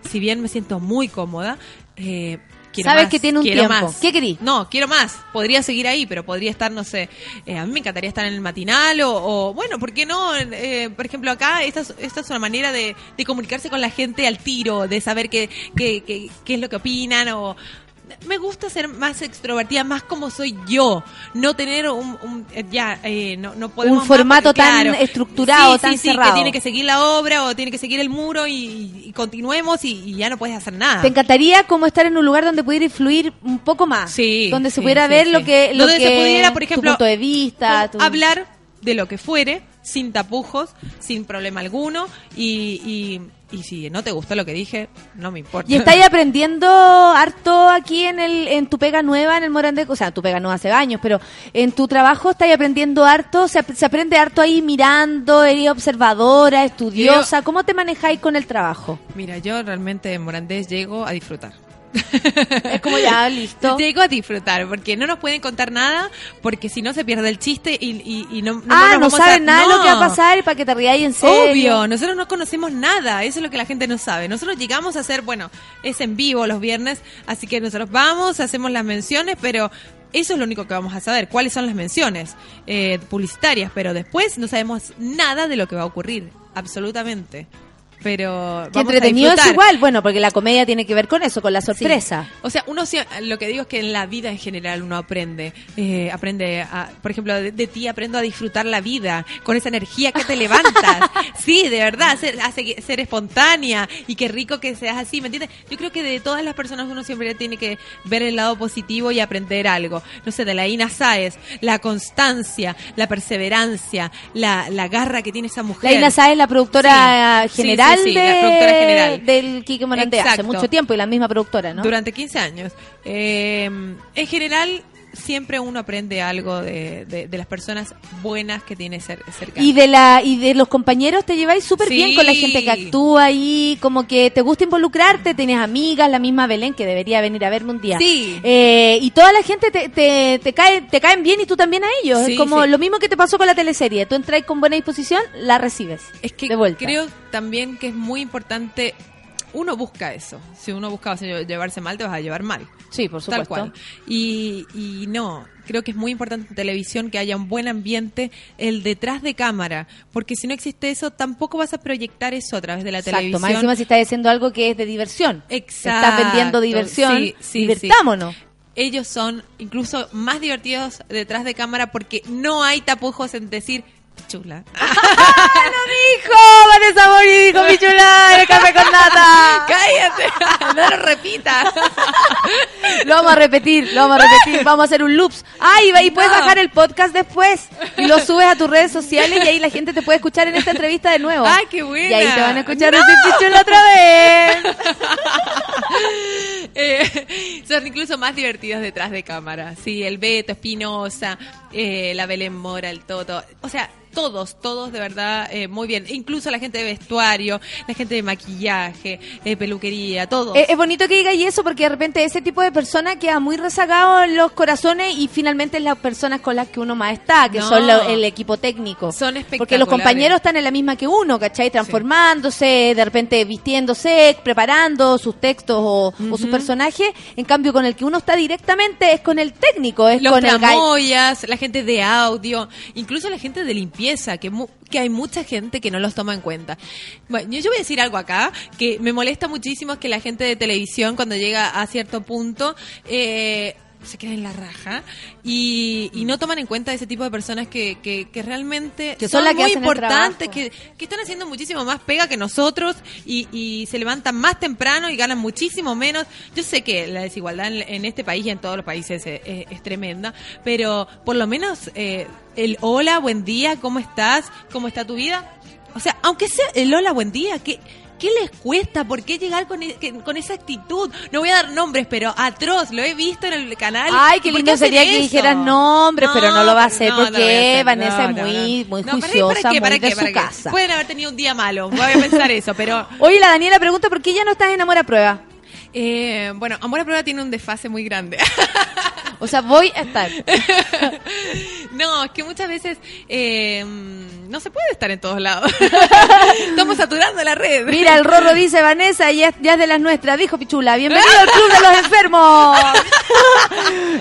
Si bien me siento muy cómoda, eh, quiero
Sabes
más,
que tiene un tiempo.
más.
¿Qué querís?
No, quiero más. Podría seguir ahí, pero podría estar, no sé. eh, a mí me encantaría estar en el matinal o, o, bueno, ¿por qué no? Eh, por ejemplo, acá esta es, esta es una manera de, de comunicarse con la gente al tiro, de saber qué, qué, qué, qué es lo que opinan o. Me gusta ser más extrovertida, más como soy yo, no tener un, un- eh, ya eh, no, no podemos
Un
más
formato tan estructurado,
sí,
tan
sí, sí,
cerrado.
que tiene que seguir la obra o tiene que seguir el muro y, y continuemos y, y ya no puedes hacer nada.
¿Te encantaría como estar en un lugar donde pudiera influir un poco más?
Sí,
Donde se pudiera ver lo que... Lo
Donde
que,
se pudiera, por
tu
ejemplo,
punto de vista. tu-
hablar de lo que fuere, sin tapujos, sin problema alguno, y, y, y si no te gustó lo que dije, no me importa.
Y estáis aprendiendo harto aquí en el en tu pega nueva en el Morandé, o sea, tu pega nueva hace años, pero en tu trabajo estáis aprendiendo harto, se, se aprende harto ahí mirando, eres observadora, estudiosa, ¿cómo te manejáis con el trabajo?
Mira, yo realmente en Morandés llego a disfrutar. [laughs]
Es como ya, listo.
Llego a disfrutar, porque no nos pueden contar nada, porque si no se pierde el chiste y, y, y no, no
ah, no
a-
saben nada de lo que va a pasar para que te riáis en serio.
Obvio, nosotros no conocemos nada, eso es lo que la gente no sabe. Nosotros llegamos a hacer, bueno, es en vivo los viernes, así que nosotros vamos, hacemos las menciones, pero eso es lo único que vamos a saber, cuáles son las menciones eh, publicitarias, pero después no sabemos nada de lo que va a ocurrir, absolutamente. Pero vamos a
entretenido es igual, bueno, porque la comedia tiene que ver con eso, con la sorpresa.
Sí. O sea, uno lo que digo es que en la vida en general uno aprende, eh, aprende, a, por ejemplo, de, de ti aprendo a disfrutar la vida con esa energía que te [laughs] levantas. sí, de verdad, ser, a ser, ser espontánea y qué rico que seas así, ¿me entiendes? Yo creo que de todas las personas uno siempre tiene que ver el lado positivo y aprender algo. No sé, de la Ina Sáez, la constancia, la perseverancia, la, la garra que tiene esa mujer.
La Ina Sáez, la productora
Sí, sí,
general,
sí,
de-
la productora general.
del Quique Morandé hace mucho tiempo y la misma productora, ¿no?
Durante 15 años. Eh, en general, siempre uno aprende algo de, de- de las personas buenas que tiene cer- cerca.
Y de la y de los compañeros te lleváis súper
Sí.
bien con la gente que actúa ahí, como que te gusta involucrarte, tienes amigas, la misma Belén que debería venir a verme un día.
Sí.
Eh, y toda la gente te, te, te cae, te caen bien y tú también a ellos.
Sí,
es como
sí.
lo mismo que te pasó con la teleserie. Tú entras con buena disposición, la recibes.
es que
de vuelta.
creo también que es muy importante. Uno busca eso. Si uno busca llevarse mal, te vas a llevar mal.
Sí, por
Tal
supuesto.
cual. Y, y no, creo que es muy importante en televisión que haya un buen ambiente, el detrás de cámara, porque si no existe eso, tampoco vas a proyectar eso a través de la
Exacto,
televisión.
más encima si estás haciendo algo que es de diversión.
Exacto.
Estás vendiendo diversión.
Sí, sí,
Divirtámonos.
ellos son incluso más divertidos detrás de cámara porque no hay tapujos en decir chula. [laughs]
¡Hijo! Vanessa Mori con mi chula, el café con nata. [laughs]
¡Cállate! [laughs] No lo repita.
Lo vamos a repetir, lo vamos a repetir. Vamos a hacer un loops. Ah, y, puedes
No.
bajar el podcast después. Y lo subes a tus redes sociales y ahí la gente te puede escuchar en esta entrevista de nuevo.
¡Ay, qué buena!
Y ahí te van a escuchar
¡No!
decir pichula otra vez.
Eh, son incluso más divertidos detrás de cámara. Sí, el Beto, Espinosa, eh, la Belén Mora, el Toto. O sea, todos, todos de verdad eh, muy bien. Incluso la gente de vestuario, la gente de maquillaje, eh, peluquería, todos.
Es, es bonito que diga y eso porque de repente ese tipo de persona queda muy rezagado en los corazones y finalmente es las personas con las que uno más está, que
No.
son lo- el equipo técnico.
Son
Porque los
espectaculares.
compañeros están en la misma que uno, ¿cachai? Transformándose, de repente vistiéndose, preparando sus textos o, o sus personajes. En cambio, con el que uno está directamente es con el técnico, es
los
con el
tramoyas, la gente de audio, incluso la gente de limpieza, que, mu- que hay mucha gente que no los toma en cuenta. Bueno, yo, yo voy a decir algo acá que me molesta muchísimo es que la gente de televisión cuando llega a cierto punto eh, se queda en la raja y, y no toman en cuenta ese tipo de personas que, que, que realmente
Que son las que
muy importantes, que, que están haciendo muchísimo más pega que nosotros y, y se levantan más temprano y ganan muchísimo menos. Yo sé que la desigualdad en, en este país y en todos los países es, es- es tremenda, pero por lo menos eh, el hola, buen día, ¿cómo estás? ¿Cómo está tu vida? O sea, aunque sea el hola, buen día, que qué les cuesta? ¿Por qué llegar con, e- con esa actitud? No voy a dar nombres, pero atroz, lo he visto en el canal.
Ay, qué
¿Por
lindo sería que dijeras nombres, pero no lo va a hacer
no, no a
porque
hacer.
Vanessa
No,
es
no,
muy,
no.
muy
No, ¿para-
juiciosa,
¿para qué? ¿Para
muy
qué?
de
¿Para
su casa.
Pueden haber tenido un día malo, voy a pensar eso, pero... [laughs]
Oye, la Daniela pregunta por qué ya no estás en Amor a Prueba.
Eh, bueno, Amor a Prueba tiene un desfase muy grande. [laughs]
O sea, voy a estar. [laughs]
no, es que muchas veces eh, no se puede estar en todos lados. [laughs] Estamos saturando la red.
Mira, el Rorro [laughs] dice, Vanessa, ya, es- ya es de las nuestras. Dijo Pichula, bienvenido al Club de los Enfermos.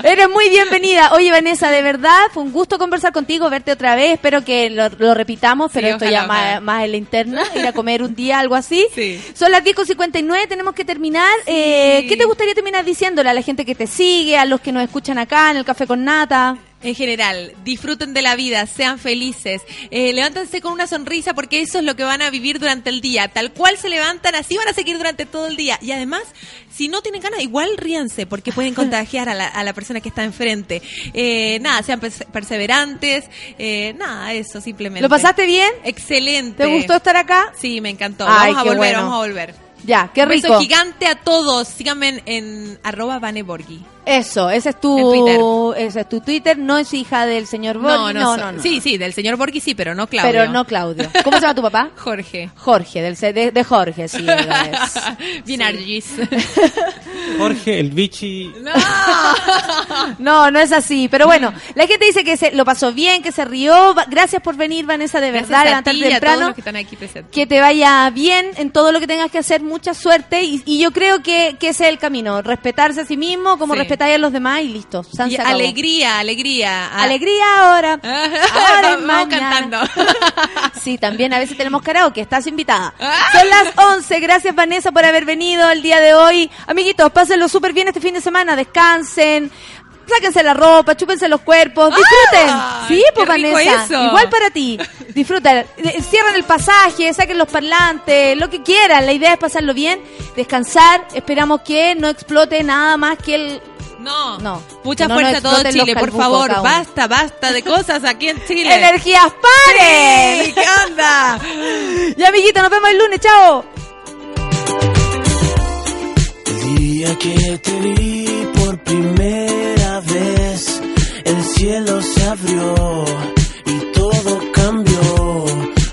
Eres muy bienvenida. Oye, Vanessa, de verdad, fue un gusto conversar contigo, verte otra vez. Espero que lo, lo repitamos, pero
Sí,
esto ya más, más en la interna, ir a comer un día, algo así.
Sí.
Son las 10.59, tenemos que terminar. Eh, ¿Qué te gustaría terminar diciéndole a la gente que te sigue, a los que nos escuchan acá en el Café con Nata?
En general, disfruten de la vida, sean felices, eh, levántense con una sonrisa porque eso es lo que van a vivir durante el día. Tal cual se levantan, así van a seguir durante todo el día. Y además, si no tienen ganas, igual ríanse porque pueden [laughs] contagiar a la, a la persona que está enfrente. Eh, nada, sean perse- perseverantes, eh, nada, eso simplemente.
¿Lo pasaste bien?
Excelente.
¿Te gustó estar acá?
Sí, me encantó.
Ay,
vamos a volver,
bueno.
vamos a volver.
Ya, qué
Un beso
rico.
gigante a todos. Síganme en, en arroba Vaneborghi.
Eso, ese es tu
Twitter.
ese es tu Twitter, no es hija del señor Borghi, no, no, no.
Sí, sí, del señor Borghi sí, pero no Claudio.
Pero no Claudio. ¿Cómo se llama tu papá? [laughs]
Jorge.
Jorge, del, de, de Jorge, sí. es. [laughs]
Bien Argis. [laughs]
Jorge, el bichi.
No, no es así. Pero bueno, la gente dice que se lo pasó bien, que se rió. Gracias por venir, Vanessa, de
Gracias
verdad,
a
levantar
ti y a todos
temprano.
los que están aquí presentes.
Que te vaya bien en todo lo que tengas que hacer, mucha suerte. Y, y yo creo que, que ese es el camino, respetarse a sí mismo, como
Sí.
respetáis a los demás y listo. San
Y
se acabó.
alegría, alegría. Ah,
Alegría ahora. [laughs] ahora es
Vamos cantando. [laughs]
Sí, también a veces tenemos karaoke, estás invitada.
Ah.
Son las 11, gracias Vanessa por haber venido el día de hoy. Amiguitos, pásenlo súper bien este fin de semana, descansen. Sáquense la ropa, chúpense los cuerpos, disfruten.
Ay,
sí, pues Vanessa,
eso.
igual para ti. Disfruta, cierran el pasaje, saquen los parlantes, lo que quieran. La idea es pasarlo bien, descansar. Esperamos que no explote nada más que el...
No,
No,
Mucha
no
fuerza a todo Chile, por favor. Basta, basta de cosas aquí en Chile.
¡Energías paren!
Sí, ¿Qué onda?
Ya, amiguitos, nos vemos el lunes, chao.
El día que te vi por primera vez, el cielo se abrió y todo cambió.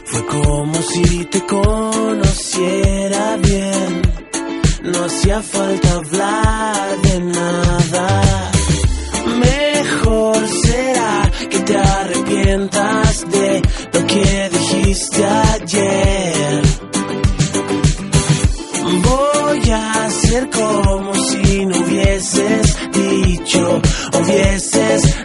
Fue como si te conociera bien. No hacía falta hablar de nada. Mejor será que te arrepientas de lo que dijiste ayer. Dicho, hubieses